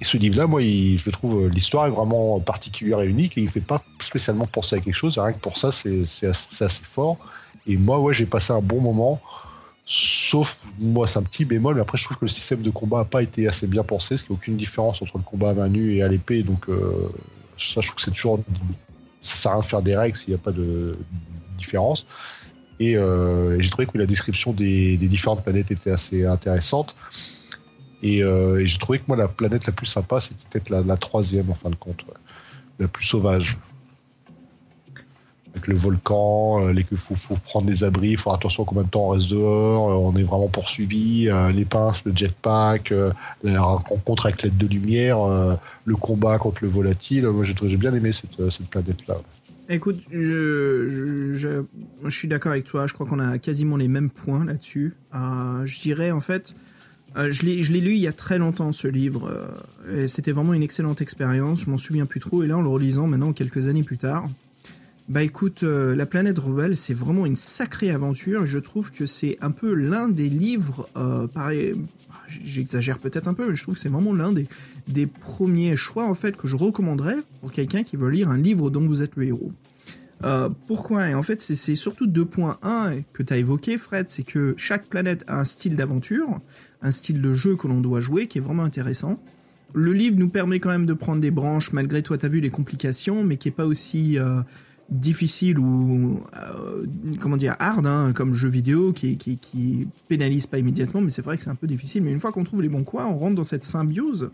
ce livre-là, moi, je trouve, l'histoire est vraiment particulière et unique. Et il ne fait pas spécialement penser à quelque chose. Rien que pour ça, c'est assez, assez fort. Et moi, ouais, j'ai passé un bon moment. Sauf, moi, c'est un petit bémol, mais après, je trouve que le système de combat n'a pas été assez bien pensé, n'y a aucune différence entre le combat à main nue et à l'épée. Donc, euh, ça, je trouve que c'est toujours. Ça sert à rien de faire des règles s'il n'y a pas de différence. Et euh, j'ai trouvé que la description des, différentes planètes était assez intéressante. Euh, et, j'ai trouvé que moi, la planète la plus sympa, c'était peut-être la, troisième, en fin de compte. La plus sauvage avec le volcan, euh, les faut, faut prendre des abris, il faut faire attention combien de temps on reste dehors, euh, on est vraiment poursuivi, euh, les pinces, le jetpack, la rencontre avec l'aide de lumière, le combat contre le volatile. Moi, j'ai bien aimé cette, planète-là. Écoute, je, suis d'accord avec toi. Je crois qu'on a quasiment les mêmes points là-dessus. je dirais en fait, je l'ai lu il y a très longtemps ce livre. et c'était vraiment une excellente expérience. Je m'en souviens plus trop. Et là, en le relisant maintenant quelques années plus tard, bah écoute, euh, La planète rebelle, c'est vraiment une sacrée aventure. Je trouve que c'est un peu l'un des livres, euh, pareil, j'exagère peut-être un peu, mais je trouve que c'est vraiment l'un des, des premiers choix en fait que je recommanderais pour quelqu'un qui veut lire un livre dont vous êtes le héros. Euh, pourquoi? Et en fait, c'est surtout deux points. Un que tu as évoqué, Fred, c'est que chaque planète a un style d'aventure, un style de jeu que l'on doit jouer qui est vraiment intéressant. Le livre nous permet quand même de prendre des branches, malgré toi, tu as vu les complications, mais qui est pas aussi difficile ou euh, comment dire hard hein, comme jeu vidéo qui, pénalise pas immédiatement mais c'est vrai que c'est un peu difficile. Mais une fois qu'on trouve les bons coins on rentre dans cette symbiose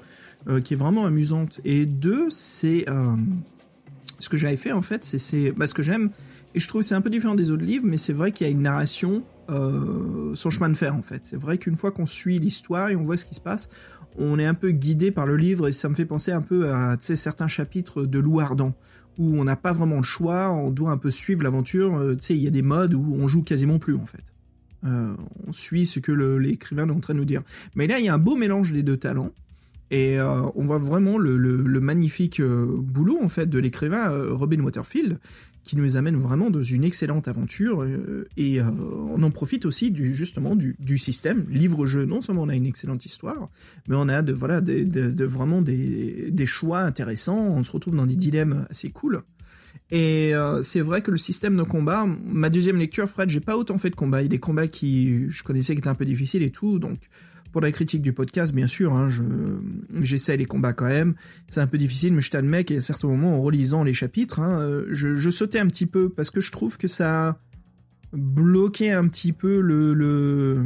euh, qui est vraiment amusante. Et deux c'est euh, ce que j'avais fait en fait c'est bah, ce que j'aime et je trouve c'est un peu différent des autres livres mais c'est vrai qu'il y a une narration son chemin de fer en fait. C'est vrai qu'une fois qu'on suit l'histoire et on voit ce qui se passe on est un peu guidé par le livre et ça me fait penser un peu à certains chapitres de Loup Ardent où on n'a pas vraiment le choix, on doit un peu suivre l'aventure. Euh, tu sais, il y a des modes où on joue quasiment plus en fait. Euh, on suit ce que l'écrivain est en train de nous dire. Mais là, il y a un beau mélange des deux talents. Et euh, on voit vraiment le, le magnifique boulot en fait de l'écrivain Robin Waterfield, qui nous amène vraiment dans une excellente aventure euh, et euh, on en profite aussi du justement du, système livre-jeu. Non seulement on a une excellente histoire, mais on a de voilà de, vraiment des, des, choix intéressants. On se retrouve dans des dilemmes assez cool. Et euh, c'est vrai que le système de combat, ma deuxième lecture, Fred, j'ai pas autant fait de combats. Il y a des combats qui je connaissais qui étaient un peu difficiles et tout, donc pour la critique du podcast, bien sûr, hein, je j'essaie les combats quand même. C'est un peu difficile, mais je t'admets qu'à certains moments, en relisant les chapitres, hein, euh, je, sautais un petit peu parce que je trouve que ça bloquait un petit peu le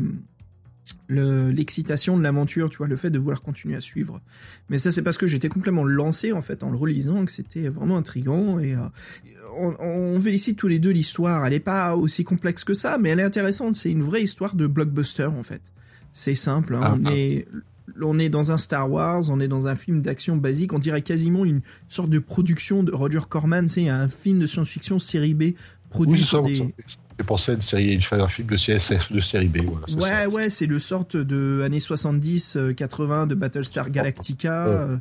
l'excitation de l'aventure, tu vois, le fait de vouloir continuer à suivre. Mais ça, c'est parce que j'étais complètement lancé en fait en le relisant, que c'était vraiment intrigant et euh, on, on, félicite tous les deux l'histoire. Elle est pas aussi complexe que ça, mais elle est intéressante. C'est une vraie histoire de blockbuster en fait. C'est simple, hein. ah, on, ah. Est, on est dans un Star Wars, on est dans un film d'action basique, on dirait quasiment une sorte de production de Roger Corman, c'est un film de science-fiction série B produit oui, des... C'est pensé à une série, un film de CSF de série B. Voilà, ouais, ouais, c'est le sorte de années 70, 80 euh, de Battlestar Galactica. Euh,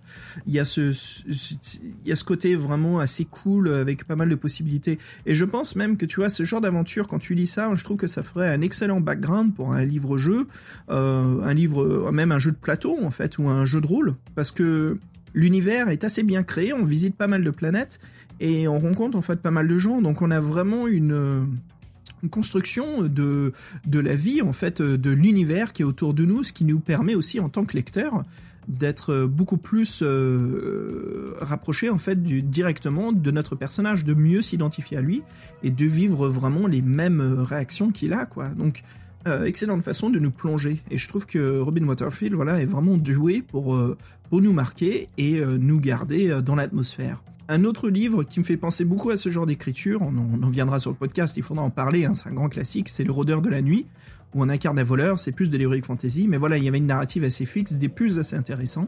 il y a ce, il y a ce côté vraiment assez cool avec pas mal de possibilités. Et je pense même que tu vois ce genre d'aventure quand tu lis ça, je trouve que ça ferait un excellent background pour un livre-jeu, euh, un livre, même un jeu de plateau en fait ou un jeu de rôle, parce que l'univers est assez bien créé, on visite pas mal de planètes et on rencontre en fait pas mal de gens, donc on a vraiment une, construction de, de la vie, en fait, de l'univers qui est autour de nous, ce qui nous permet aussi en tant que lecteur d'être beaucoup plus euh, rapproché en fait directement de notre personnage, de mieux s'identifier à lui et de vivre vraiment les mêmes réactions qu'il a quoi. Donc euh, excellente façon de nous plonger. Et je trouve que Robin Waterfield voilà, est vraiment doué pour, euh, pour nous marquer et euh, nous garder dans l'atmosphère. Un autre livre qui me fait penser beaucoup à ce genre d'écriture, on, en viendra sur le podcast, il faudra en parler, hein, c'est un grand classique, c'est Le Rôdeur de la Nuit, où on incarne un voleur, c'est plus de l'héroïque fantasy, mais voilà, il y avait une narrative assez fixe, des plus assez intéressants.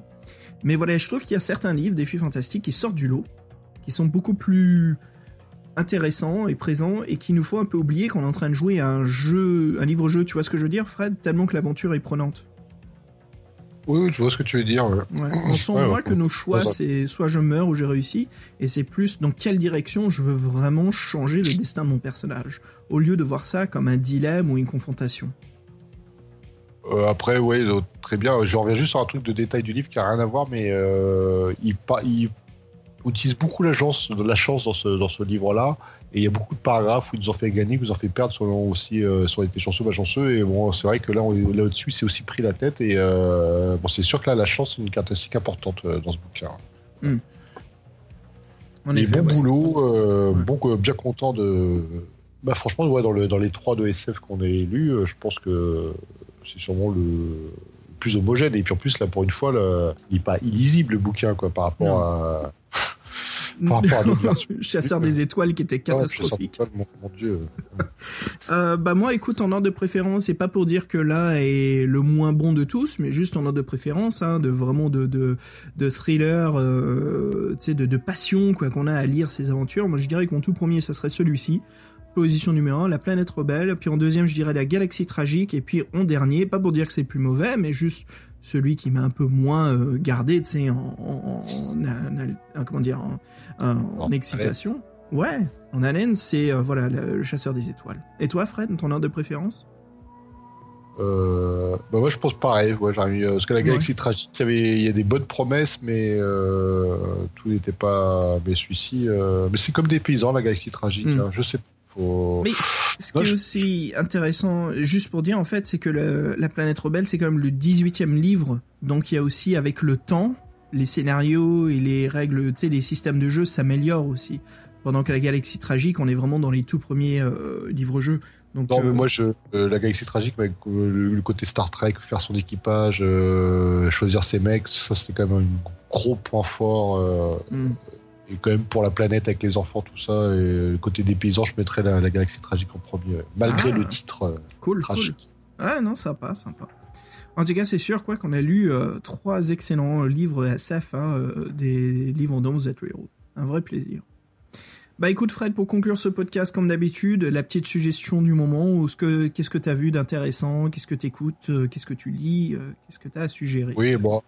Mais voilà, je trouve qu'il y a certains livres, des filles fantastiques, qui sortent du lot, qui sont beaucoup plus intéressant et présent et qu'il nous faut un peu oublier qu'on est en train de jouer à un jeu, un livre-jeu, tu vois ce que je veux dire, Fred? Tellement que l'aventure est prenante. Oui, je vois ce que tu veux dire. On sent moins que nos choix, c'est soit je meurs ou j'ai réussi, et c'est plus dans quelle direction je veux vraiment changer le destin de mon personnage, au lieu de voir ça comme un dilemme ou une confrontation. Euh, après, oui, très bien. Je reviens juste sur un truc de détail du livre qui a rien à voir, mais euh, il, il utilise beaucoup la chance, la chance dans ce, dans ce livre-là. Et il y a beaucoup de paragraphes où ils nous ont fait gagner, vous en fait perdre selon aussi euh, sur été chanceux, pas chanceux. Et bon, c'est vrai que là, là au-dessus, c'est aussi pris la tête. Et euh, bon, c'est sûr que là, la chance, c'est une caractéristique importante euh, dans ce bouquin. Hmm. bon boulot, euh, bon, bien content de. Bah, franchement, ouais, dans, le, dans les trois de SF qu'on a lus, je pense que c'est sûrement le plus homogène. Et puis en plus, là, pour une fois, il n'est pas illisible le bouquin quoi, par rapport à Chasseur des étoiles qui était catastrophique. mon, Dieu. Euh, bah moi, écoute, en ordre de préférence, c'est pas pour dire que là est le moins bon de tous, mais juste en ordre de préférence, hein, de vraiment de de, de thriller, euh, tu sais, de, de passion quoi qu'on a à lire ces aventures. Moi, je dirais que mon tout premier, ça serait celui-ci position numéro 1, La planète rebelle, puis en deuxième, je dirais La galaxie tragique, et puis en dernier, pas pour dire que c'est plus mauvais, mais juste celui qui m'a un peu moins euh, gardé, tu sais, en, comment dire, en, excitation. Ouais, en haleine, c'est euh, voilà le, chasseur des étoiles. Et toi, Fred, ton ordre de préférence? Euh, bah moi je pense pareil, ouais, euh, parce que la galaxie tragique, il y, avait, il y a des bonnes promesses, mais tout n'était pas. Mais celui-ci, mais c'est comme des paysans la galaxie tragique. Hmm. Hein, je sais mais ce qui est aussi intéressant, juste pour dire en fait, c'est que la planète rebelle, c'est quand même le 18e livre, donc il y a aussi avec le temps, les scénarios et les règles, tu sais, les systèmes de jeu s'améliorent aussi. Pendant que la galaxie tragique, on est vraiment dans les tout premiers euh, livres-jeux. Donc, non, mais euh, moi, je, euh, la galaxie tragique, avec le, côté Star Trek, faire son équipage, choisir ses mecs, ça c'était quand même un gros point fort. Hmm et quand même pour la planète avec les enfants, tout ça, et le côté des paysans, je mettrais la, galaxie tragique en premier, malgré ah. le titre euh, cool, tragique. Cool. Ah non, sympa, sympa. En tout cas, c'est sûr quoi qu'on a lu euh, trois excellents livres SF, hein, euh, des livres dont vous êtes le héros. Un vrai plaisir. Bah écoute Fred, pour conclure ce podcast comme d'habitude, la petite suggestion du moment, ou ce que qu'est-ce que tu as vu d'intéressant, qu'est-ce que tu écoutes, qu'est-ce que tu lis, qu'est-ce que tu as à suggérer? Oui, bon,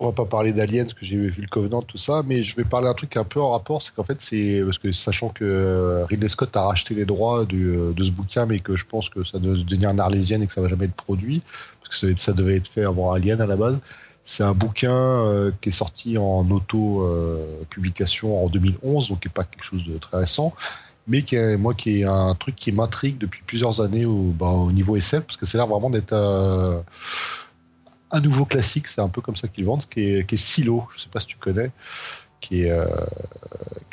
on va pas parler d'Aliens parce que j'ai vu le Covenant tout ça, mais je vais parler d'un truc un peu en rapport, c'est qu'en fait c'est parce que sachant que euh, Ridley Scott a racheté les droits euh, de ce bouquin, mais que je pense que ça doit devenir un arlésienne et que ça va jamais être produit parce que ça, devait être fait avant Alien à la base. C'est un bouquin euh, qui est sorti en auto publication en 2011, donc qui est pas quelque chose de très récent mais qui est, moi qui est un truc qui m'intrigue depuis plusieurs années au, bah, au niveau SF parce que c'est l'air vraiment d'être un nouveau classique, c'est un peu comme ça qu'ils vendent, qui est, Silo, je sais pas si tu connais, qui, euh,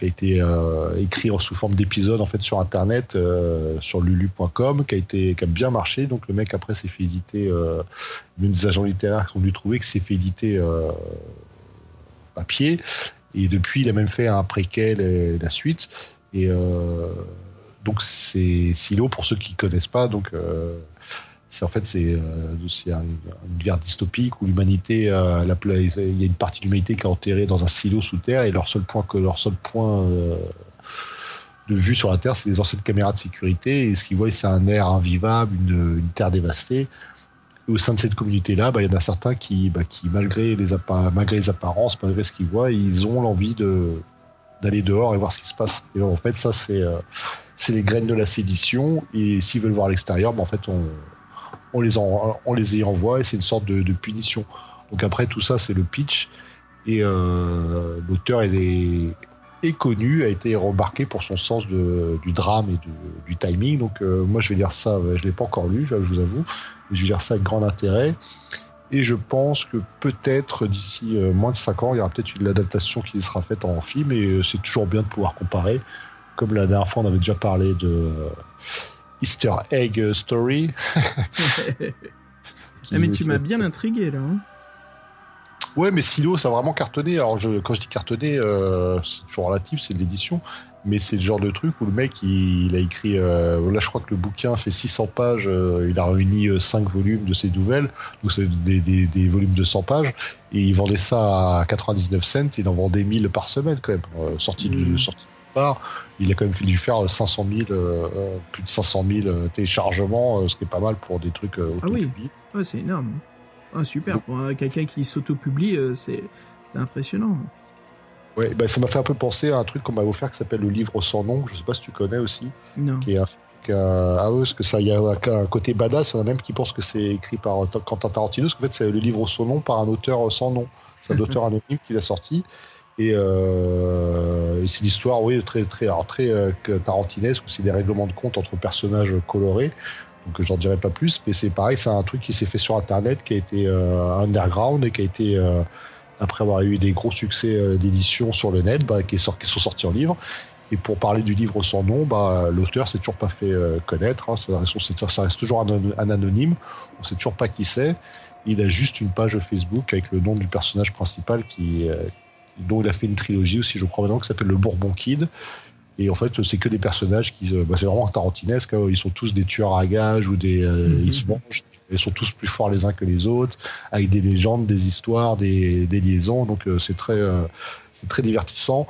a été euh, écrit en sous forme d'épisode en fait sur internet, euh, sur lulu.com, qui a qui a bien marché. Donc le mec après s'est fait éditer, même des agents littéraires qui ont dû trouver que s'est fait éditer papier. Et depuis, il a même fait un préquel et la suite. Et donc c'est Silo pour ceux qui connaissent pas. Donc c'est en fait c'est euh, un, dystopique où l'humanité euh, il y a une partie de l'humanité qui est enterrée dans un silo sous terre et leur seul point leur seul point euh, de vue sur la terre c'est les anciennes caméras de sécurité et ce qu'ils voient c'est un air invivable une, terre dévastée. Au sein de cette communauté là bah, il y en a certains qui, bah, malgré les apparences malgré ce qu'ils voient ils ont l'envie d'aller dehors et voir ce qui se passe. Et en fait ça c'est c'est les graines de la sédition et s'ils veulent voir l'extérieur bah, en fait on on les, on les y envoie et c'est une sorte de, punition. Donc après tout ça, c'est le pitch. Et l'auteur est, connu, a été remarqué pour son sens du drame et du timing. Donc moi, je vais lire ça, je ne l'ai pas encore lu, je vous avoue, mais je vais lire ça avec grand intérêt. Et je pense que peut-être d'ici moins de 5 ans, il y aura peut-être une adaptation qui sera faite en film. Et c'est toujours bien de pouvoir comparer. Comme la dernière fois, on avait déjà parlé de Easter Egg Story. Ah, mais tu m'as bien intrigué là. Hein. ouais, mais Silo, ça a vraiment cartonné. Alors, je, quand je dis cartonné, euh, c'est toujours relatif, c'est de l'édition. Mais c'est le genre de truc où le mec, il, a écrit. Euh, là, je crois que le bouquin fait 600 pages. Euh, il a réuni 5 volumes de ses nouvelles. Donc, c'est des, des, des, volumes de 100 pages. Et il vendait ça à 99 cents. Il en vendait 1000 par semaine, quand même. sorti, de, mmh. Il a quand même dû faire 500 000, euh, euh, plus de 500 000 euh, téléchargements, ce qui est pas mal pour des trucs Ah oui, c'est énorme. Ah, super, pour quelqu'un qui s'auto-publie, c'est impressionnant. Ouais, bah, ça m'a fait un peu penser à un truc qu'on m'a offert qui s'appelle le livre sans nom. Je sais pas si tu connais aussi. Non. Qui est ah ouais, parce que ça, il y a un, côté badass. Il y en a même qui pensent que c'est écrit par Quentin Tarantino, parce qu'en fait, c'est le livre sans nom par un auteur sans nom. C'est un auteur anonyme qui l'a sorti. Euh, et, c'est l'histoire, oui, très, très, très euh, tarantinesque, c'est des règlements de compte entre personnages colorés. Donc j'en dirai pas plus, mais c'est pareil, c'est un truc qui s'est fait sur Internet, qui a été euh, underground et qui a été, après avoir eu des gros succès d'édition sur le net, bah, qui, sont sortis en livre. Et pour parler du livre sans nom, bah, l'auteur s'est toujours pas fait connaître. Hein, ça, reste, toujours un, anonyme. On sait toujours pas qui c'est. Il a juste une page Facebook avec le nom du personnage principal qui, dont il a fait une trilogie aussi, je crois maintenant, qui s'appelle Le Bourbon Kid. Et en fait, c'est que des personnages qui, euh, bah, c'est vraiment tarantinesque. Hein. Ils sont tous des tueurs à gages ou des, euh, mhm. ils se mangent. Ils sont tous plus forts les uns que les autres, avec des légendes, des histoires, des, des liaisons. Donc euh, c'est très, c'est très divertissant.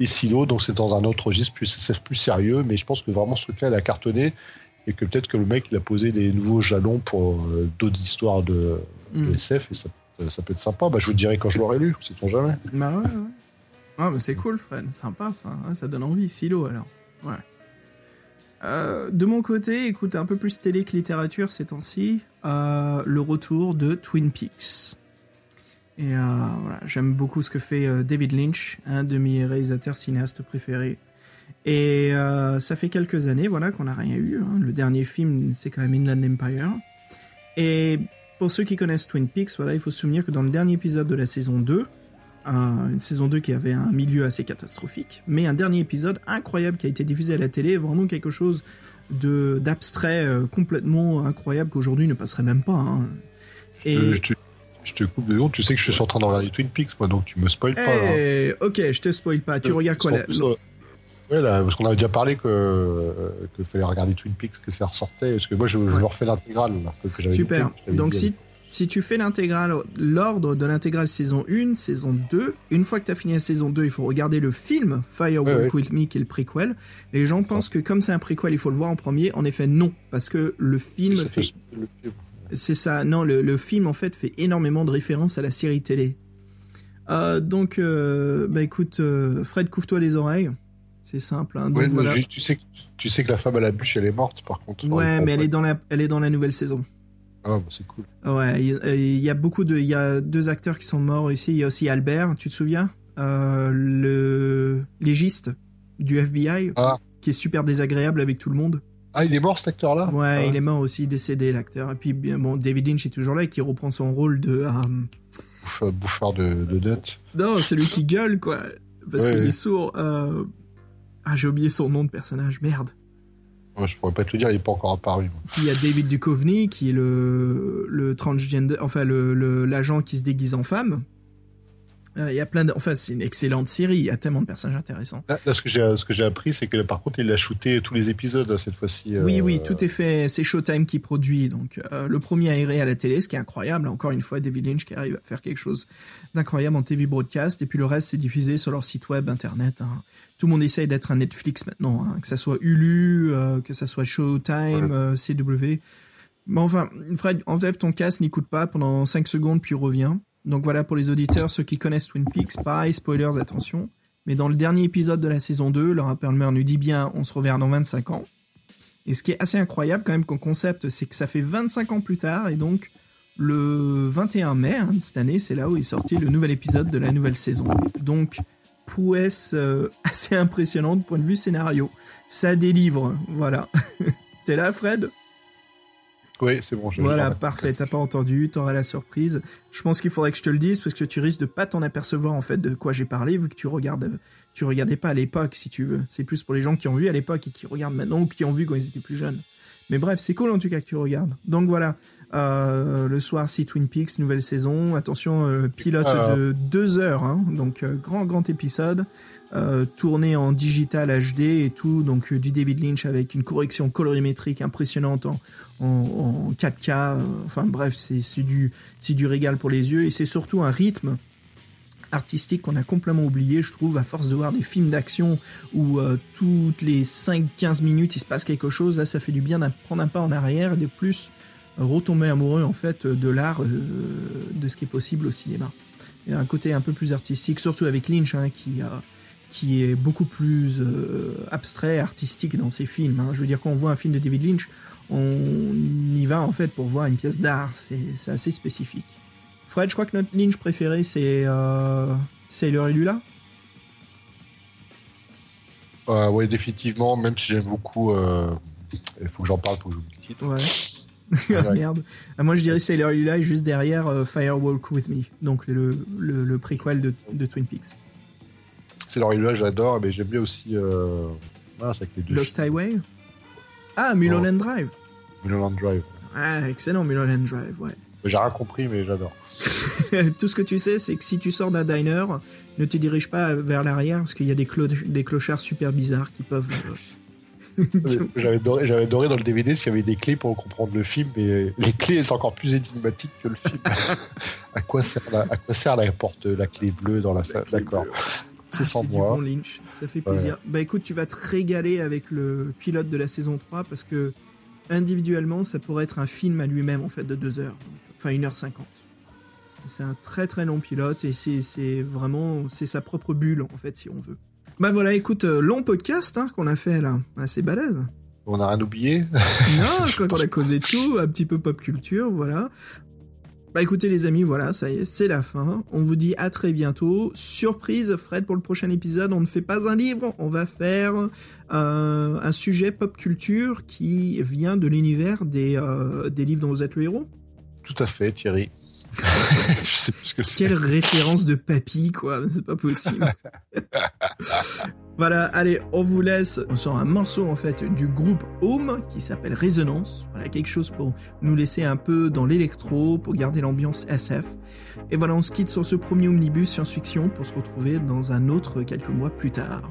Et Silo, donc c'est dans un autre registre plus, plus sérieux, mais je pense que vraiment ce truc-là, il a cartonné et que peut-être que le mec, il a posé des nouveaux jalons pour d'autres histoires de, de mhm. SF et ça euh, ça peut être sympa. Bah, je vous dirai quand je l'aurai lu, sait-on jamais. Bah ouais, ouais. Ah, mais c'est cool, Fred. Sympa, ça. ça donne envie. Silo, alors. Ouais. Euh, de mon côté, écoute, un peu plus télé que littérature ces temps-ci, euh, le retour de Twin Peaks. Et voilà, j'aime beaucoup ce que fait David Lynch, un de mes réalisateurs cinéastes préférés. Et ça fait quelques années, voilà, qu'on n'a rien eu. Hein. Le dernier film, c'est quand même Inland Empire. Et pour ceux qui connaissent Twin Peaks, voilà, il faut se souvenir que dans le dernier épisode de la saison 2, une saison 2 qui avait un milieu assez catastrophique, mais un dernier épisode incroyable qui a été diffusé à la télé, vraiment quelque chose de d'abstrait euh, complètement incroyable qu'aujourd'hui ne passerait même pas. Hein. Et... Je, te, je, te, coupe de tu sais que je suis en train de regarder Twin Peaks, moi, donc tu me spoil pas. Eh, ok, je te spoil pas. Tu euh, regardes quoi là Ouais, là, parce qu'on avait déjà parlé que qu'il fallait regarder Twin Peaks, que ça ressortait. Parce que moi, je, je refais l'intégrale que, que Super. Donc, si, si tu fais l'intégrale, l'ordre de l'intégrale saison 1, saison 2, une fois que tu as fini la saison 2, il faut regarder le film Firewalk With Me, qui est le prequel. Les gens pensent que comme c'est un prequel, il faut le voir en premier. En effet, non. Parce que le film fait. C'est ça. Non, le, le, film, en fait, fait énormément de références à la série télé. Euh, donc, euh, bah écoute, euh, Fred, couvre-toi les oreilles. C'est simple. Hein. tu, sais, tu sais que la femme à la bûche, elle est morte, par contre. Ouais, mais elle est, dans la, elle est dans la nouvelle saison. Ah, bah, c'est cool. Ouais, il y, a beaucoup de. Il y a deux acteurs qui sont morts ici. Il y a aussi Albert, tu te souviens? Euh, Le légiste du FBI, ah. qui est super désagréable avec tout le monde. Ah, il est mort cet acteur-là? Ouais, ah il est mort aussi, décédé l'acteur. Et puis, bon, David Lynch est toujours là et qui reprend son rôle de. Euh, bouffeur de, de dette. Non, celui qui gueule, quoi. Parce qu'il est sourd. Euh, ah, j'ai oublié son nom de personnage, merde. Ouais, je pourrais pas te le dire, il est pas encore apparu. il y a David Duchovny, qui est le, le transgender, enfin, le, l'agent qui se déguise en femme. Euh, il y a plein de, enfin, c'est une excellente série. Il y a tellement de personnages intéressants. Là, ce que j'ai, ce que j'ai appris, c'est que par contre, il a shooté tous les épisodes cette fois-ci. Oui, oui, euh, tout est fait. C'est Showtime qui produit. Donc, euh, le premier aéré à la télé, ce qui est incroyable. Encore une fois, David Lynch qui arrive à faire quelque chose d'incroyable en TV broadcast. Et puis le reste, c'est diffusé sur leur site web, internet. Hein tout le monde essaye d'être un Netflix maintenant, hein, que ça soit Hulu, euh, que ça soit Showtime, euh, CW. Mais enfin, Fred, enlève ton casque, n'écoute pas pendant 5 secondes, puis reviens. Donc voilà pour les auditeurs, ceux qui connaissent Twin Peaks, pareil, spoilers, attention. Mais dans le dernier épisode de la saison 2, le rappeur nous dit bien on se reverra dans 25 ans. Et ce qui est assez incroyable quand même comme concept, c'est que ça fait 25 ans plus tard, et donc le 21 mai hein, cette année, c'est là où est sorti le nouvel épisode de la nouvelle saison. Donc, prouesse euh, assez impressionnante point de vue scénario. Ça délivre, voilà. T'es là, Fred? Oui, c'est bon. Je voilà, parfait. T'as pas entendu, t'auras la surprise. Je pense qu'il faudrait que je te le dise parce que tu risques de pas t'en apercevoir en fait de quoi j'ai parlé vu que tu regardes, tu regardais pas à l'époque si tu veux. C'est plus pour les gens qui ont vu à l'époque et qui regardent maintenant ou qui ont vu quand ils étaient plus jeunes. Mais bref, c'est cool en tout cas que tu regardes. Donc voilà, euh, le soir, si Twin Peaks, nouvelle saison. Attention, euh, pilote de deux heures, hein, donc euh, grand grand épisode, tourné en digital HD et tout, donc du David Lynch avec une correction colorimétrique impressionnante en, en, 4K. enfin bref, c'est du c'est du régal pour les yeux. Et c'est surtout un rythme artistique qu'on a complètement oublié, je trouve, à force de voir des films d'action où toutes les 5-15 minutes il se passe quelque chose, là ça fait du bien de prendre un pas en arrière et de plus retomber amoureux en fait de l'art, euh, de ce qui est possible au cinéma. Il y a un côté un peu plus artistique, surtout avec Lynch, hein, qui, qui est beaucoup plus euh, abstrait, artistique dans ses films. Hein. Je veux dire, quand on voit un film de David Lynch, on y va en fait pour voir une pièce d'art. C'est assez spécifique. Fred, je crois que notre Lynch préféré, c'est euh, Sailor et Lula. Euh, oui, définitivement, même si j'aime beaucoup. Il faut que j'en parle, pour que j'oublie le titre. Ouais. Ah, merde. Ah, moi, je dirais Sailor Lula juste derrière euh, Firewalk With Me, donc le, le, le préquel de, de, Twin Peaks. Sailor Lula, j'adore, mais j'aime bien aussi. Euh... Ah, avec les deux Lost Highway Ah, Mulholland Drive Mulholland Drive. Ah, excellent, Mulholland Drive, ouais. J'ai rien compris, mais j'adore. Tout ce que tu sais, c'est que si tu sors d'un diner, ne te dirige pas vers l'arrière parce qu'il y a des, des clochards super bizarres qui peuvent. Euh, j'avais adoré, j'avais adoré dans le DVD s'il y avait des clés pour comprendre le film, mais les clés sont encore plus énigmatiques que le film. à quoi sert la, à quoi sert la porte, la clé bleue dans la, salle? D'accord. C'est ah, sans moi. bon Lynch, ça fait plaisir. Bah écoute, tu vas te régaler avec le pilote de la saison 3 parce que individuellement, ça pourrait être un film à lui-même en fait de 2 heures, enfin 1h50. C'est un très très long pilote et c'est vraiment c'est sa propre bulle en fait si on veut. Bah voilà, écoute, euh, long podcast hein, qu'on a fait là, assez balèze. On a rien oublié Non, je crois qu'on a causé tout, un petit peu pop culture, voilà. Bah écoutez les amis, voilà, ça y est, c'est la fin. On vous dit à très bientôt. Surprise, Fred, pour le prochain épisode, on ne fait pas un livre, on va faire euh, un sujet pop culture qui vient de l'univers des, euh, des livres dont vous êtes le héros. Tout à fait, Thierry. je sais plus ce que c'est. Quelle référence de papy, quoi. C'est pas possible. voilà, allez, on vous laisse. On sort un morceau, en fait, du groupe Home qui s'appelle Résonance. Voilà, quelque chose pour nous laisser un peu dans l'électro, pour garder l'ambiance SF. Et voilà, on se quitte sur ce premier omnibus science-fiction pour se retrouver dans un autre quelques mois plus tard.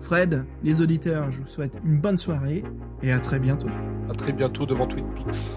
Fred, les auditeurs, je vous souhaite une bonne soirée et à très bientôt. À très bientôt devant Peaks.